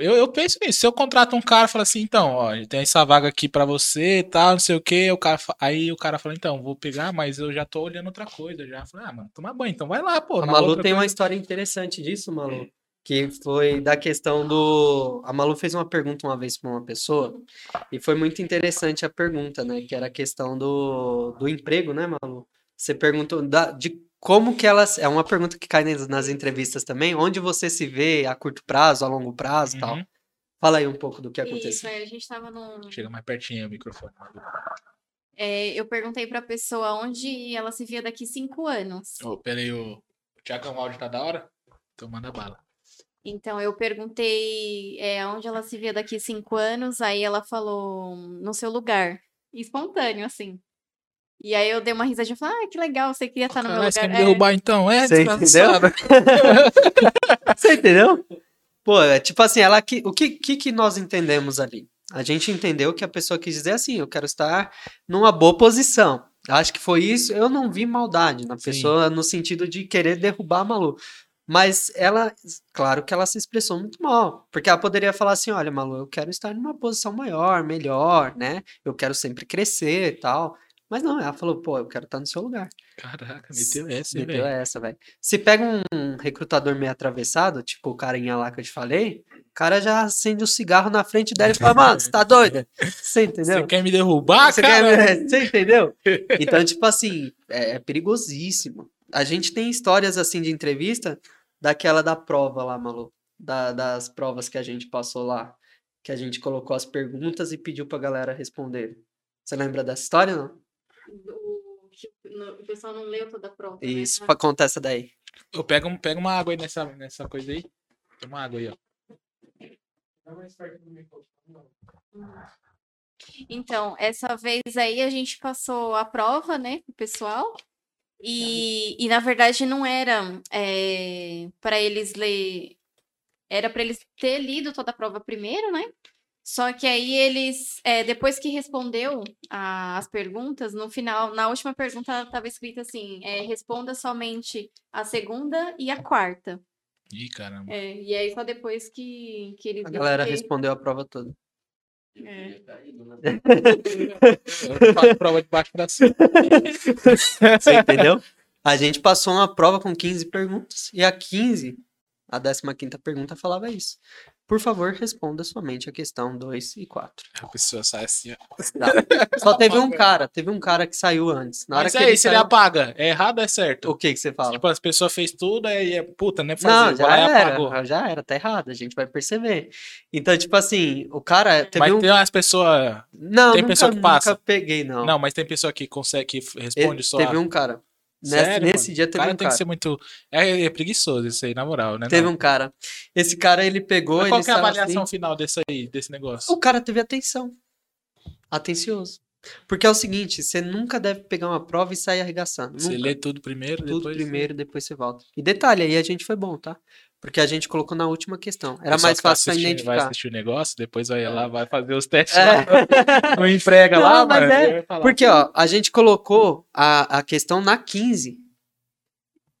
Eu, eu penso nisso. Se eu contrato um cara e falo assim, então, ó, tem essa vaga aqui pra você e tal, não sei o quê, o cara, aí o cara fala, então, vou pegar, mas eu já tô olhando outra coisa já. Falei, ah, mano, toma banho, então vai lá, pô. A Malu tem uma coisa. história interessante disso, Malu. Que foi da questão do. A Malu fez uma pergunta uma vez para uma pessoa, e foi muito interessante a pergunta, né? Que era a questão do, do emprego, né, Malu? Você perguntou da, de como que elas. É uma pergunta que cai nas, nas entrevistas também, onde você se vê a curto prazo, a longo prazo e tal. Uhum. Fala aí um pouco do que Isso, aconteceu. aí a gente tava num. Chega mais pertinho o microfone. É, eu perguntei pra pessoa onde ela se via daqui cinco anos. Ô, pera aí, o Thiago, o áudio tá da hora? Então manda bala. Então eu perguntei é, onde ela se via daqui cinco anos, aí ela falou no seu lugar. Espontâneo, assim. E aí eu dei uma risadinha e falei, ah, que legal, você queria estar no meu Caralho, você lugar. quer me derrubar então? É, Você desgraçado. Você entendeu? Pô, é tipo assim, ela que, o que, que, que nós entendemos ali? A gente entendeu que a pessoa quis dizer assim, eu quero estar numa boa posição. Acho que foi isso. Eu não vi maldade na Sim. pessoa no sentido de querer derrubar a Malu. Mas ela, claro que ela se expressou muito mal. Porque ela poderia falar assim: olha, Malu, eu quero estar numa posição maior, melhor, né? Eu quero sempre crescer e tal. Mas não, ela falou: pô, eu quero estar no seu lugar. Caraca, meteu essa, hein, Meteu velho. essa, velho. Se pega um recrutador meio atravessado, tipo o carinha lá que eu te falei, o cara já acende um cigarro na frente dela e fala, mano, você tá doido? Você entendeu? Você quer me derrubar, Você cara? quer- Você entendeu? Então, tipo assim, é, é perigosíssimo. A gente tem histórias assim de entrevista daquela da prova lá, Malu. Da- das provas que a gente passou lá. Que a gente colocou as perguntas e pediu pra galera responder. Você lembra dessa história, não? O, no- o pessoal não leu toda a prova. né? Isso, conta essa daí. Eu pego, um- pega uma água aí nessa, nessa coisa aí. Tem uma água aí, ó. Então, essa vez aí a gente passou a prova, né, pro pessoal. E, e na verdade não era para eles ler, era para eles ter lido toda a prova primeiro, né? Só que aí eles, é, depois que respondeu a- as perguntas, no final, na última pergunta estava escrito assim: é, responda somente a segunda e a quarta. Ih, caramba. É, e aí só depois que, que eles A galera que- respondeu a prova toda. é. Eu faço prova debaixo da sua. Você entendeu? A gente passou uma prova com 15 perguntas e a 15, a 15ª pergunta falava isso. Por favor, responda somente a questão 2 e 4. A pessoa sai assim, ó. Só teve um cara, teve um cara que saiu antes. Na hora Mas que aí, ele se ele saiu, apaga, é errado ou é certo? o que que você fala? Tipo, as pessoas fez tudo, aí é puta, né? Fazer, Não, já vai lá e apagou. era, já era, tá errado, a gente vai perceber. Então, tipo assim, o cara teve Mas um... tem umas pessoas. Não, tem nunca, pessoa que passa. nunca peguei, não. Não. mas tem pessoa que consegue, que Ele- responde só. Teve a- um cara. Nesse, Sério, nesse mano? dia teve cara um tem cara. que ser muito. É, é preguiçoso isso aí, na moral, né? Teve não? um cara. Esse cara, ele pegou, Mas ele qual que é a avaliação assim, final desse aí, desse negócio? O cara teve atenção. Atencioso. Porque é o seguinte, você nunca deve pegar uma prova e sair arregaçando. Você lê tudo primeiro, tudo depois. primeiro, depois você volta. E detalhe, aí a gente foi bom, tá? Porque a gente colocou na última questão. Era mais tá fácil pra assistindo- Vai identificar. assistir o negócio, depois vai lá, vai fazer os testes É. lá. Não emprega Não, lá, mas mano. é. Porque, ó, a gente colocou a, a questão na 15.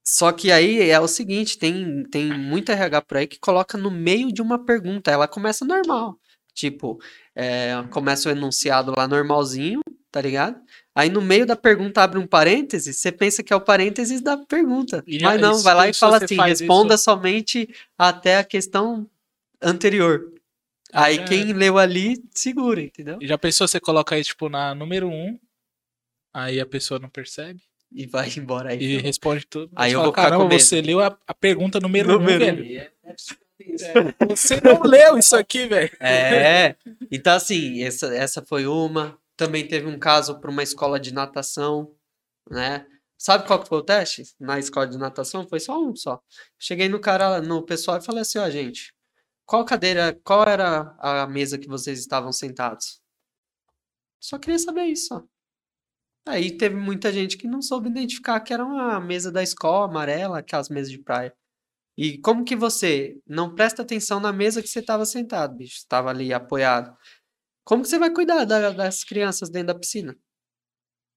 Só que aí é o seguinte, tem, tem muito RH por aí que coloca no meio de uma pergunta. Ela começa normal. Tipo, é, começa o enunciado lá normalzinho, tá ligado? Aí no meio da pergunta abre um parêntese, você pensa que é o parênteses da pergunta. E Mas não, vai lá e fala assim, responda somente até a questão anterior. Aí Já quem leu ali, segura, entendeu? E Já pensou, você coloca aí, tipo, na número um, aí a pessoa não percebe E vai embora aí. e responde tudo. Aí eu fala, vou ficar Caramba, medo." você leu a, a pergunta número, Número um, um. velho. É, Você não leu isso aqui, velho. É, então assim, essa, essa foi uma. Também teve um caso para uma escola de natação, né? Sabe qual que foi o teste? Na escola de natação foi só um só. Cheguei no cara, no pessoal e falei assim, ó, gente, qual cadeira, qual era a mesa que vocês estavam sentados? Só queria saber isso, ó. Aí teve muita gente que não soube identificar que era uma mesa da escola amarela, aquelas mesas de praia. E como que você não presta atenção na mesa que você estava sentado, bicho? Estava ali apoiado. Como que você vai cuidar da- das crianças dentro da piscina?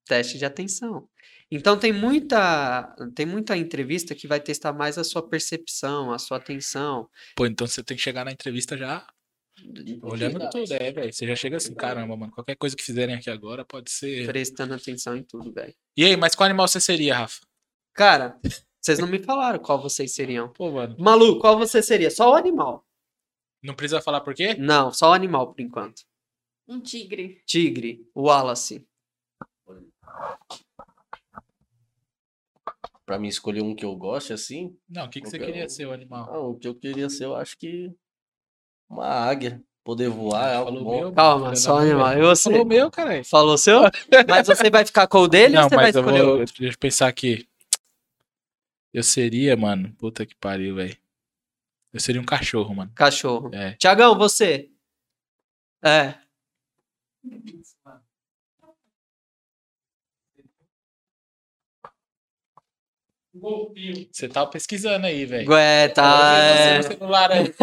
Teste de atenção. Então tem muita, tem muita entrevista que vai testar mais a sua percepção, a sua atenção. Pô, então você tem que chegar na entrevista já olhando tudo, é, velho. Você já chega assim, caramba, mano. Qualquer coisa que fizerem aqui agora pode ser. Prestando atenção em tudo, velho. E aí, mas qual animal você seria, Rafa? Cara, vocês não me falaram qual vocês seriam. Pô, mano. Malu, qual você seria? Só o animal. Não precisa falar por quê? Não, só o animal por enquanto. Um tigre. Tigre, Wallace. Pra mim escolher um que eu goste, assim, Não, o que, que você queria um. ser, o animal? ah, o que eu queria ser, eu acho que uma águia. Poder voar é algo bom. meu, Calma, só animal. velho. E você? Falou meu, caralho. Falou seu? Mas você vai ficar com o dele ou Não, você vai mas eu escolher vou. outro? Deixa eu pensar aqui. Eu seria, mano. Puta que pariu, velho. Eu seria um cachorro, mano. Cachorro. É. Tiagão, você? É. Thank you. Você tava pesquisando aí, velho. Ué, tá. é. Você no celular aí.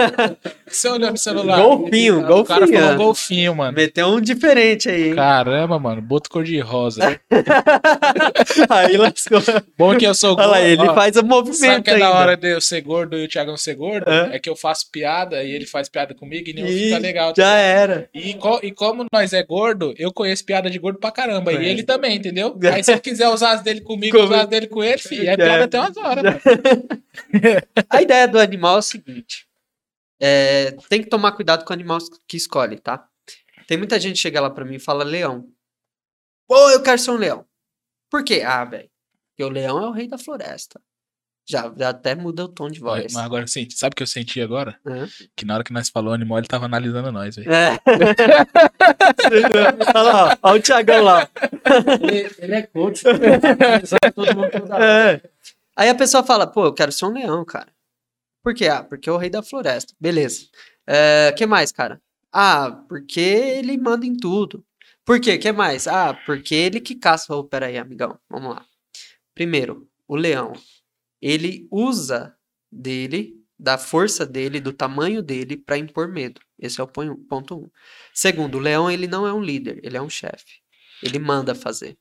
Você olhou no celular. Golfinho, O cara golfinho. falou golfinho, mano. Meteu um diferente aí, hein? Caramba, mano. Boto cor de rosa. aí lascou. Bom que eu sou Olha lá, ele ó, faz o Sabe movimento que é ainda. da hora de eu ser gordo e o Thiagão ser gordo? É. É que eu faço piada e ele faz piada comigo e nenhum Ih, fica legal. Já também. era. E, co- e como nós é gordo, eu conheço piada de gordo pra caramba. É. E ele também, entendeu? Aí se ele quiser usar as dele comigo, usar as dele com ele, filho, é É. piada até umas horas. A ideia do animal é o seguinte: é, tem que tomar cuidado com o animal que escolhe, tá? Tem muita gente que chega lá pra mim e fala leão. Pô, eu quero ser um leão. Por quê? Ah, velho. Porque o leão é o rei da floresta. Já, já até muda o tom de voz. Mas agora, assim, sabe o que eu senti agora? Hã? Que na hora que nós falou animal, ele tava analisando nós, velho. É. Olha lá, ó, olha o Thiagão lá. Ele, ele é coach. Sabe todo mundo toda. É. Aí a pessoa fala, pô, eu quero ser um leão, cara. Por quê? Ah, porque é o rei da floresta. Beleza. O que mais, cara? Ah, porque ele manda em tudo. Por quê? que mais? Ah, porque ele que caça. Oh, peraí, amigão. Vamos lá. Primeiro, o leão. Ele usa dele, da força dele, do tamanho dele, para impor medo. Esse é o pon- ponto um. Segundo, o leão ele não é um líder, ele é um chefe. Ele manda fazer.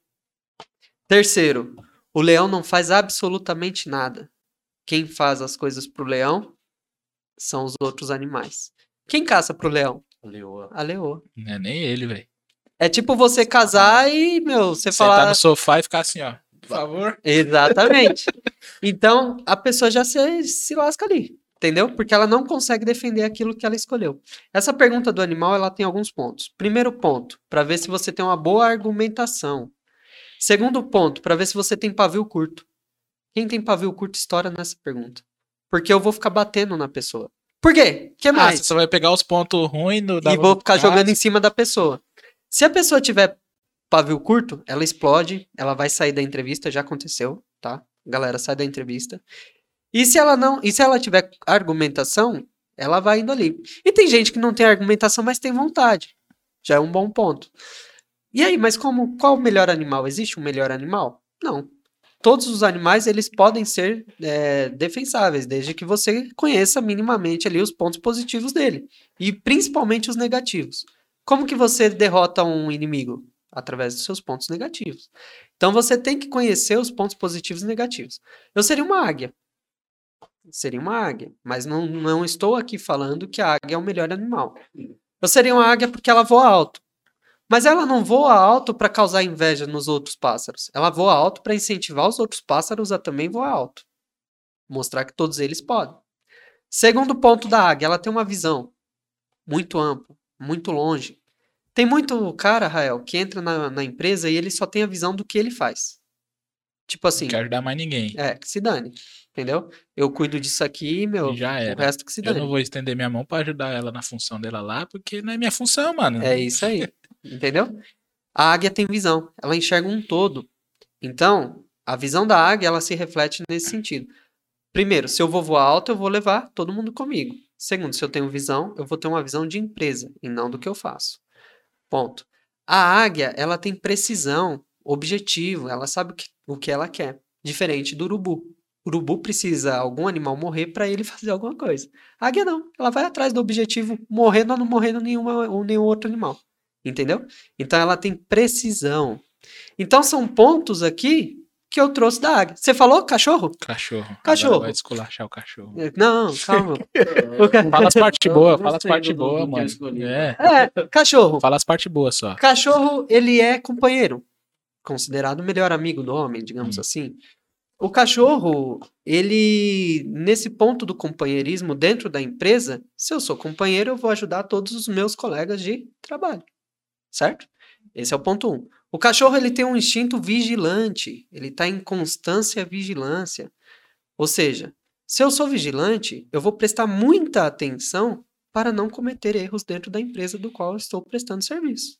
Terceiro, o leão não faz absolutamente nada. Quem faz as coisas pro leão são os outros animais. Quem caça pro leão? Leoa. A leoa. Não é nem ele, velho. É tipo você casar e, meu, você Sentar falar. no sofá e ficar assim, ó. Por favor. Exatamente. Então, a pessoa já se, se lasca ali, entendeu? Porque ela não consegue defender aquilo que ela escolheu. Essa pergunta do animal, ela tem alguns pontos. Primeiro ponto, para ver se você tem uma boa argumentação. Segundo ponto, para ver se você tem pavio curto. Quem tem pavio curto estoura nessa pergunta. Porque eu vou ficar batendo na pessoa. Por quê? que Ah, mais? você só vai pegar os pontos ruins do, da e vou ficar jogando em cima da pessoa. Se a pessoa tiver pavio curto, ela explode, ela vai sair da entrevista, já aconteceu, tá? Galera, sai da entrevista. E se ela não, e se ela tiver argumentação, ela vai indo ali. E tem gente que não tem argumentação, mas tem vontade. Já é um bom ponto. E aí, mas como qual o melhor animal? Existe um melhor animal? Não. Todos os animais eles podem ser é, defensáveis, desde que você conheça minimamente ali os pontos positivos dele e principalmente os negativos. Como que você derrota um inimigo? Através dos seus pontos negativos. Então você tem que conhecer os pontos positivos e negativos. Eu seria uma águia. Seria uma águia, mas não, não estou aqui falando que a águia é o melhor animal. Eu seria uma águia porque ela voa alto. Mas ela não voa alto para causar inveja nos outros pássaros. Ela voa alto para incentivar os outros pássaros a também voar alto. Mostrar que todos eles podem. Segundo ponto da águia, ela tem uma visão muito ampla, muito longe. Tem muito cara, Rael, que entra na, na empresa e ele só tem a visão do que ele faz. Tipo assim, Não quero ajudar mais ninguém. é, que se dane. Entendeu? Eu cuido disso aqui, meu. E já O era. resto que se Eu dane. não vou estender minha mão pra ajudar ela na função dela lá, porque não é minha função, mano. É isso aí. Entendeu? A águia tem visão, ela enxerga um todo. Então, a visão da águia, ela se reflete nesse sentido. Primeiro, se eu vou voar alto, eu vou levar todo mundo comigo. Segundo, se eu tenho visão, eu vou ter uma visão de empresa e não do que eu faço. Ponto. A águia, ela tem precisão, objetivo, ela sabe o que, o que ela quer. Diferente do urubu. O urubu precisa algum animal morrer para ele fazer alguma coisa. A águia não, ela vai atrás do objetivo, morrendo ou não morrendo nenhuma, ou nenhum outro animal. Entendeu? Então ela tem precisão. Então são pontos aqui que eu trouxe da águia. Você falou cachorro? Cachorro. Cachorro. Agora vai esculachar o cachorro. Não, calma. Fala as partes boas, fala as partes boas, mano. É. É, cachorro. Fala as partes boas só. Cachorro, ele é companheiro. Considerado o melhor amigo do homem, digamos Hum. assim. O cachorro, ele, nesse ponto do companheirismo dentro da empresa, se eu sou companheiro, eu vou ajudar todos os meus colegas de trabalho. Certo? Esse é o ponto um. O cachorro, ele tem um instinto vigilante. Ele está em constância vigilância. Ou seja, se eu sou vigilante, eu vou prestar muita atenção para não cometer erros dentro da empresa do qual estou prestando serviço.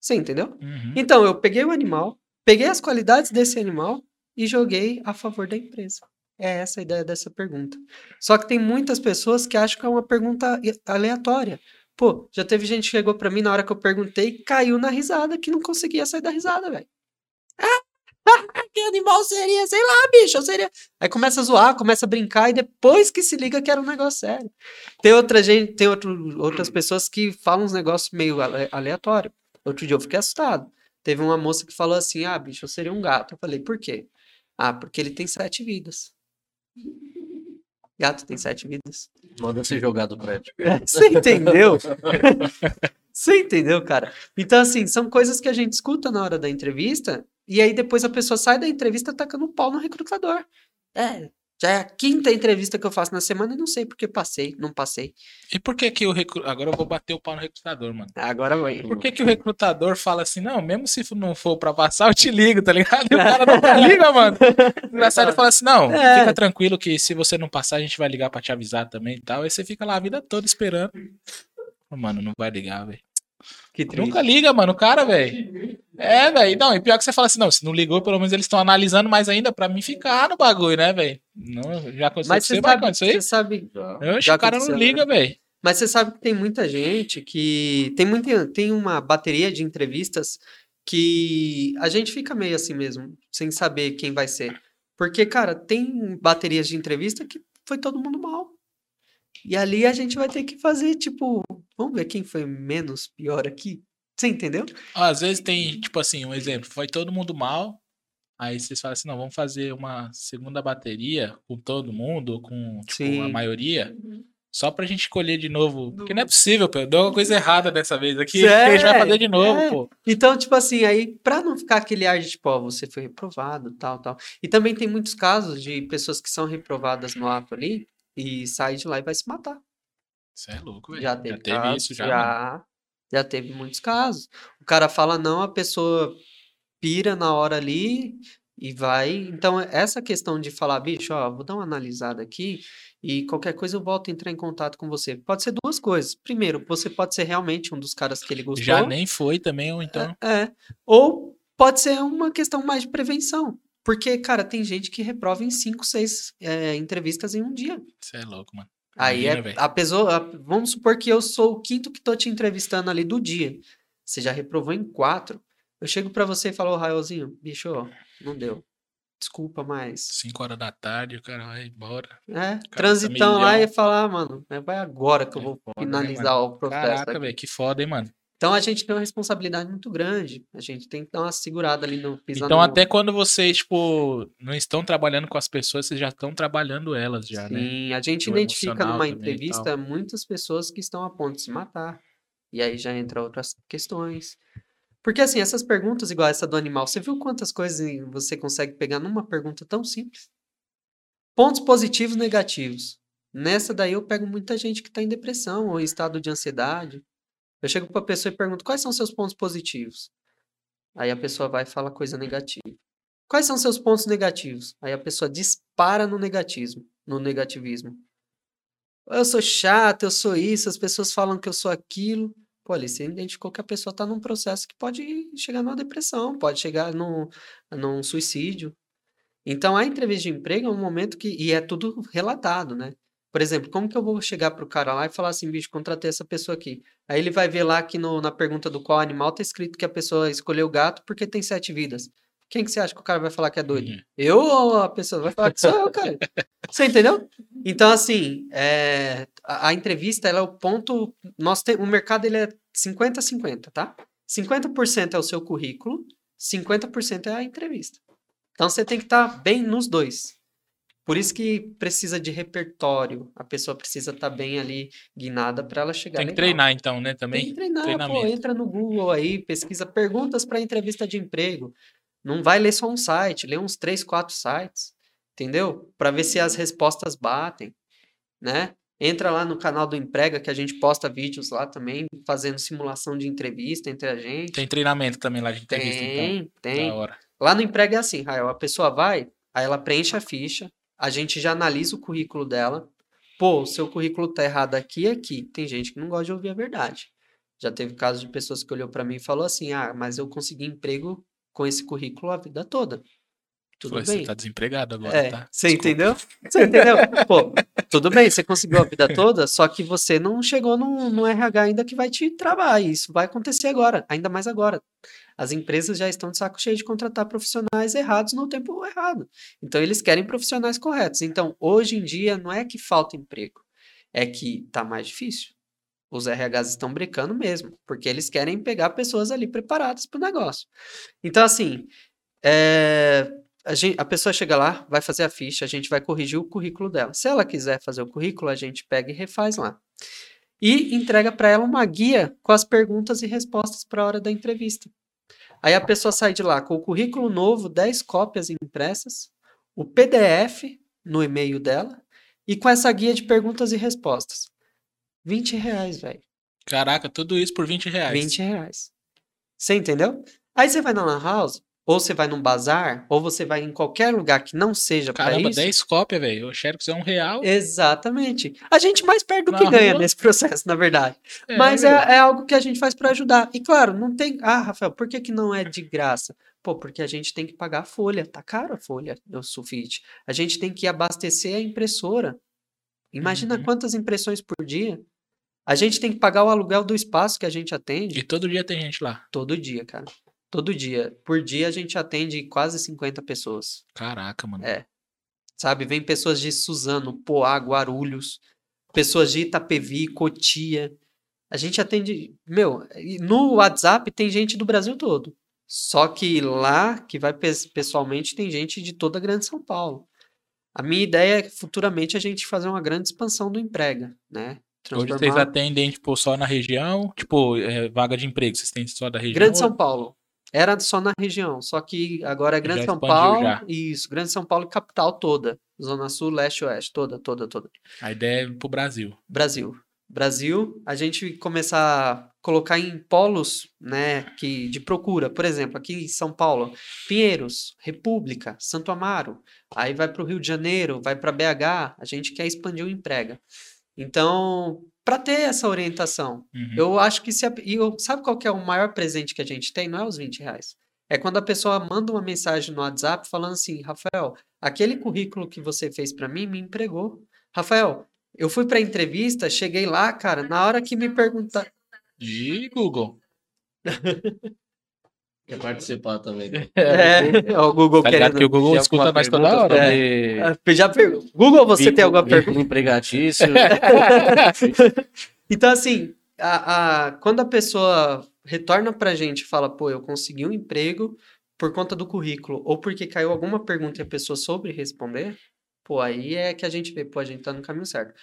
Você entendeu? Uhum. Então, eu peguei o animal, peguei as qualidades desse animal e joguei a favor da empresa. É essa a ideia dessa pergunta. Só que tem muitas pessoas que acham que é uma pergunta aleatória. Pô, já teve gente que chegou pra mim na hora que eu perguntei caiu na risada, que não conseguia sair da risada, velho. Ah, que animal seria? Sei lá, bicho, eu seria. Aí começa a zoar, começa a brincar e depois que se liga que era um negócio sério. Tem outra gente, tem outro, outras pessoas que falam uns negócios meio ale- aleatório. Outro dia eu fiquei assustado. Teve uma moça que falou assim: Ah, bicho, eu seria um gato. Eu falei, por quê? Ah, porque ele tem sete vidas. Gato tem sete vidas. Manda ser jogado do prédio. Você entendeu? Você entendeu, cara? Então, assim, são coisas que a gente escuta na hora da entrevista, e aí depois a pessoa sai da entrevista tacando pau no recrutador. É, já é a quinta entrevista que eu faço na semana e não sei porque passei, não passei. E por que que o recru... Agora eu vou bater o pau no recrutador, mano. Agora vai. Por que que o recrutador fala assim, não, mesmo se não for pra passar, eu te ligo, tá ligado? E o cara nunca liga, mano. Engraçado, ele fala assim, não, É. fica tranquilo que se você não passar, a gente vai ligar pra te avisar também e tal. Aí você fica lá a vida toda esperando. Mano, não vai ligar, velho. Que triste. Nunca liga, mano, o cara, velho. É, velho. Não, e pior que você fala assim, não, se não ligou, pelo menos eles estão analisando mais ainda pra mim ficar no bagulho, né, velho? Não, já aconteceu Mas com você vai sabe, acontecer você sabe, Oxe, já o cara não aconteceu, né? liga, velho. Mas você sabe que tem muita gente que tem muita, tem uma bateria de entrevistas que a gente fica meio assim mesmo, sem saber quem vai ser. Porque, cara, tem baterias de entrevista que foi todo mundo mal. E ali a gente vai ter que fazer, tipo, vamos ver quem foi menos pior aqui. Você entendeu? Às vezes tem, tipo assim, um exemplo, foi todo mundo mal, aí vocês falam assim, não, vamos fazer uma segunda bateria com todo mundo, com tipo, a maioria, só pra gente escolher de novo, porque não é possível, pô, deu uma coisa errada dessa vez aqui, É, a gente vai fazer de novo, é. pô. Então, tipo assim, aí, pra não ficar aquele ar de tipo, ó, você foi reprovado, tal, tal. E também tem muitos casos de pessoas que são reprovadas no ato ali e saem de lá e vai se matar. Isso é louco, velho. Já teve, teve casos, isso, já, já, já teve muitos casos. O cara fala não, a pessoa pira na hora ali e vai. Então, essa questão de falar, bicho, ó, vou dar uma analisada aqui e qualquer coisa eu volto a entrar em contato com você. Pode ser duas coisas. Primeiro, você pode ser realmente um dos caras que ele gostou. Já nem foi também, ou então... É. Ou pode ser uma questão mais de prevenção. Porque, cara, tem gente que reprova em cinco, seis é, entrevistas em um dia. Isso é louco, mano. Aí Imagina, é a pessoa. a- vamos supor que eu sou o quinto que tô te entrevistando ali do dia. Você já reprovou em quatro. Eu chego pra você e falo, ô Raelzinho, bicho, não deu. Desculpa, mas. 5 horas da tarde, o cara vai embora. É, tá transitão lá milhão. e falar, ah, mano, é, vai agora que eu É vou né, finalizar o processo. Caraca, aqui." velho, que foda, hein, mano. Então a gente tem uma responsabilidade muito grande. A gente tem que dar uma segurada ali no pisar Então, no- até quando vocês, tipo, não estão trabalhando com as pessoas, vocês já estão trabalhando elas já, né? Sim, a gente Do identifica numa entrevista muitas pessoas que estão a ponto de se matar. E aí já entra outras questões. Porque assim, essas perguntas, igual essa do animal, você viu quantas coisas você consegue pegar numa pergunta tão simples? Pontos positivos e negativos. Nessa daí eu pego muita gente que está em depressão ou em estado de ansiedade. Eu chego para a pessoa e pergunto: quais são seus pontos positivos? Aí a pessoa vai e fala coisa negativa. Quais são seus pontos negativos? Aí a pessoa dispara no negativismo, no negativismo. Eu sou chato, eu sou isso, as pessoas falam que eu sou aquilo. Pô, ali você identificou que a pessoa está num processo que pode chegar numa depressão, pode chegar num, num suicídio. Então, a entrevista de emprego é um momento que. E é tudo relatado, né? Por exemplo, como que eu vou chegar pro cara lá e falar assim, bicho, contratei essa pessoa aqui. Aí ele vai ver lá que no- na pergunta do qual animal tá escrito que a pessoa escolheu o gato porque tem sete vidas. Quem que você acha que o cara vai falar que é doido? Uhum. Eu ou a pessoa vai falar que sou eu, cara? Você entendeu? Então, assim, é, a, a entrevista, ela é o ponto. Nós tem, o mercado ele é 50-50, tá? 50% é o seu currículo, 50% é a entrevista. Então, você tem que estar bem nos dois. Por isso que precisa de repertório. A pessoa precisa estar bem ali guinada para ela chegar Tem que legal. treinar, então, né, Tem também? que treinar, pô. Entra no Google aí, pesquisa perguntas para entrevista de emprego. Não vai ler só um site, lê uns três, quatro sites, entendeu? Para ver se as respostas batem, né? Entra lá no canal do Emprega, que a gente posta vídeos lá também, fazendo simulação de entrevista entre a gente. Tem treinamento também lá de entrevista, tem, então. tem. Hora. Lá no Emprega é assim, Rael, a pessoa vai, aí ela preenche a ficha, a gente já analisa o currículo dela. Pô, o seu currículo tá errado aqui e aqui. Tem gente que não gosta de ouvir a verdade. Já teve casos de pessoas que olhou para mim e falou assim: "Ah, mas eu consegui emprego com esse currículo a vida toda". Tudo Pô, bem. Você tá desempregado agora, É, tá? você Desculpa. entendeu? Você entendeu? Pô, tudo bem, você conseguiu a vida toda, só que você não chegou no, no RH ainda que vai te travar. E isso vai acontecer agora, ainda mais agora. As empresas já estão de saco cheio de contratar profissionais errados no tempo errado. Então, eles querem profissionais corretos. Então, hoje em dia, não é que falta emprego, é que tá mais difícil. Os RHs estão brecando mesmo, porque eles querem pegar pessoas ali preparadas para o negócio. Então, assim, é, a, gen- a pessoa chega lá, vai fazer a ficha, a gente vai corrigir o currículo dela. Se ela quiser fazer o currículo, a gente pega e refaz lá. E entrega para ela uma guia com as perguntas e respostas para a hora da entrevista. Aí a pessoa sai de lá com o currículo novo, 10 cópias impressas, o PDF no e-mail dela e com essa guia de perguntas e respostas. 20 reais, velho. Caraca, tudo isso por 20 reais. 20 reais. Você entendeu? Aí você vai na Lan House, ou você vai num bazar, ou você vai em qualquer lugar que não seja para Caramba, isso. 10 cópias, velho. O Xerox é um real. Exatamente. A gente mais perde do que ganha rua. nesse processo, na verdade. É, Mas é, é algo que a gente faz para ajudar. E claro, não tem. Ah, Rafael, por que, que não é de graça? Pô, porque a gente tem que pagar a folha. Tá caro a folha do sulfite. A gente tem que abastecer a impressora. Imagina Uhum. quantas impressões por dia. A gente tem que pagar o aluguel do espaço que a gente atende. E todo dia tem gente lá. Todo dia, cara. Todo dia. Por dia a gente atende quase 50 pessoas. Caraca, mano. É. Sabe? Vem pessoas de Suzano, Poá, Guarulhos, pessoas de Itapevi, Cotia. A gente atende. Meu, e no WhatsApp tem gente do Brasil todo. Só que lá, que vai pes- pessoalmente, tem gente de toda a Grande São Paulo. A minha ideia é futuramente a gente fazer uma grande expansão do emprega, né? Hoje vocês atendem, tipo, só na região? Tipo, é, vaga de emprego, vocês têm só da região? Grande São Paulo. Era só na região, só que agora é Grande Já São Paulo. já. Isso, Grande São Paulo e capital toda. Zona Sul, Leste, Oeste, toda, toda, toda. A ideia é pro Brasil. Brasil. Brasil, a gente começar a colocar em polos, né, que de procura. Por exemplo, aqui em São Paulo, Pinheiros, República, Santo Amaro. Aí vai para o Rio de Janeiro, vai para BH. A gente quer expandir o emprega. Então, para ter essa orientação, Uhum. eu acho que se a, e eu, sabe qual que é o maior presente que a gente tem? Não é os 20 reais. É quando a pessoa manda uma mensagem no WhatsApp falando assim, Rafael, aquele currículo que você fez para mim me empregou. Rafael, eu fui para entrevista, cheguei lá, cara, na hora que me perguntar, E Google. Quer participar também. né? é, ó, o Google Tá querendo. que o Google escuta nós toda hora. né? sobre Já pergunto. Google, você tem alguma pergunta? empregatício? Então, assim, a, a- quando a pessoa retorna pra gente e fala, pô, eu consegui um emprego por conta do currículo, ou porque caiu alguma pergunta e a pessoa soube responder, pô, aí é que a gente vê, pô, a gente tá no caminho certo.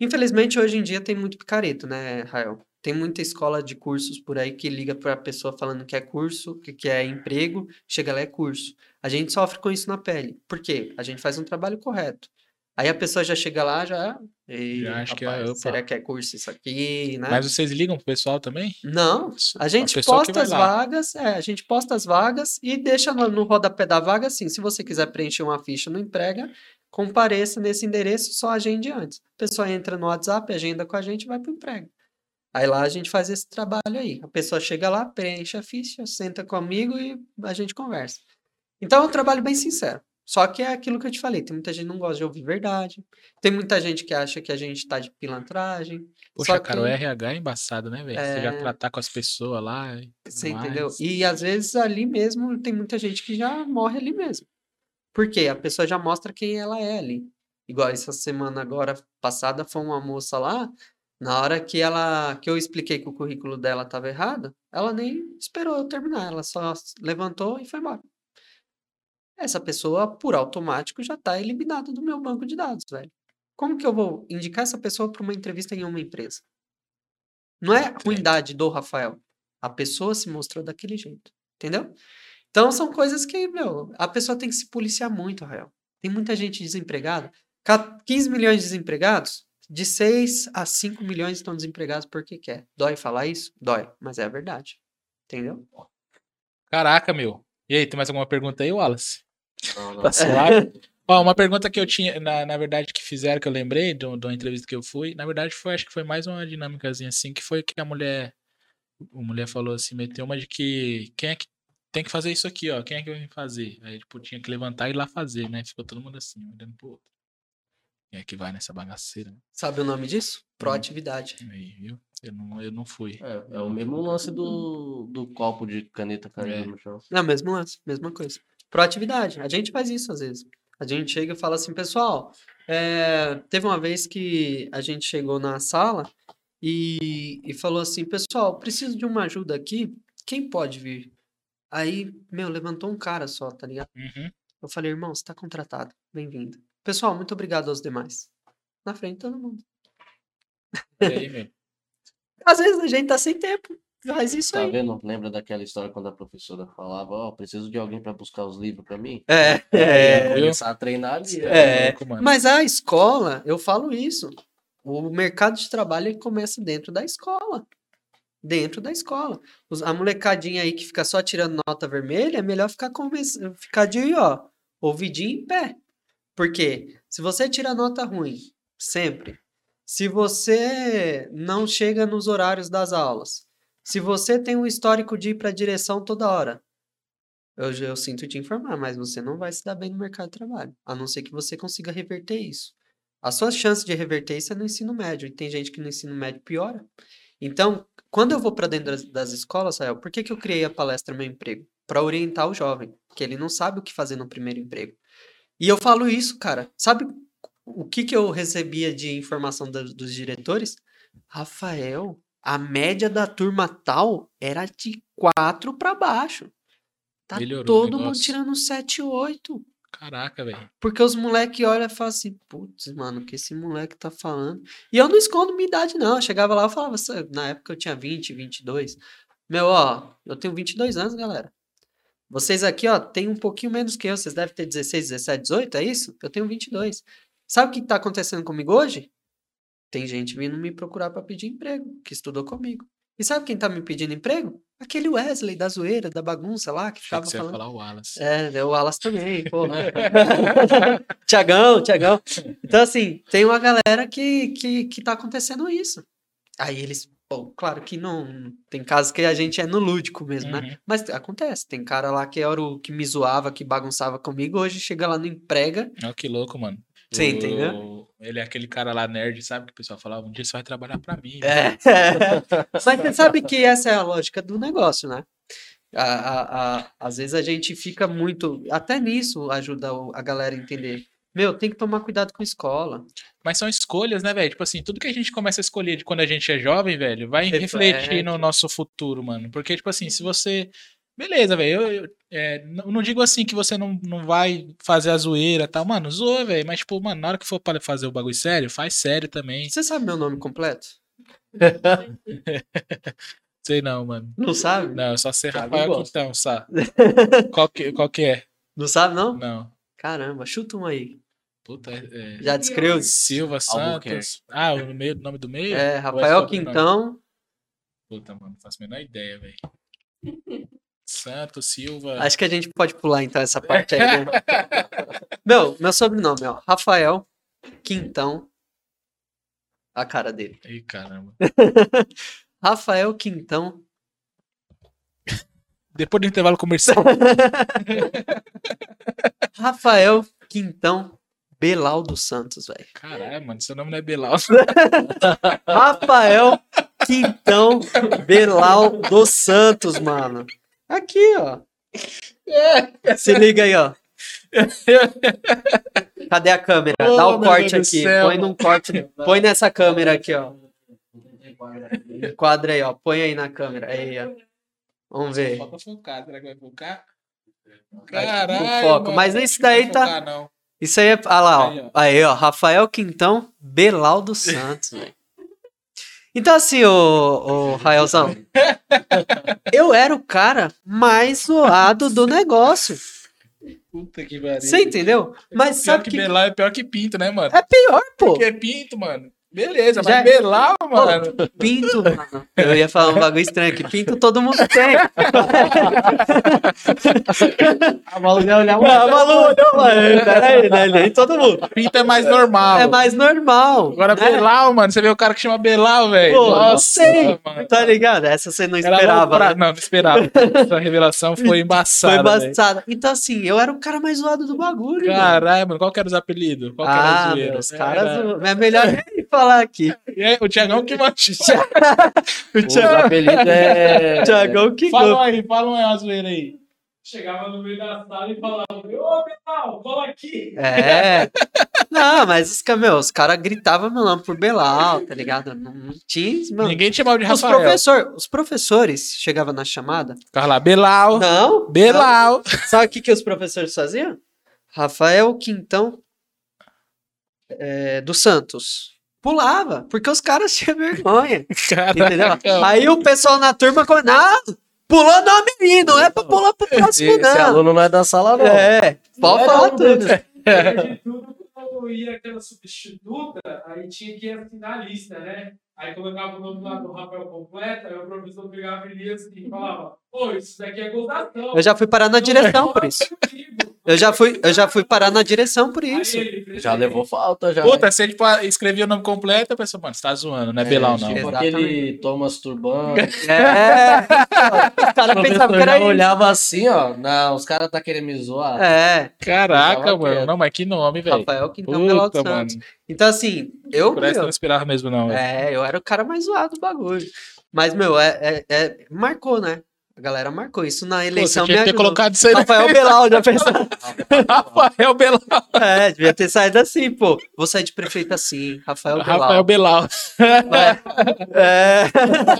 Infelizmente, hoje em dia tem muito picareta, né, Rael? Tem muita escola de cursos por aí que liga pra pessoa falando que é curso, que, que é emprego, chega lá é curso. A gente sofre com isso na pele. Por quê? A gente faz um trabalho correto. Aí a pessoa já chega lá, já. "Ei, Já acha que é, opa." será que é curso isso aqui, né? Mas vocês ligam pro pessoal também? Não, a gente que posta as vagas, é, a gente posta as vagas e deixa no, no rodapé da vaga assim, se você quiser preencher uma ficha no emprega, compareça nesse endereço, só agende antes. A pessoa entra no WhatsApp, agenda com a gente e vai pro emprego. Aí lá a gente faz esse trabalho aí. A pessoa chega lá, preenche a ficha, senta comigo e a gente conversa. Então é um trabalho bem sincero. Só que é aquilo que eu te falei, tem muita gente que não gosta de ouvir verdade. Tem muita gente que acha que a gente tá de pilantragem. Poxa, Só cara, o que- RH é embaçado, né, velho? Você já É. tratar com as pessoas lá. e Você entendeu? mais. E às vezes ali mesmo tem muita gente que já morre ali mesmo. Por quê? A pessoa já mostra quem ela é ali. Igual essa semana agora passada foi uma moça lá, na hora que ela que eu expliquei que o currículo dela estava errado, ela nem esperou eu terminar, ela só levantou e foi embora. Essa pessoa, por automático, já está eliminada do meu banco de dados, velho. Como que eu vou indicar essa pessoa para uma entrevista em uma empresa? Não é ruindade do Rafael. A pessoa se mostrou daquele jeito. Entendeu? Então são coisas que, meu, a pessoa tem que se policiar muito, Rafael. Tem muita gente desempregada. Ca- 15 milhões de desempregados, de 6 a 5 milhões estão desempregados porque quer. Dói falar isso? Dói, mas é a verdade. Entendeu? Caraca, meu. E aí, tem mais alguma pergunta aí, Wallace? Não, não. Tá suave? Ó, uma pergunta que eu tinha, na, na verdade, que fizeram, que eu lembrei de, de uma entrevista que eu fui, na verdade, foi, acho que foi mais uma dinâmicazinha assim, que foi que a mulher, a mulher falou assim, meteu uma de que, quem é que tem que fazer isso aqui, ó. Quem é que vai fazer? Aí, tipo, tinha que levantar e ir lá fazer, né? Ficou todo mundo assim, olhando pro outro. É que vai nessa bagaceira? né? Sabe o nome disso? Proatividade. Aí, viu? Eu não, eu não fui. É, é o mesmo lance do, do copo de caneta caindo É. no chão. Não, mesmo lance, mesma coisa. Proatividade. A gente faz isso às vezes. A gente chega e fala assim, pessoal, é, teve uma vez que a gente chegou na sala e, e falou assim, pessoal, preciso de uma ajuda aqui, quem pode vir? Aí, meu, levantou um cara só, tá ligado? Uhum. Eu falei, irmão, você tá contratado, bem-vindo. Pessoal, muito obrigado aos demais. Na frente todo mundo. E aí? Às vezes a gente tá sem tempo, faz isso Tá aí. vendo? Lembra daquela história quando a professora falava, ó, preciso de alguém pra buscar os livros pra mim? É, é. começar a treinar ali. É, louco, mano. Mas a escola, eu falo isso. O mercado de trabalho começa dentro da escola. Dentro da escola. A molecadinha aí que fica só tirando nota vermelha, é melhor ficar, ficar de ó, ouvidinho em pé. Por quê? Se você tira nota ruim, sempre. Se você não chega nos horários das aulas. Se você tem um histórico de ir para direção toda hora. Eu, eu sinto te informar, mas você não vai se dar bem no mercado de trabalho. A não ser que você consiga reverter isso. A sua chance de reverter isso é no ensino médio. E tem gente que no ensino médio piora. Então, quando eu vou para dentro das, das escolas, Rael, por que, que eu criei a palestra Meu Emprego? Para orientar o jovem, que ele não sabe o que fazer no primeiro emprego. E eu falo isso, cara. Sabe o que, que eu recebia de informação da- dos diretores? Rafael, a média da turma tal era de 4 para baixo. Tá Melhorou todo mundo tirando 7, 8. Caraca, velho. Porque os moleques olham e falam assim, putz, mano, o que esse moleque tá falando? E eu não escondo minha idade, não. Eu chegava lá e falava, "Sa- na época eu tinha 20, 22. Meu, ó, eu tenho 22 anos, galera. Vocês aqui, ó, tem um pouquinho menos que eu. Vocês devem ter 16, 17, 18, é isso? Eu tenho 22. Sabe o que tá acontecendo comigo hoje? Tem gente vindo me procurar pra pedir emprego, que estudou comigo. E sabe quem tá me pedindo emprego? Aquele Wesley da zoeira, da bagunça lá, que ficava que você ia falando. falar o Wallace. É, é o Wallace também, pô. Tiagão, Tiagão. Então, assim, tem uma galera que, que, que tá acontecendo isso. Aí eles, pô, claro que não. Tem casos que a gente é no lúdico mesmo, né? Uhum. Mas acontece. Tem cara lá que era o que me zoava, que bagunçava comigo, hoje chega lá no emprega. Olha que louco, mano. Você entendeu? Ele é aquele cara lá nerd, sabe? Que o pessoal falava, um dia você vai trabalhar pra mim. É. Mas você sabe que essa é a lógica do negócio, né? A, a, a- às vezes a gente fica muito. Até nisso ajuda a galera a entender. Meu, tem que tomar cuidado com escola. Mas são escolhas, né, velho? Tipo assim, tudo que a gente começa a escolher de quando a gente é jovem, velho, vai Reflete. refletir no nosso futuro, mano. Porque, tipo assim, se você. Beleza, velho. Eu, eu, é, não, digo assim que você não, não vai fazer a zoeira e tal. Mano, zoa, velho. Mas, tipo, mano, na hora que for pra fazer o bagulho sério, faz sério também. Você sabe meu nome completo? Sei não, mano. Não sabe? Não, eu só sei Thiago Rafael. Quintão, só. Qual que, qual que é? Não sabe, não? Não. Caramba, chuta um aí. Puta, é. Já descreveu? Silva. Santos. Ah, o meio, nome do meio? É, Ou Rafael? Quintão. Puta, mano, não faço a menor ideia, velho. Santos, Silva. Acho que a gente pode pular então essa parte aí. Né? meu, meu sobrenome, ó. Rafael Quintão. A cara dele. Ih, caramba. Rafael Quintão. Depois do intervalo comercial. Rafael Quintão Belau dos Santos, velho. Caralho, mano, seu nome não é Belau. Rafael Quintão Belau dos Santos, mano. Aqui, ó. Se liga aí, ó. Cadê a câmera? Dá o corte aqui. Põe num corte. Põe nessa câmera aqui, ó. Quadra aí, ó. Põe aí na câmera. Aí, ó. Vamos ver. Falta focar, será que vai focar? Caralho. foca, mano, mas vai daí tá- focar, não. Isso aí é. Ah lá, ó. Aí, ó. Aí, ó. Rafael Quintão Belau dos Santos, velho. Então, assim, ô, ô Raelzão, eu era o cara mais zoado do negócio. Puta que pariu. Você entendeu? Mas pior sabe que, que. Belau é pior que Pinto, né, mano? É pior, pô. Porque é Pinto, mano. Beleza, Já- mas Belau, mano. Pinto, mano. Eu ia falar um bagulho estranho aqui. Pinto todo mundo tem. A Malu ia olhar Ah, Malu, não, mano. Peraí, né? Nem todo mundo. Pinto é mais normal. É mais normal. Agora né? Belau, mano. Você vê o cara que chama Belau, velho. Pô, Nossa, sei. mano. Tá ligado? Essa você não Era esperava. aloprado. né? Não, não esperava. Essa revelação foi Foi embaçada. velho. embaçada. Então, assim, eu era o cara mais zoado do bagulho. Caralho, mano. Qual que era os apelidos? Qual que era Ah, a zoeira? meus caras. Era- É melhor nem falar aqui. E aí, o Tiagão que mancha. O O Thiago- apelido é. Thiagão que Fala aí, fala uma zoeira aí. Chegava no meio da sala e falava: Ô, Belau, cola aqui. É. Não, mas os, meu, os caras gritavam meu nome por Belal, tá ligado? Não, tinha. Mano. Ninguém te chamava de Os, Rafael. professor, os professores chegavam na chamada. Ficava lá, Belau. Não. Belau. não. Sabe o que, que os professores faziam? Rafael Quintão é, dos Santos. Pulava, porque os caras tinham vergonha. Entendeu? Caraca. Aí o pessoal na turma. Não, pulou nome aí, não é pra pular pro próximo, Esse, esse não. aluno não é da sala, não. É, pode Não é falar tudo. tudo, quando ia aquela substituta, aí tinha que assinar a lista, né? Aí colocava o nome lá do Rafael completo, aí o professor pegava Elias e falava: Pô, isso daqui é gozação. Eu já fui parar na direção por isso. Eu já fui, eu já fui parar na direção por isso. Já levou falta, já. Puta, se ele escrevia o nome completo, a pessoa, mano, você tá zoando, não é, Belau, não. Tipo aquele Thomas Turbano. É. Os caras pensavam que era isso. olhava assim, ó. Não, os caras tá querendo me zoar. É, Caraca, mano. quieto. Não, mas que nome, velho. Rafael Quintão Belau dos mano. Santos. Então, assim, eu, eu meu, não esperava mesmo, não, velho. é, eu era o cara mais zoado do bagulho. Mas, meu, é, é- é- marcou, né? A galera marcou. Isso na Pô, você eleição tinha que ter colocado isso aí? Rafael Belau, já pensou? Rafael Belau. É, devia ter saído assim, pô. Vou sair de prefeito assim, Rafael Belau. Rafael Belau. É.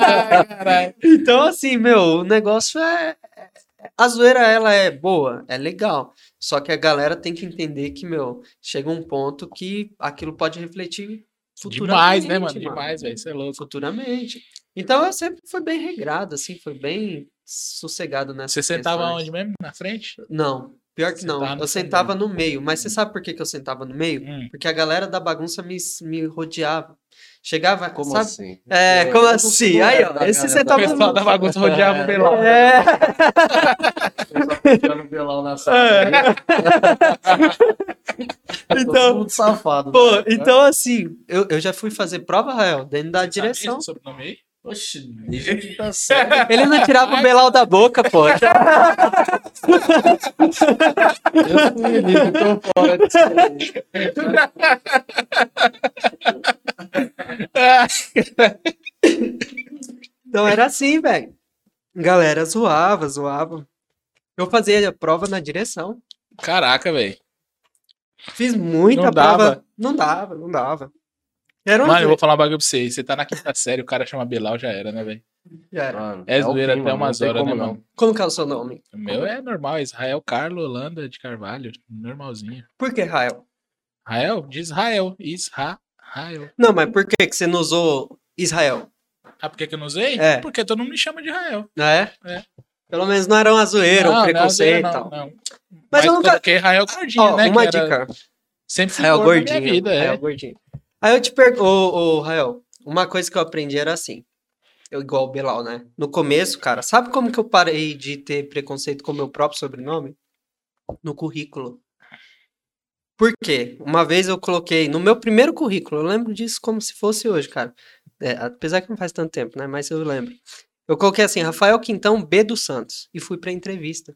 Ai, caralho. Então, assim, meu, o negócio é. é- A zoeira, ela é boa, é legal. Só que a galera tem que entender que, meu, chega um ponto que aquilo pode refletir futuramente. Demais, né, mano? Demais, velho. Isso é louco. Futuramente. Então, eu sempre fui bem regrado, assim, foi bem sossegado nessa Você sentava onde mesmo? Na frente? Não, pior que Você não. no Eu sentava no meio. Mas você sabe por que, que eu sentava no meio? Hum. Porque a galera da bagunça me, me rodeava. Chegava, Como sabe? assim? É, como Eu assim? Aí, ó, esse galera você O tava pessoal da bagunça rodeava o Belau. É. Ficando Belão na sala. Então- Todo mundo safado. Pô, né? então assim, eu, eu já fui fazer prova, Rael, dentro da Sabe direção. esse sobrenome aí? Oxi, desde que tá certo. Ele não tirava o Belau da boca, pô. Eu fui livre, tô fora disso aí. Então era assim, velho. Galera zoava, zoava. Eu fazia a prova na direção. Caraca, velho. Fiz muita Não prova. dava? Não dava, não dava. Era Mano, eu vou falar um bagulho pra você. Você tá na quinta série, o cara chama Belau, já era, né, velho? Já era. Mano, É o zoeira até umas não horas, né, como não. mano? Como que é o seu nome? O meu é normal, Israel Carlo Holanda de Carvalho. Normalzinho. Por que, Rael? Israel? De Israel. Israel. Não, mas por que, que você não usou Israel? Ah, por que, que eu não usei? É. Porque todo mundo me chama de Israel. É? É. Pelo menos não era uma zoeira, Não, um não, preconceito e não, tal. não. Mas Mas eu nunca- coloquei Israel Gordinho, Ó, né? uma que era- dica. Sempre fui Rael gordo na gordinho. minha vida, Rael é. gordinho. Aí eu te pergunto, ô, ô, Rael, uma coisa que eu aprendi era assim. Eu igual o Belal, né? No começo, cara, sabe como que eu parei de ter preconceito com o meu próprio sobrenome? No currículo. Por quê? Uma vez eu coloquei no meu primeiro currículo, eu lembro disso como se fosse hoje, cara. É, apesar que não faz tanto tempo, né? Mas eu lembro. Eu coloquei assim, Rafael Quintão B dos Santos. E fui pra entrevista.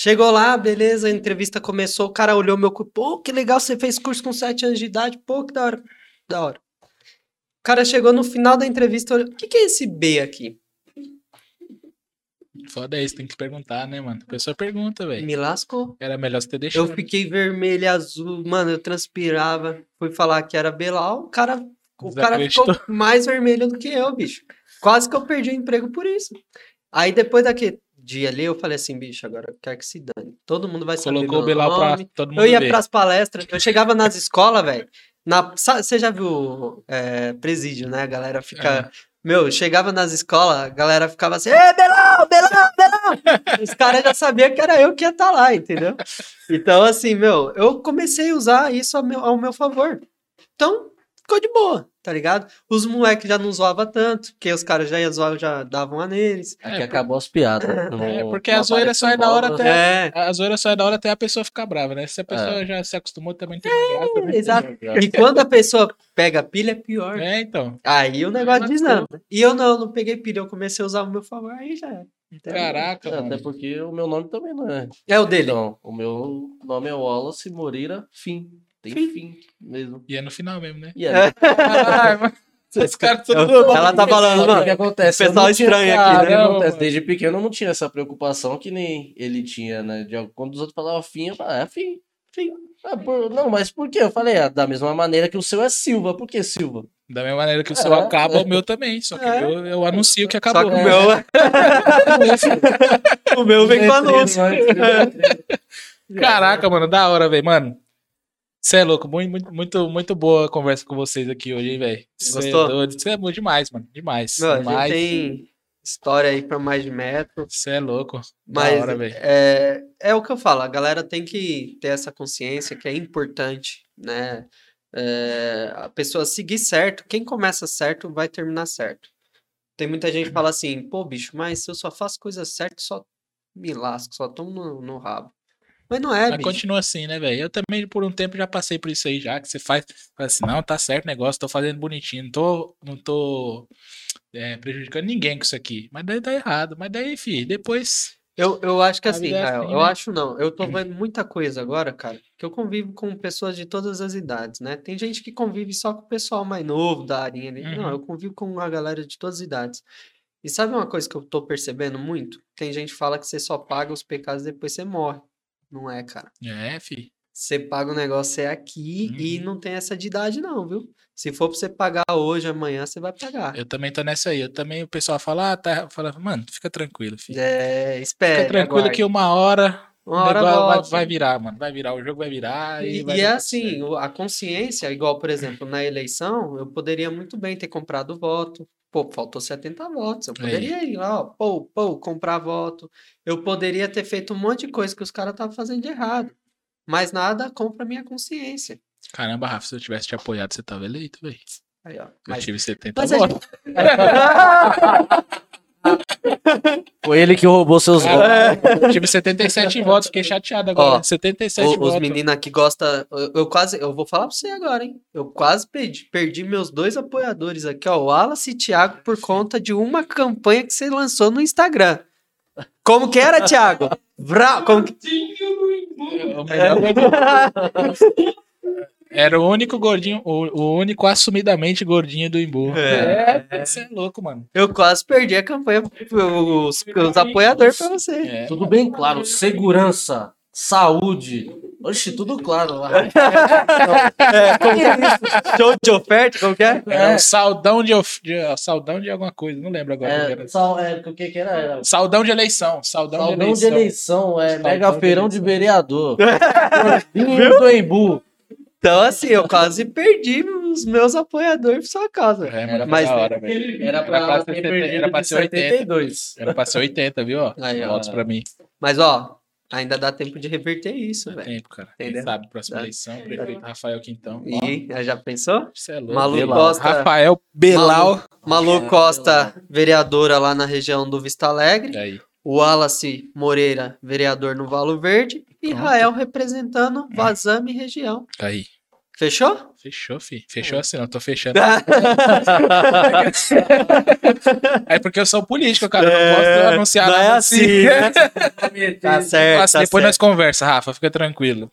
Chegou lá, beleza, a entrevista começou, o cara olhou meu curso, pô, que legal, você fez curso com 7 anos de idade, pô, que da hora, da hora. O cara chegou no final da entrevista, olhou, o que que é esse B aqui? Foda isso, tem que perguntar, né, mano? A pessoa pergunta, velho. Me lascou. Era melhor você ter deixado. Eu fiquei vermelho azul, mano, eu transpirava, fui falar que era Belal, o cara, o cara ficou mais vermelho do que eu, bicho. Quase que eu perdi o emprego por isso. Aí depois daquele dia ali, eu falei assim, bicho, agora eu quero que se dane. Todo mundo vai saber Colocou meu o pra nome, todo mundo Eu ia ver. pras palestras, eu chegava nas escolas, velho. Na, você já viu é, presídio, né? A galera fica. Meu, eu chegava nas escolas, a galera ficava assim, Ê, Belão, Belão, Belão! Os caras já sabiam que era eu que ia estar lá, entendeu? Então, assim, meu, eu comecei a usar isso ao meu, ao meu favor. Então, ficou de boa, tá ligado? Os moleques já não zoavam tanto, porque os caras já iam zoar, já davam a neles. Aqui acabou as piadas. Não- É, porque não a zoeira só é da hora até- É, A zoeira só é da hora até a pessoa ficar brava, né? Se a pessoa já se acostumou, também não tem mais graça. né? exato. E quando a pessoa pega pilha, é pior. É, então. Aí o negócio Mas desanda. E eu não, não peguei pilha, eu comecei a usar o meu favor, aí já era. Entendeu? Caraca, É, mano. Até porque o meu nome também não é. É o dele. Então, o meu nome é Wallace Moreira Fim. Tem fim, mesmo. E é no final mesmo, né? E mano. Esses caras tudo ela tá falando, Sabe o que mano. acontece? o pessoal não tinha- aqui, né? que? Não, Desde pequeno eu não tinha essa preocupação que nem ele tinha, né? De, quando os outros falavam fim, eu falava, é fim, fim. Ah, por- não, mas por quê? Eu falei, ah, da mesma maneira que o seu é Silva. Por que Silva? Da mesma maneira que o seu É. acaba, o meu também. Só que É. eu, eu anuncio que Só acabou. que o meu. o meu vem com anúncio. Caraca, mano, da hora, velho. Mano, você é louco. Muito, muito, muito, boa a conversa com vocês aqui hoje, hein, velho. Gostou? Você é bom demais, mano. Demais. Gente demais. tem história aí pra mais de metro. Você é louco. Mas hora, é, é o que eu falo, a galera tem que ter essa consciência que é importante, né? É, a pessoa seguir certo, quem começa certo vai terminar certo. Tem muita gente que fala assim, pô, bicho, mas se eu só faço coisa certa, só me lasco, só tomo no, no rabo. Mas não é, Mas bicho. continua assim, né, velho? Eu também, por um tempo, já passei por isso aí, já. Que você faz, fala assim, não, tá certo o negócio, tô fazendo bonitinho, não tô, não tô é, prejudicando ninguém com isso aqui. Mas daí tá errado. Mas daí, fi, depois. Eu, eu acho que assim, é assim, eu né? acho não. Eu tô vendo muita coisa agora, cara, que eu convivo com pessoas de todas as idades, né? Tem gente que convive só com o pessoal mais novo da arinha ali. Não, Uhum. eu convivo com a galera de todas as idades. E sabe uma coisa que eu tô percebendo muito? Tem gente que fala que você só paga os pecados depois você morre. Não é, cara. É, fi. Você paga o negócio é aqui e Uhum. não tem essa de idade, não, viu? Se for pra você pagar hoje, amanhã, você vai pagar. Eu também tô nessa aí. Eu também, o pessoal fala, ah, tá. Fala, mano, fica tranquilo, filho. É, espere. Fica tranquilo aguarde. que uma hora, Uma hora vai, vai virar, mano. Vai virar, o jogo vai virar. E, E, vai e é assim, a consciência, igual, por exemplo, na eleição, eu poderia muito bem ter comprado voto. Pô, faltou 70 votos. Eu Aí. poderia ir lá, ó, pô, pô, comprar voto. Eu poderia ter feito um monte de coisa que os caras estavam fazendo de errado. Mas nada compra minha consciência. Caramba, Rafa, se eu tivesse te apoiado, você tava eleito, velho. Aí, ó. Eu Mas, tive 70 mas a votos. Foi ele que roubou seus votos. Eu tive 77 votos, fiquei chateado agora. Ó, 77 o- os votos. meninos aqui gostam. Eu, eu quase. Eu vou falar pra você agora, hein? Eu quase perdi, perdi meus dois apoiadores aqui, ó. O Wallace e Thiago, por conta de uma campanha que você lançou no Instagram. Como que era, Thiago? Vra... Como que... Era o único gordinho, o, o único assumidamente gordinho do Imbu. É. É, você é louco, mano. Eu quase perdi a campanha, os, os apoiadores pra você. É. Tudo bem claro, segurança, saúde. Oxe, tudo claro lá. É, como é? Show de oferta, como que é? Era um saldão de, of- de- saudão de alguma coisa, não lembro agora. É, Era. sal, é, o que que era? Era Saldão de eleição. Saldão, Saldão de eleição. é Saldão mega de feirão de eleição. vereador. Vinho do Embu. Então, assim, eu quase perdi os meus apoiadores por sua causa. É, Mas- da hora, velho. Era Era pra, pra ter perdido 70, era pra ser 80. 72. Era pra ser 80, viu? Ó, Aí, ó. votos pra mim. Mas, ó, ainda dá tempo de reverter isso, Dá velho. tempo, cara. Quem Entendeu? sabe, próxima Dá. eleição, prefeito Rafael Quintão. Ó, E já pensou? Você é louco. Malu Belal. Costa- Rafael Belal. Malu Costa, vereadora lá na região do Vista Alegre. Aí. O Wallace Moreira, vereador no Valo Verde. E Pronto. Rael representando Vazame região. Aí. Fechou? Fechou, fi. Fechou assim, não. Tô fechando. É porque eu sou político, cara. Não posso anunciar não é nada assim, né? tá certo, Mas tá depois certo. nós conversa, Rafa. Fica tranquilo.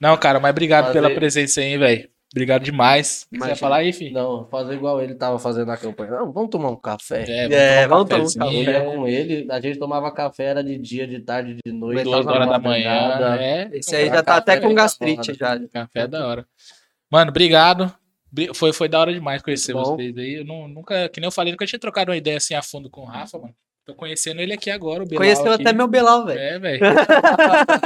Não, cara, mas obrigado Fazer- pela presença aí, velho. Obrigado demais. Quiser Imagina. falar aí, fi? Não, fazer igual ele tava fazendo na campanha. Não, vamos tomar um café. É, vamos tomar um cafezinho, café. Café com ele, a gente tomava café, era de dia, de tarde, de noite. Duas horas da manhã. É, Esse aí Tomar já tá até com é gastrite já. café é da hora. Mano, obrigado. Bri- Foi, foi da hora demais conhecer Bom. vocês aí. Eu não- nunca, que nem eu falei, nunca tinha trocado uma ideia assim a fundo com o Rafa, mano. Tô conhecendo ele aqui agora, o Belal. Conheceu aqui. até meu Belal, velho. É, velho.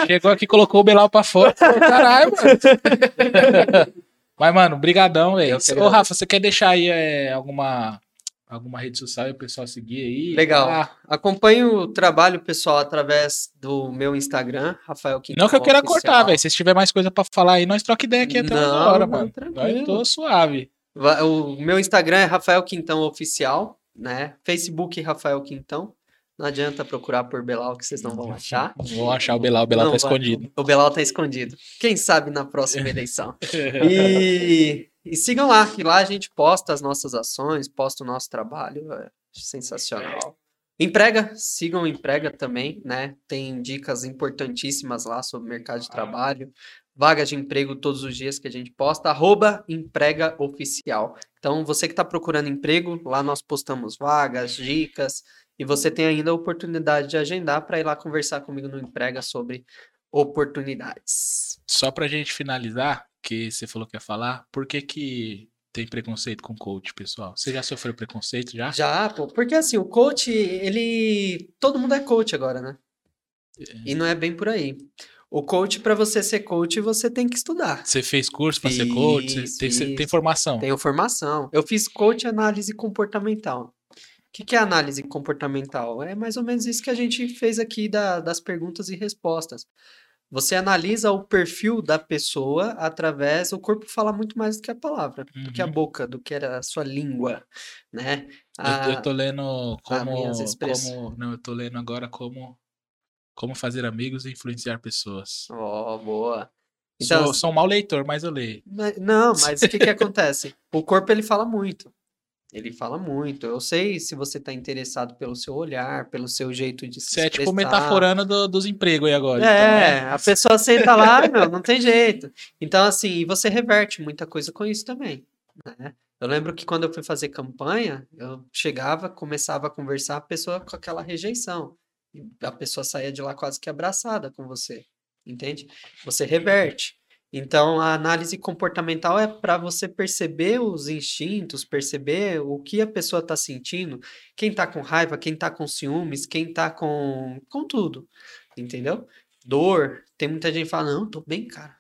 Chegou aqui, colocou o Belal pra fora. Caralho, mano. Mas, mano, brigadão, velho. Eu Ô. Rafa, você quer deixar aí é, alguma, alguma rede social e o pessoal seguir aí? Legal. Ah, Acompanhe o trabalho pessoal através do meu Instagram, Rafael Quintão. não que eu queira Oficial. cortar, velho. Se tiver mais coisa pra falar aí, nós troca ideia aqui até Não, uma hora, não, mano. tranquilo. Nós tô suave. O meu Instagram é Rafael Quintão Oficial, né? Facebook Rafael Quintão. Não adianta procurar por Belal que vocês não vão achar. Vou achar o Belal, o Belal Não tá escondido. O Belal tá escondido. Quem sabe na próxima eleição. E, e sigam lá, que lá a gente posta as nossas ações, posta o nosso trabalho. É sensacional. Emprega, sigam o Emprega também, né? Tem dicas importantíssimas lá sobre o mercado de trabalho, vagas de emprego todos os dias que a gente posta, arroba Emprega Oficial. Então, você que está procurando emprego, lá nós postamos vagas, dicas, e você tem ainda a oportunidade de agendar para ir lá conversar comigo no Emprega sobre oportunidades. Só pra gente finalizar, que você falou que ia falar, por que que tem preconceito com coach, pessoal? Você já sofreu preconceito já? Já, pô, porque assim, o coach, ele. Todo mundo é coach agora, né? E não é bem por aí. O coach, para você ser coach, você tem que estudar. Você fez curso pra ser coach? Você Fiz, tem, tem formação? Tenho formação. Eu fiz coach análise comportamental. O que, que é análise comportamental? É mais ou menos isso que a gente fez aqui da- das perguntas e respostas. Você analisa o perfil da pessoa através. O corpo fala muito mais do que a palavra, do que a Uhum. boca, do que a sua língua, né? Eu, eu A- tô lendo como, como. Não, eu tô lendo agora como. Como fazer amigos e influenciar pessoas. Ó, boa. Então, sou, sou um mau leitor, mas eu leio. Mas- Não, mas o que que acontece? O corpo ele fala muito. Ele fala muito. Eu sei se você está interessado pelo seu olhar, pelo seu jeito de se Você é tipo metaforando do- dos empregos aí agora. É, então, a pessoa senta lá, meu, não tem jeito. Então, assim, você reverte muita coisa com isso também, né? Eu lembro que quando eu fui fazer campanha, eu chegava, começava a conversar, a pessoa com aquela rejeição. A pessoa saía de lá quase que abraçada com você, entende? Você reverte. Então, a análise comportamental é para você perceber os instintos, perceber o que a pessoa está sentindo, quem está com raiva, quem está com ciúmes, quem está com, com tudo, entendeu? Dor, tem muita gente que fala, não, tô bem, cara.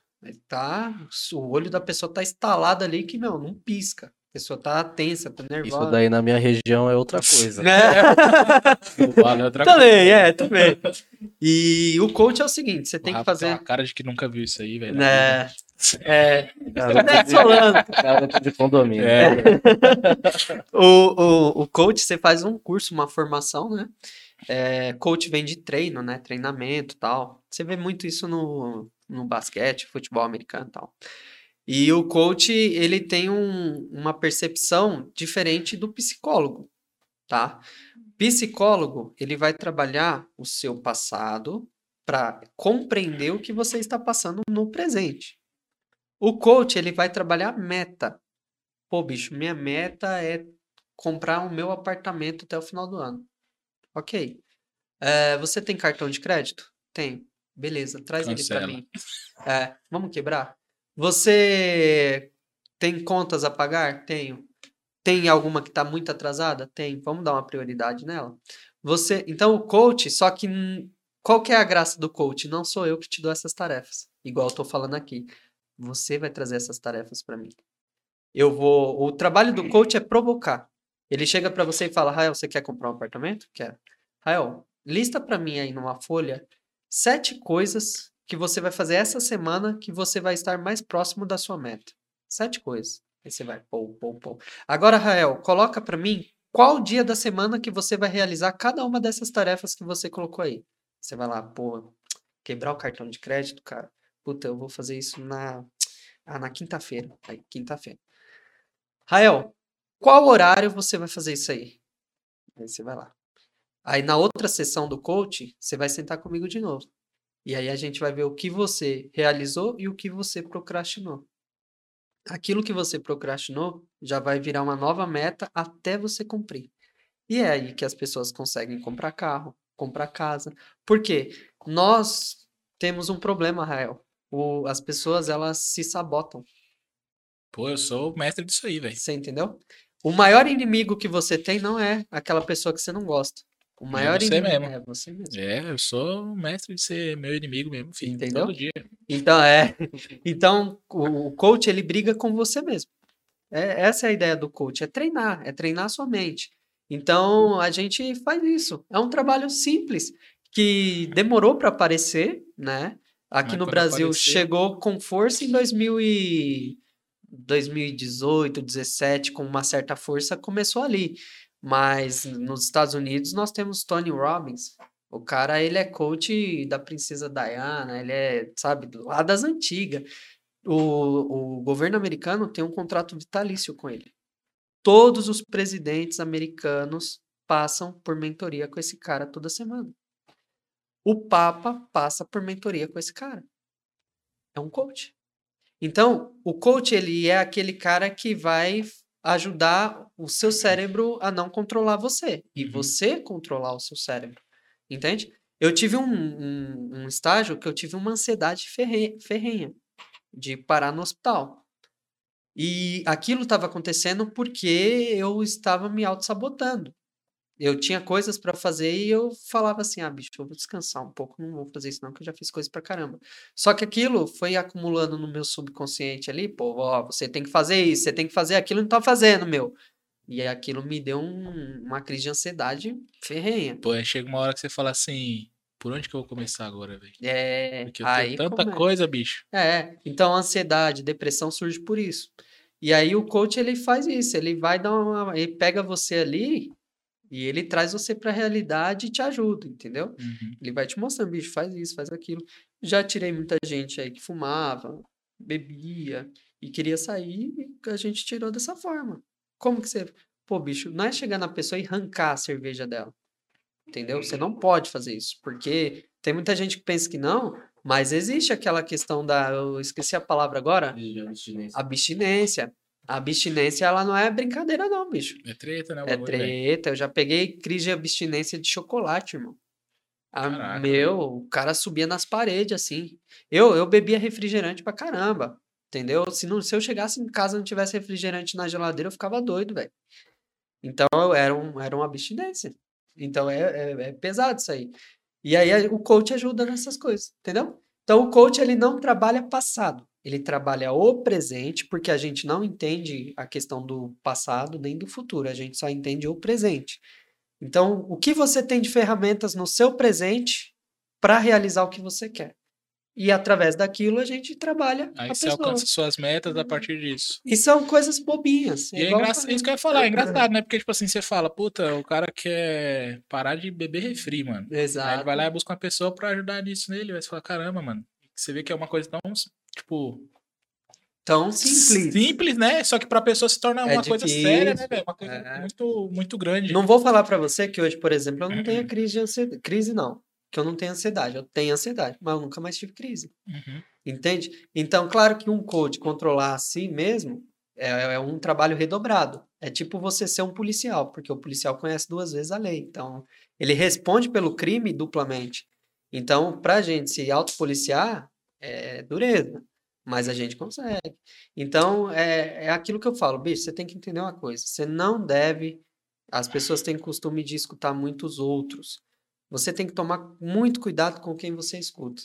Tá, o olho da pessoa tá instalado ali que, meu, não pisca. A pessoa tá tensa, tá nervosa. Isso daí na minha região é outra coisa. É. Vale outra também, é, também. E o coach é o seguinte, você tem que fazer... A cara de que nunca viu isso aí, velho. Né, é, Tá de, condomínio. É. o, o, o coach, você faz um curso, uma formação, né? É, coach vem de treino, né? Treinamento e tal. Você vê muito isso no, no basquete, futebol americano e tal. E o coach, ele tem um- uma percepção diferente do psicólogo, tá? Psicólogo, ele vai trabalhar o seu passado para compreender o que você está passando no presente. O coach, ele vai trabalhar meta. Pô, bicho, minha meta é comprar o meu apartamento até o final do ano. Ok. É, você tem cartão de crédito? Tem. Beleza, traz ele para Cancela. mim. É, vamos quebrar? Você tem contas a pagar? Tenho. Tem alguma que está muito atrasada? Tem. Vamos dar uma prioridade nela. Você, então o coach, só que qual que é a graça do coach? Não sou eu que te dou essas tarefas, igual tô falando aqui. Você vai trazer essas tarefas para mim. Eu vou, o trabalho do coach é provocar. Ele chega para você e fala: "Rael, você quer comprar um apartamento?" Quero. Rael, lista para mim aí numa folha sete coisas que você vai fazer essa semana que você vai estar mais próximo da sua meta. Sete coisas. Aí você vai, pô, pô, pô. Agora, Rael, coloca para mim qual dia da semana que você vai realizar cada uma dessas tarefas que você colocou aí. Você vai lá, pô, quebrar o cartão de crédito, cara. Puta, eu vou fazer isso na, ah, na quinta-feira. Aí, quinta-feira. Rael, qual horário você vai fazer isso aí? Aí você vai lá. Aí na outra sessão do coach, você vai sentar comigo de novo. E aí a gente vai ver o que você realizou e o que você procrastinou. Aquilo que você procrastinou já vai virar uma nova meta até você cumprir. E é aí que as pessoas conseguem comprar carro, comprar casa. Por quê? Nós temos um problema, Rael. O- as pessoas, elas se sabotam. Pô, eu sou o mestre disso aí, velho. Você entendeu? O maior inimigo que você tem não é aquela pessoa que você não gosta. O maior você inimigo mesmo. é você mesmo. É, eu sou o mestre de ser meu inimigo mesmo, filho. Entendeu? Todo dia. Então, é. Então, o, coach, ele briga com você mesmo. É, essa é a ideia do coach, é treinar, é treinar a sua mente. Então, a gente faz isso. É um trabalho simples, que demorou para aparecer, né? Aqui Mas no Brasil apareceu- chegou com força em 2000 e 2018, 17, com uma certa força, começou ali. Mas nos Estados Unidos nós temos Tony Robbins. O cara, ele é coach da princesa Diana, ele é, sabe, lá das antigas. O, o governo americano tem um contrato vitalício com ele. Todos os presidentes americanos passam por mentoria com esse cara toda semana. O Papa passa por mentoria com esse cara. É um coach. Então, o coach ele é aquele cara que vai ajudar o seu cérebro a não controlar você e Uhum. você controlar o seu cérebro. Entende? Eu tive um, um, um estágio que eu tive uma ansiedade ferre- ferrenha de parar no hospital. E aquilo estava acontecendo porque eu estava me auto-sabotando. Eu tinha coisas para fazer e eu falava assim: ah, bicho, eu vou descansar um pouco, não vou fazer isso não, que eu já fiz coisa pra caramba. Só que aquilo foi acumulando no meu subconsciente ali, pô, ó, você tem que fazer isso, você tem que fazer aquilo, não tá fazendo, meu. E aí aquilo me deu um- uma crise de ansiedade ferrenha. Pô, aí chega uma hora que você fala assim, por onde que eu vou começar agora, velho? É, Porque eu aí tenho tanta come- coisa, bicho. É, então a ansiedade, depressão surge por isso. E aí o coach ele faz isso, ele vai dar uma, ele pega você ali e ele traz você para a realidade e te ajuda, entendeu? Uhum. Ele vai te mostrando, bicho, faz isso, faz aquilo. Já tirei muita gente aí que fumava, bebia e queria sair e a gente tirou dessa forma. Como que você. Pô, bicho, não é chegar na pessoa e arrancar a cerveja dela. Entendeu? Você não pode fazer isso, porque tem muita gente que pensa que não, mas existe aquela questão da. Eu esqueci a palavra agora. Abstinência. A abstinência, ela não é brincadeira, não, bicho. É treta, né? É treta. Eu já peguei crise de abstinência de chocolate, irmão. A- Caraca, meu, o cara subia nas paredes, assim. Eu, eu bebia refrigerante pra caramba. Entendeu? Se, não, se eu chegasse em casa e não tivesse refrigerante na geladeira, eu ficava doido, velho. Então, era, um, era uma abstinência. Então, é, é, é pesado isso aí. E aí, o coach ajuda nessas coisas, entendeu? Então, o coach, ele não trabalha passado. Ele trabalha o presente, porque a gente não entende a questão do passado nem do futuro. A gente só entende o presente. Então, o que você tem de ferramentas no seu presente para realizar o que você quer? E através daquilo a gente trabalha Aí você pessoa. alcança suas metas a partir disso. E são coisas bobinhas. E é eu engraçado, falei. isso que eu ia falar, é engraçado, né? Porque, tipo assim, você fala, puta, o cara quer parar de beber refri, mano. Aí ele Exato. vai lá e busca uma pessoa pra ajudar nisso nele. Aí você fala, caramba, mano. Você vê que é uma coisa tão, tipo, Tão simples. simples, né? Só que pra pessoa se torna É uma coisa séria, né, difícil. velho? Uma coisa É. muito, muito grande. Não vou falar para você que hoje, por exemplo, eu não tenho Uhum. crise de ansiedade. Crise não. Que eu não tenho ansiedade. Eu tenho ansiedade, mas eu nunca mais tive crise. Uhum. Entende? Então, claro que um coach controlar a si mesmo é, é um trabalho redobrado. É tipo você ser um policial, porque o policial conhece duas vezes a lei. Então, ele responde pelo crime duplamente. Então, pra gente se autopoliciar, é dureza. Mas a gente consegue. Então, é, é aquilo que eu falo, bicho, você tem que entender uma coisa. Você não deve. As pessoas têm costume de escutar muitos outros. Você tem que tomar muito cuidado com quem você escuta.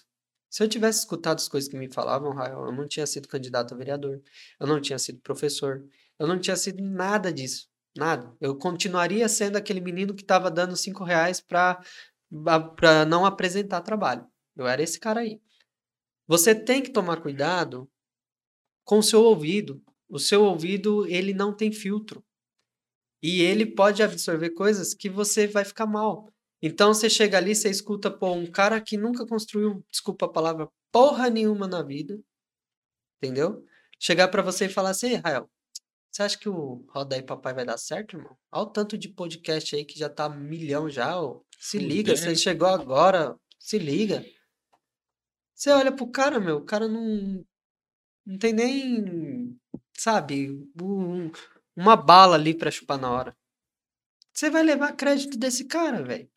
Se eu tivesse escutado as coisas que me falavam, Rael, eu não tinha sido candidato a vereador, eu não tinha sido professor, eu não tinha sido nada disso, nada. Eu continuaria sendo aquele menino que estava dando cinco reais para para não apresentar trabalho. Eu era esse cara aí. Você tem que tomar cuidado com o seu ouvido. O seu ouvido ele não tem filtro e ele pode absorver coisas que você vai ficar mal. Então você chega ali, você escuta, pô, um cara que nunca construiu, desculpa a palavra, porra nenhuma na vida, entendeu? Chegar pra você e falar assim, "Ei, Rael, você acha que o Roda aí Papai vai dar certo, irmão? Olha o tanto de podcast aí que já tá milhão já, ó. Se liga, você chegou agora, se liga. Você olha pro cara, meu, o cara não, não tem nem, sabe, um- uma bala ali pra chupar na hora. Você vai levar crédito desse cara, velho.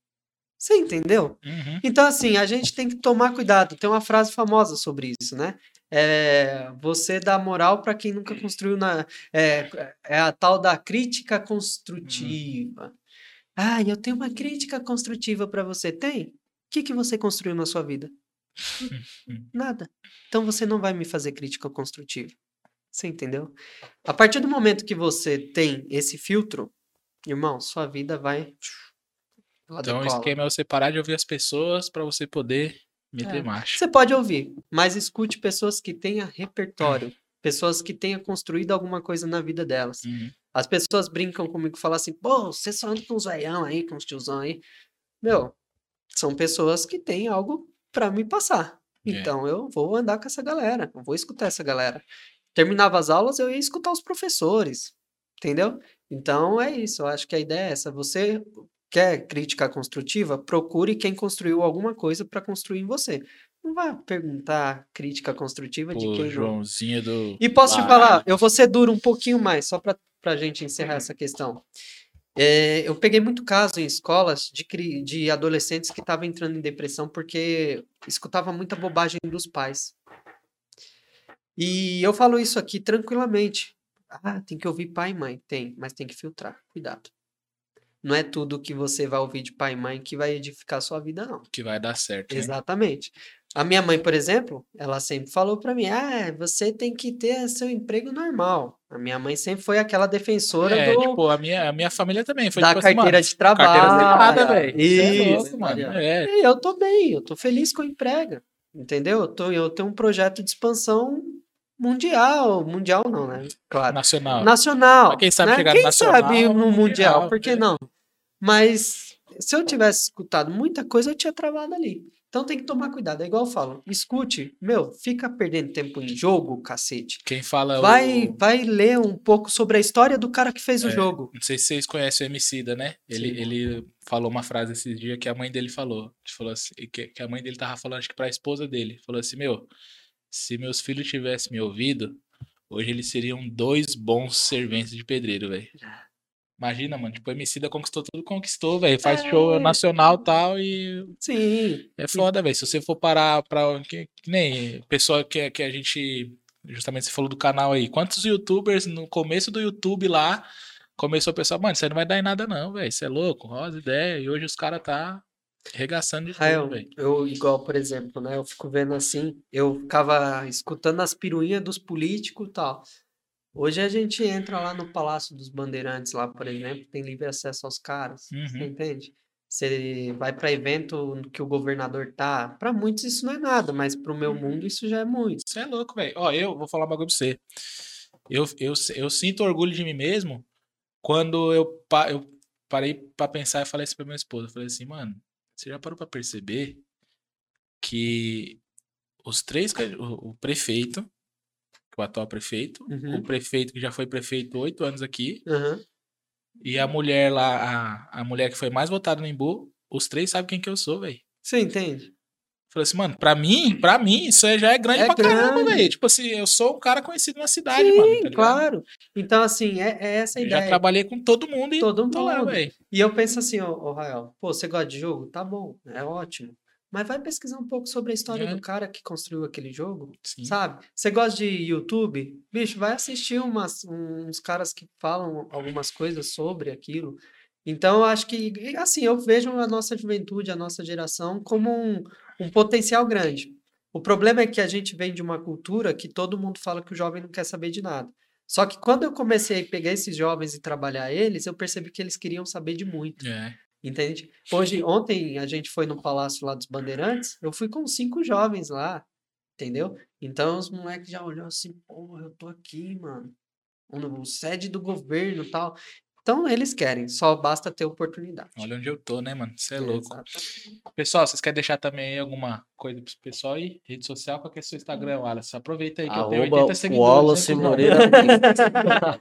Você entendeu? Uhum. Então, assim, a gente tem que tomar cuidado. Tem uma frase famosa sobre isso, né? É, você dá moral para quem nunca construiu na. É, é a tal da crítica construtiva. Ah, eu tenho uma crítica construtiva para você. Tem? O que, que você construiu na sua vida? Nada. Então você não vai me fazer crítica construtiva. Você entendeu? A partir do momento que você tem esse filtro, irmão, sua vida vai. ela Então o esquema é você parar de ouvir as pessoas pra você poder meter É. marcha. Você pode ouvir, mas escute pessoas que tenham repertório Pessoas que tenham construído alguma coisa na vida delas. Uhum. As pessoas brincam comigo e falam assim, pô, você só anda com os veião aí, com os tiozão aí. Meu, são pessoas que têm algo pra me passar. É. Então eu vou andar com essa galera, eu vou escutar essa galera. Terminava as aulas, eu ia escutar os professores, entendeu? Então é isso, eu acho que a ideia é essa. Você quer crítica construtiva? Procure quem construiu alguma coisa para construir em você. Não vai perguntar crítica construtiva de Pô, quem não. Joãozinho do. E posso te Ah. falar, eu vou ser duro um pouquinho mais, só para a gente encerrar essa questão. É, eu peguei muito caso em escolas de, de adolescentes que estavam entrando em depressão porque escutava muita bobagem dos pais. E eu falo isso aqui tranquilamente. Ah, tem que ouvir pai e mãe. Tem, mas tem que filtrar. Cuidado. Não é tudo que você vai ouvir de pai e mãe que vai edificar a sua vida, não. Que vai dar certo. né? A minha mãe, por exemplo, ela sempre falou pra mim: ah, você tem que ter seu emprego normal. A minha mãe sempre foi aquela defensora É, do, tipo, a minha, a minha família também foi da tipo assim, carteira mano, de trabalho. carteira assinada, velho. É Isso. louco. É. E eu tô bem, eu tô feliz com o emprego. Entendeu? Eu, tô, eu tenho um projeto de expansão mundial. Mundial não, né? Claro. Nacional. Nacional. Mas quem sabe né? chegar no Quem nacional, sabe no mundial, mundial, por que né? não? Mas se eu tivesse escutado muita coisa, eu tinha travado ali. Então tem que tomar cuidado. É igual eu falo. Escute, meu, fica perdendo tempo em jogo, cacete. Quem fala. Vai, o- vai ler um pouco sobre a história do cara que fez o É. jogo. Não sei se vocês conhecem o Emicida, né? Ele, Sim. ele falou uma frase esses dias que a mãe dele falou. Falou assim, que, que a mãe dele tava falando, acho que pra esposa dele. Falou assim, meu, se meus filhos tivessem me ouvido, hoje eles seriam dois bons serventes de pedreiro, velho. Imagina, mano, tipo, o Emicida conquistou tudo, conquistou, velho. Faz É. show nacional e tal e Sim. é foda, velho. Se você for parar pra. Que, que nem pessoa que, que a gente. Justamente você falou do canal aí. Quantos youtubers no começo do YouTube lá começou o pessoal, mano, isso aí não vai dar em nada, não, velho. Você é louco, rosa ideia. E hoje os caras tá arregaçando de Rael, tudo, velho. eu, igual, por exemplo, né? Eu fico vendo assim, eu ficava escutando as piruinhas dos políticos e tal. Hoje a gente entra lá no Palácio dos Bandeirantes, lá, por exemplo, tem livre acesso aos caras. Você Uhum. entende? Você vai para evento que o governador tá. Para muitos isso não é nada, mas pro meu mundo isso já é muito. Você é louco, velho. Ó, eu vou falar um bagulho pra você. Eu, eu, eu sinto orgulho de mim mesmo quando eu, eu parei pra pensar e falei assim pra minha esposa. Eu falei assim, mano, você já parou pra perceber que os três, o, o prefeito, que é o atual prefeito, Uhum. o prefeito que já foi prefeito oito anos aqui, Aham. e a mulher lá, a, a mulher que foi mais votada no Embu, os três sabem quem que eu sou, velho. Você entende? Falei assim, mano, pra mim, pra mim, isso já é grande É pra caramba, grande. velho. Tipo assim, eu sou um cara conhecido na cidade, Sim, mano. tá claro. Então, assim, é, é essa a Eu já ideia. trabalhei com todo mundo e Todo lá, mundo. velho. E eu penso assim, ó, ó, Rael, pô, você gosta de jogo? Tá bom, é ótimo. Mas vai pesquisar um pouco sobre a história É. do cara que construiu aquele jogo, Sim. sabe? Você gosta de YouTube? Bicho, vai assistir umas, uns caras que falam algumas coisas sobre aquilo. Então, eu acho que, assim, eu vejo a nossa juventude, a nossa geração, como um, um potencial grande. O problema é que a gente vem de uma cultura que todo mundo fala que o jovem não quer saber de nada. Só que quando eu comecei a pegar esses jovens e trabalhar eles, eu percebi que eles queriam saber de muito. É. Entende? Hoje, ontem a gente foi no Palácio lá dos Bandeirantes, eu fui com cinco jovens lá, entendeu? Então os moleques já olhou assim, porra, eu tô aqui, mano. No no sede do governo e tal. Então eles querem, só basta ter oportunidade. Olha onde eu tô, né, mano? Você é louco. Exatamente. Pessoal, vocês querem deixar também aí alguma coisa pro pessoal aí? Rede social, qual que é o seu Instagram, Wallace? Aproveita aí que eu tenho Arroba 80 seguidores. Wallace hein, cuzão? Moreira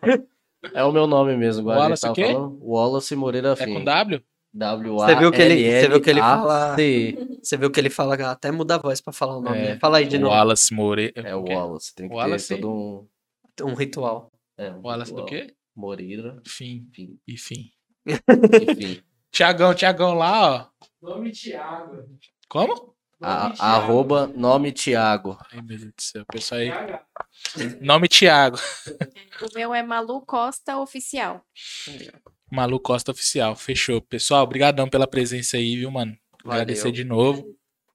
Fim. É o meu nome mesmo, igual a gente Wallace tava o quê? falando. Wallace Moreira É Fim. com W? W Você viu que ele- você viu que ele fala-. Você viu que ele fala, até muda a voz pra falar o nome, É, né? Fala aí de novo. Wallace Moreira. É o Wallace. Tem que Wallace? ter todo um. Um ritual. É, um Wallace do ritual. quê? Moreira. Fim. Enfim. E fim. Enfim. Tiagão, Tiagão lá, ó. Nome Thiago. Como? A- Thiago. arroba nome Thiago. Ai, meu Deus do céu. Pessoal aí. Nome Thiago. O meu é Malu Costa Oficial. Malu Costa Oficial. Fechou. Pessoal, obrigadão pela presença aí, viu, mano? Agradecer Valeu. de novo.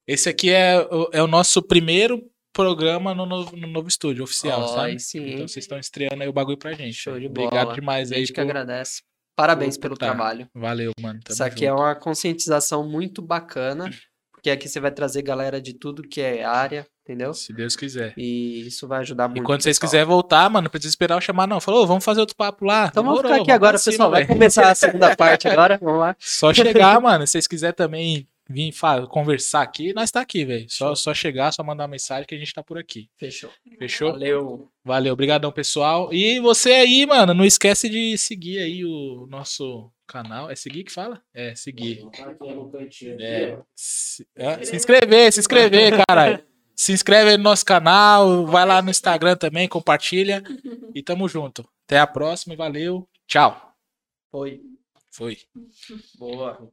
Esse aqui é, o- é o nosso primeiro programa no novo, no novo estúdio oficial, Ó, sabe? sim, Então vocês estão estreando aí o bagulho pra gente. Show de Obrigado bola. demais A aí. gente que por- agradece. Parabéns por pelo tá. trabalho. Valeu, mano. Tamo Isso aqui é junto. uma conscientização muito bacana, porque aqui você vai trazer galera de tudo que é área, entendeu? Se Deus quiser. E isso vai ajudar muito. E quando vocês quiserem voltar, mano, não precisa esperar eu chamar, não. Falou, vamos fazer outro papo lá. Então vamos Demorou, ficar aqui agora, pessoal. Vai velho. começar a segunda parte agora. Vamos lá. Só chegar, mano. Se vocês quiserem também vir conversar aqui, nós tá aqui, velho. Só, só chegar, só mandar uma mensagem que a gente tá por aqui. Fechou. Fechou? Valeu. Valeu, obrigadão, pessoal. E você aí, mano, não esquece de seguir aí o nosso canal. É seguir que fala? É, seguir. É, se, é, se inscrever, se inscrever, caralho. Se inscreve aí no nosso canal, vai lá no Instagram também, compartilha. E tamo junto. Até a próxima e valeu. Tchau. Foi. Foi. Boa.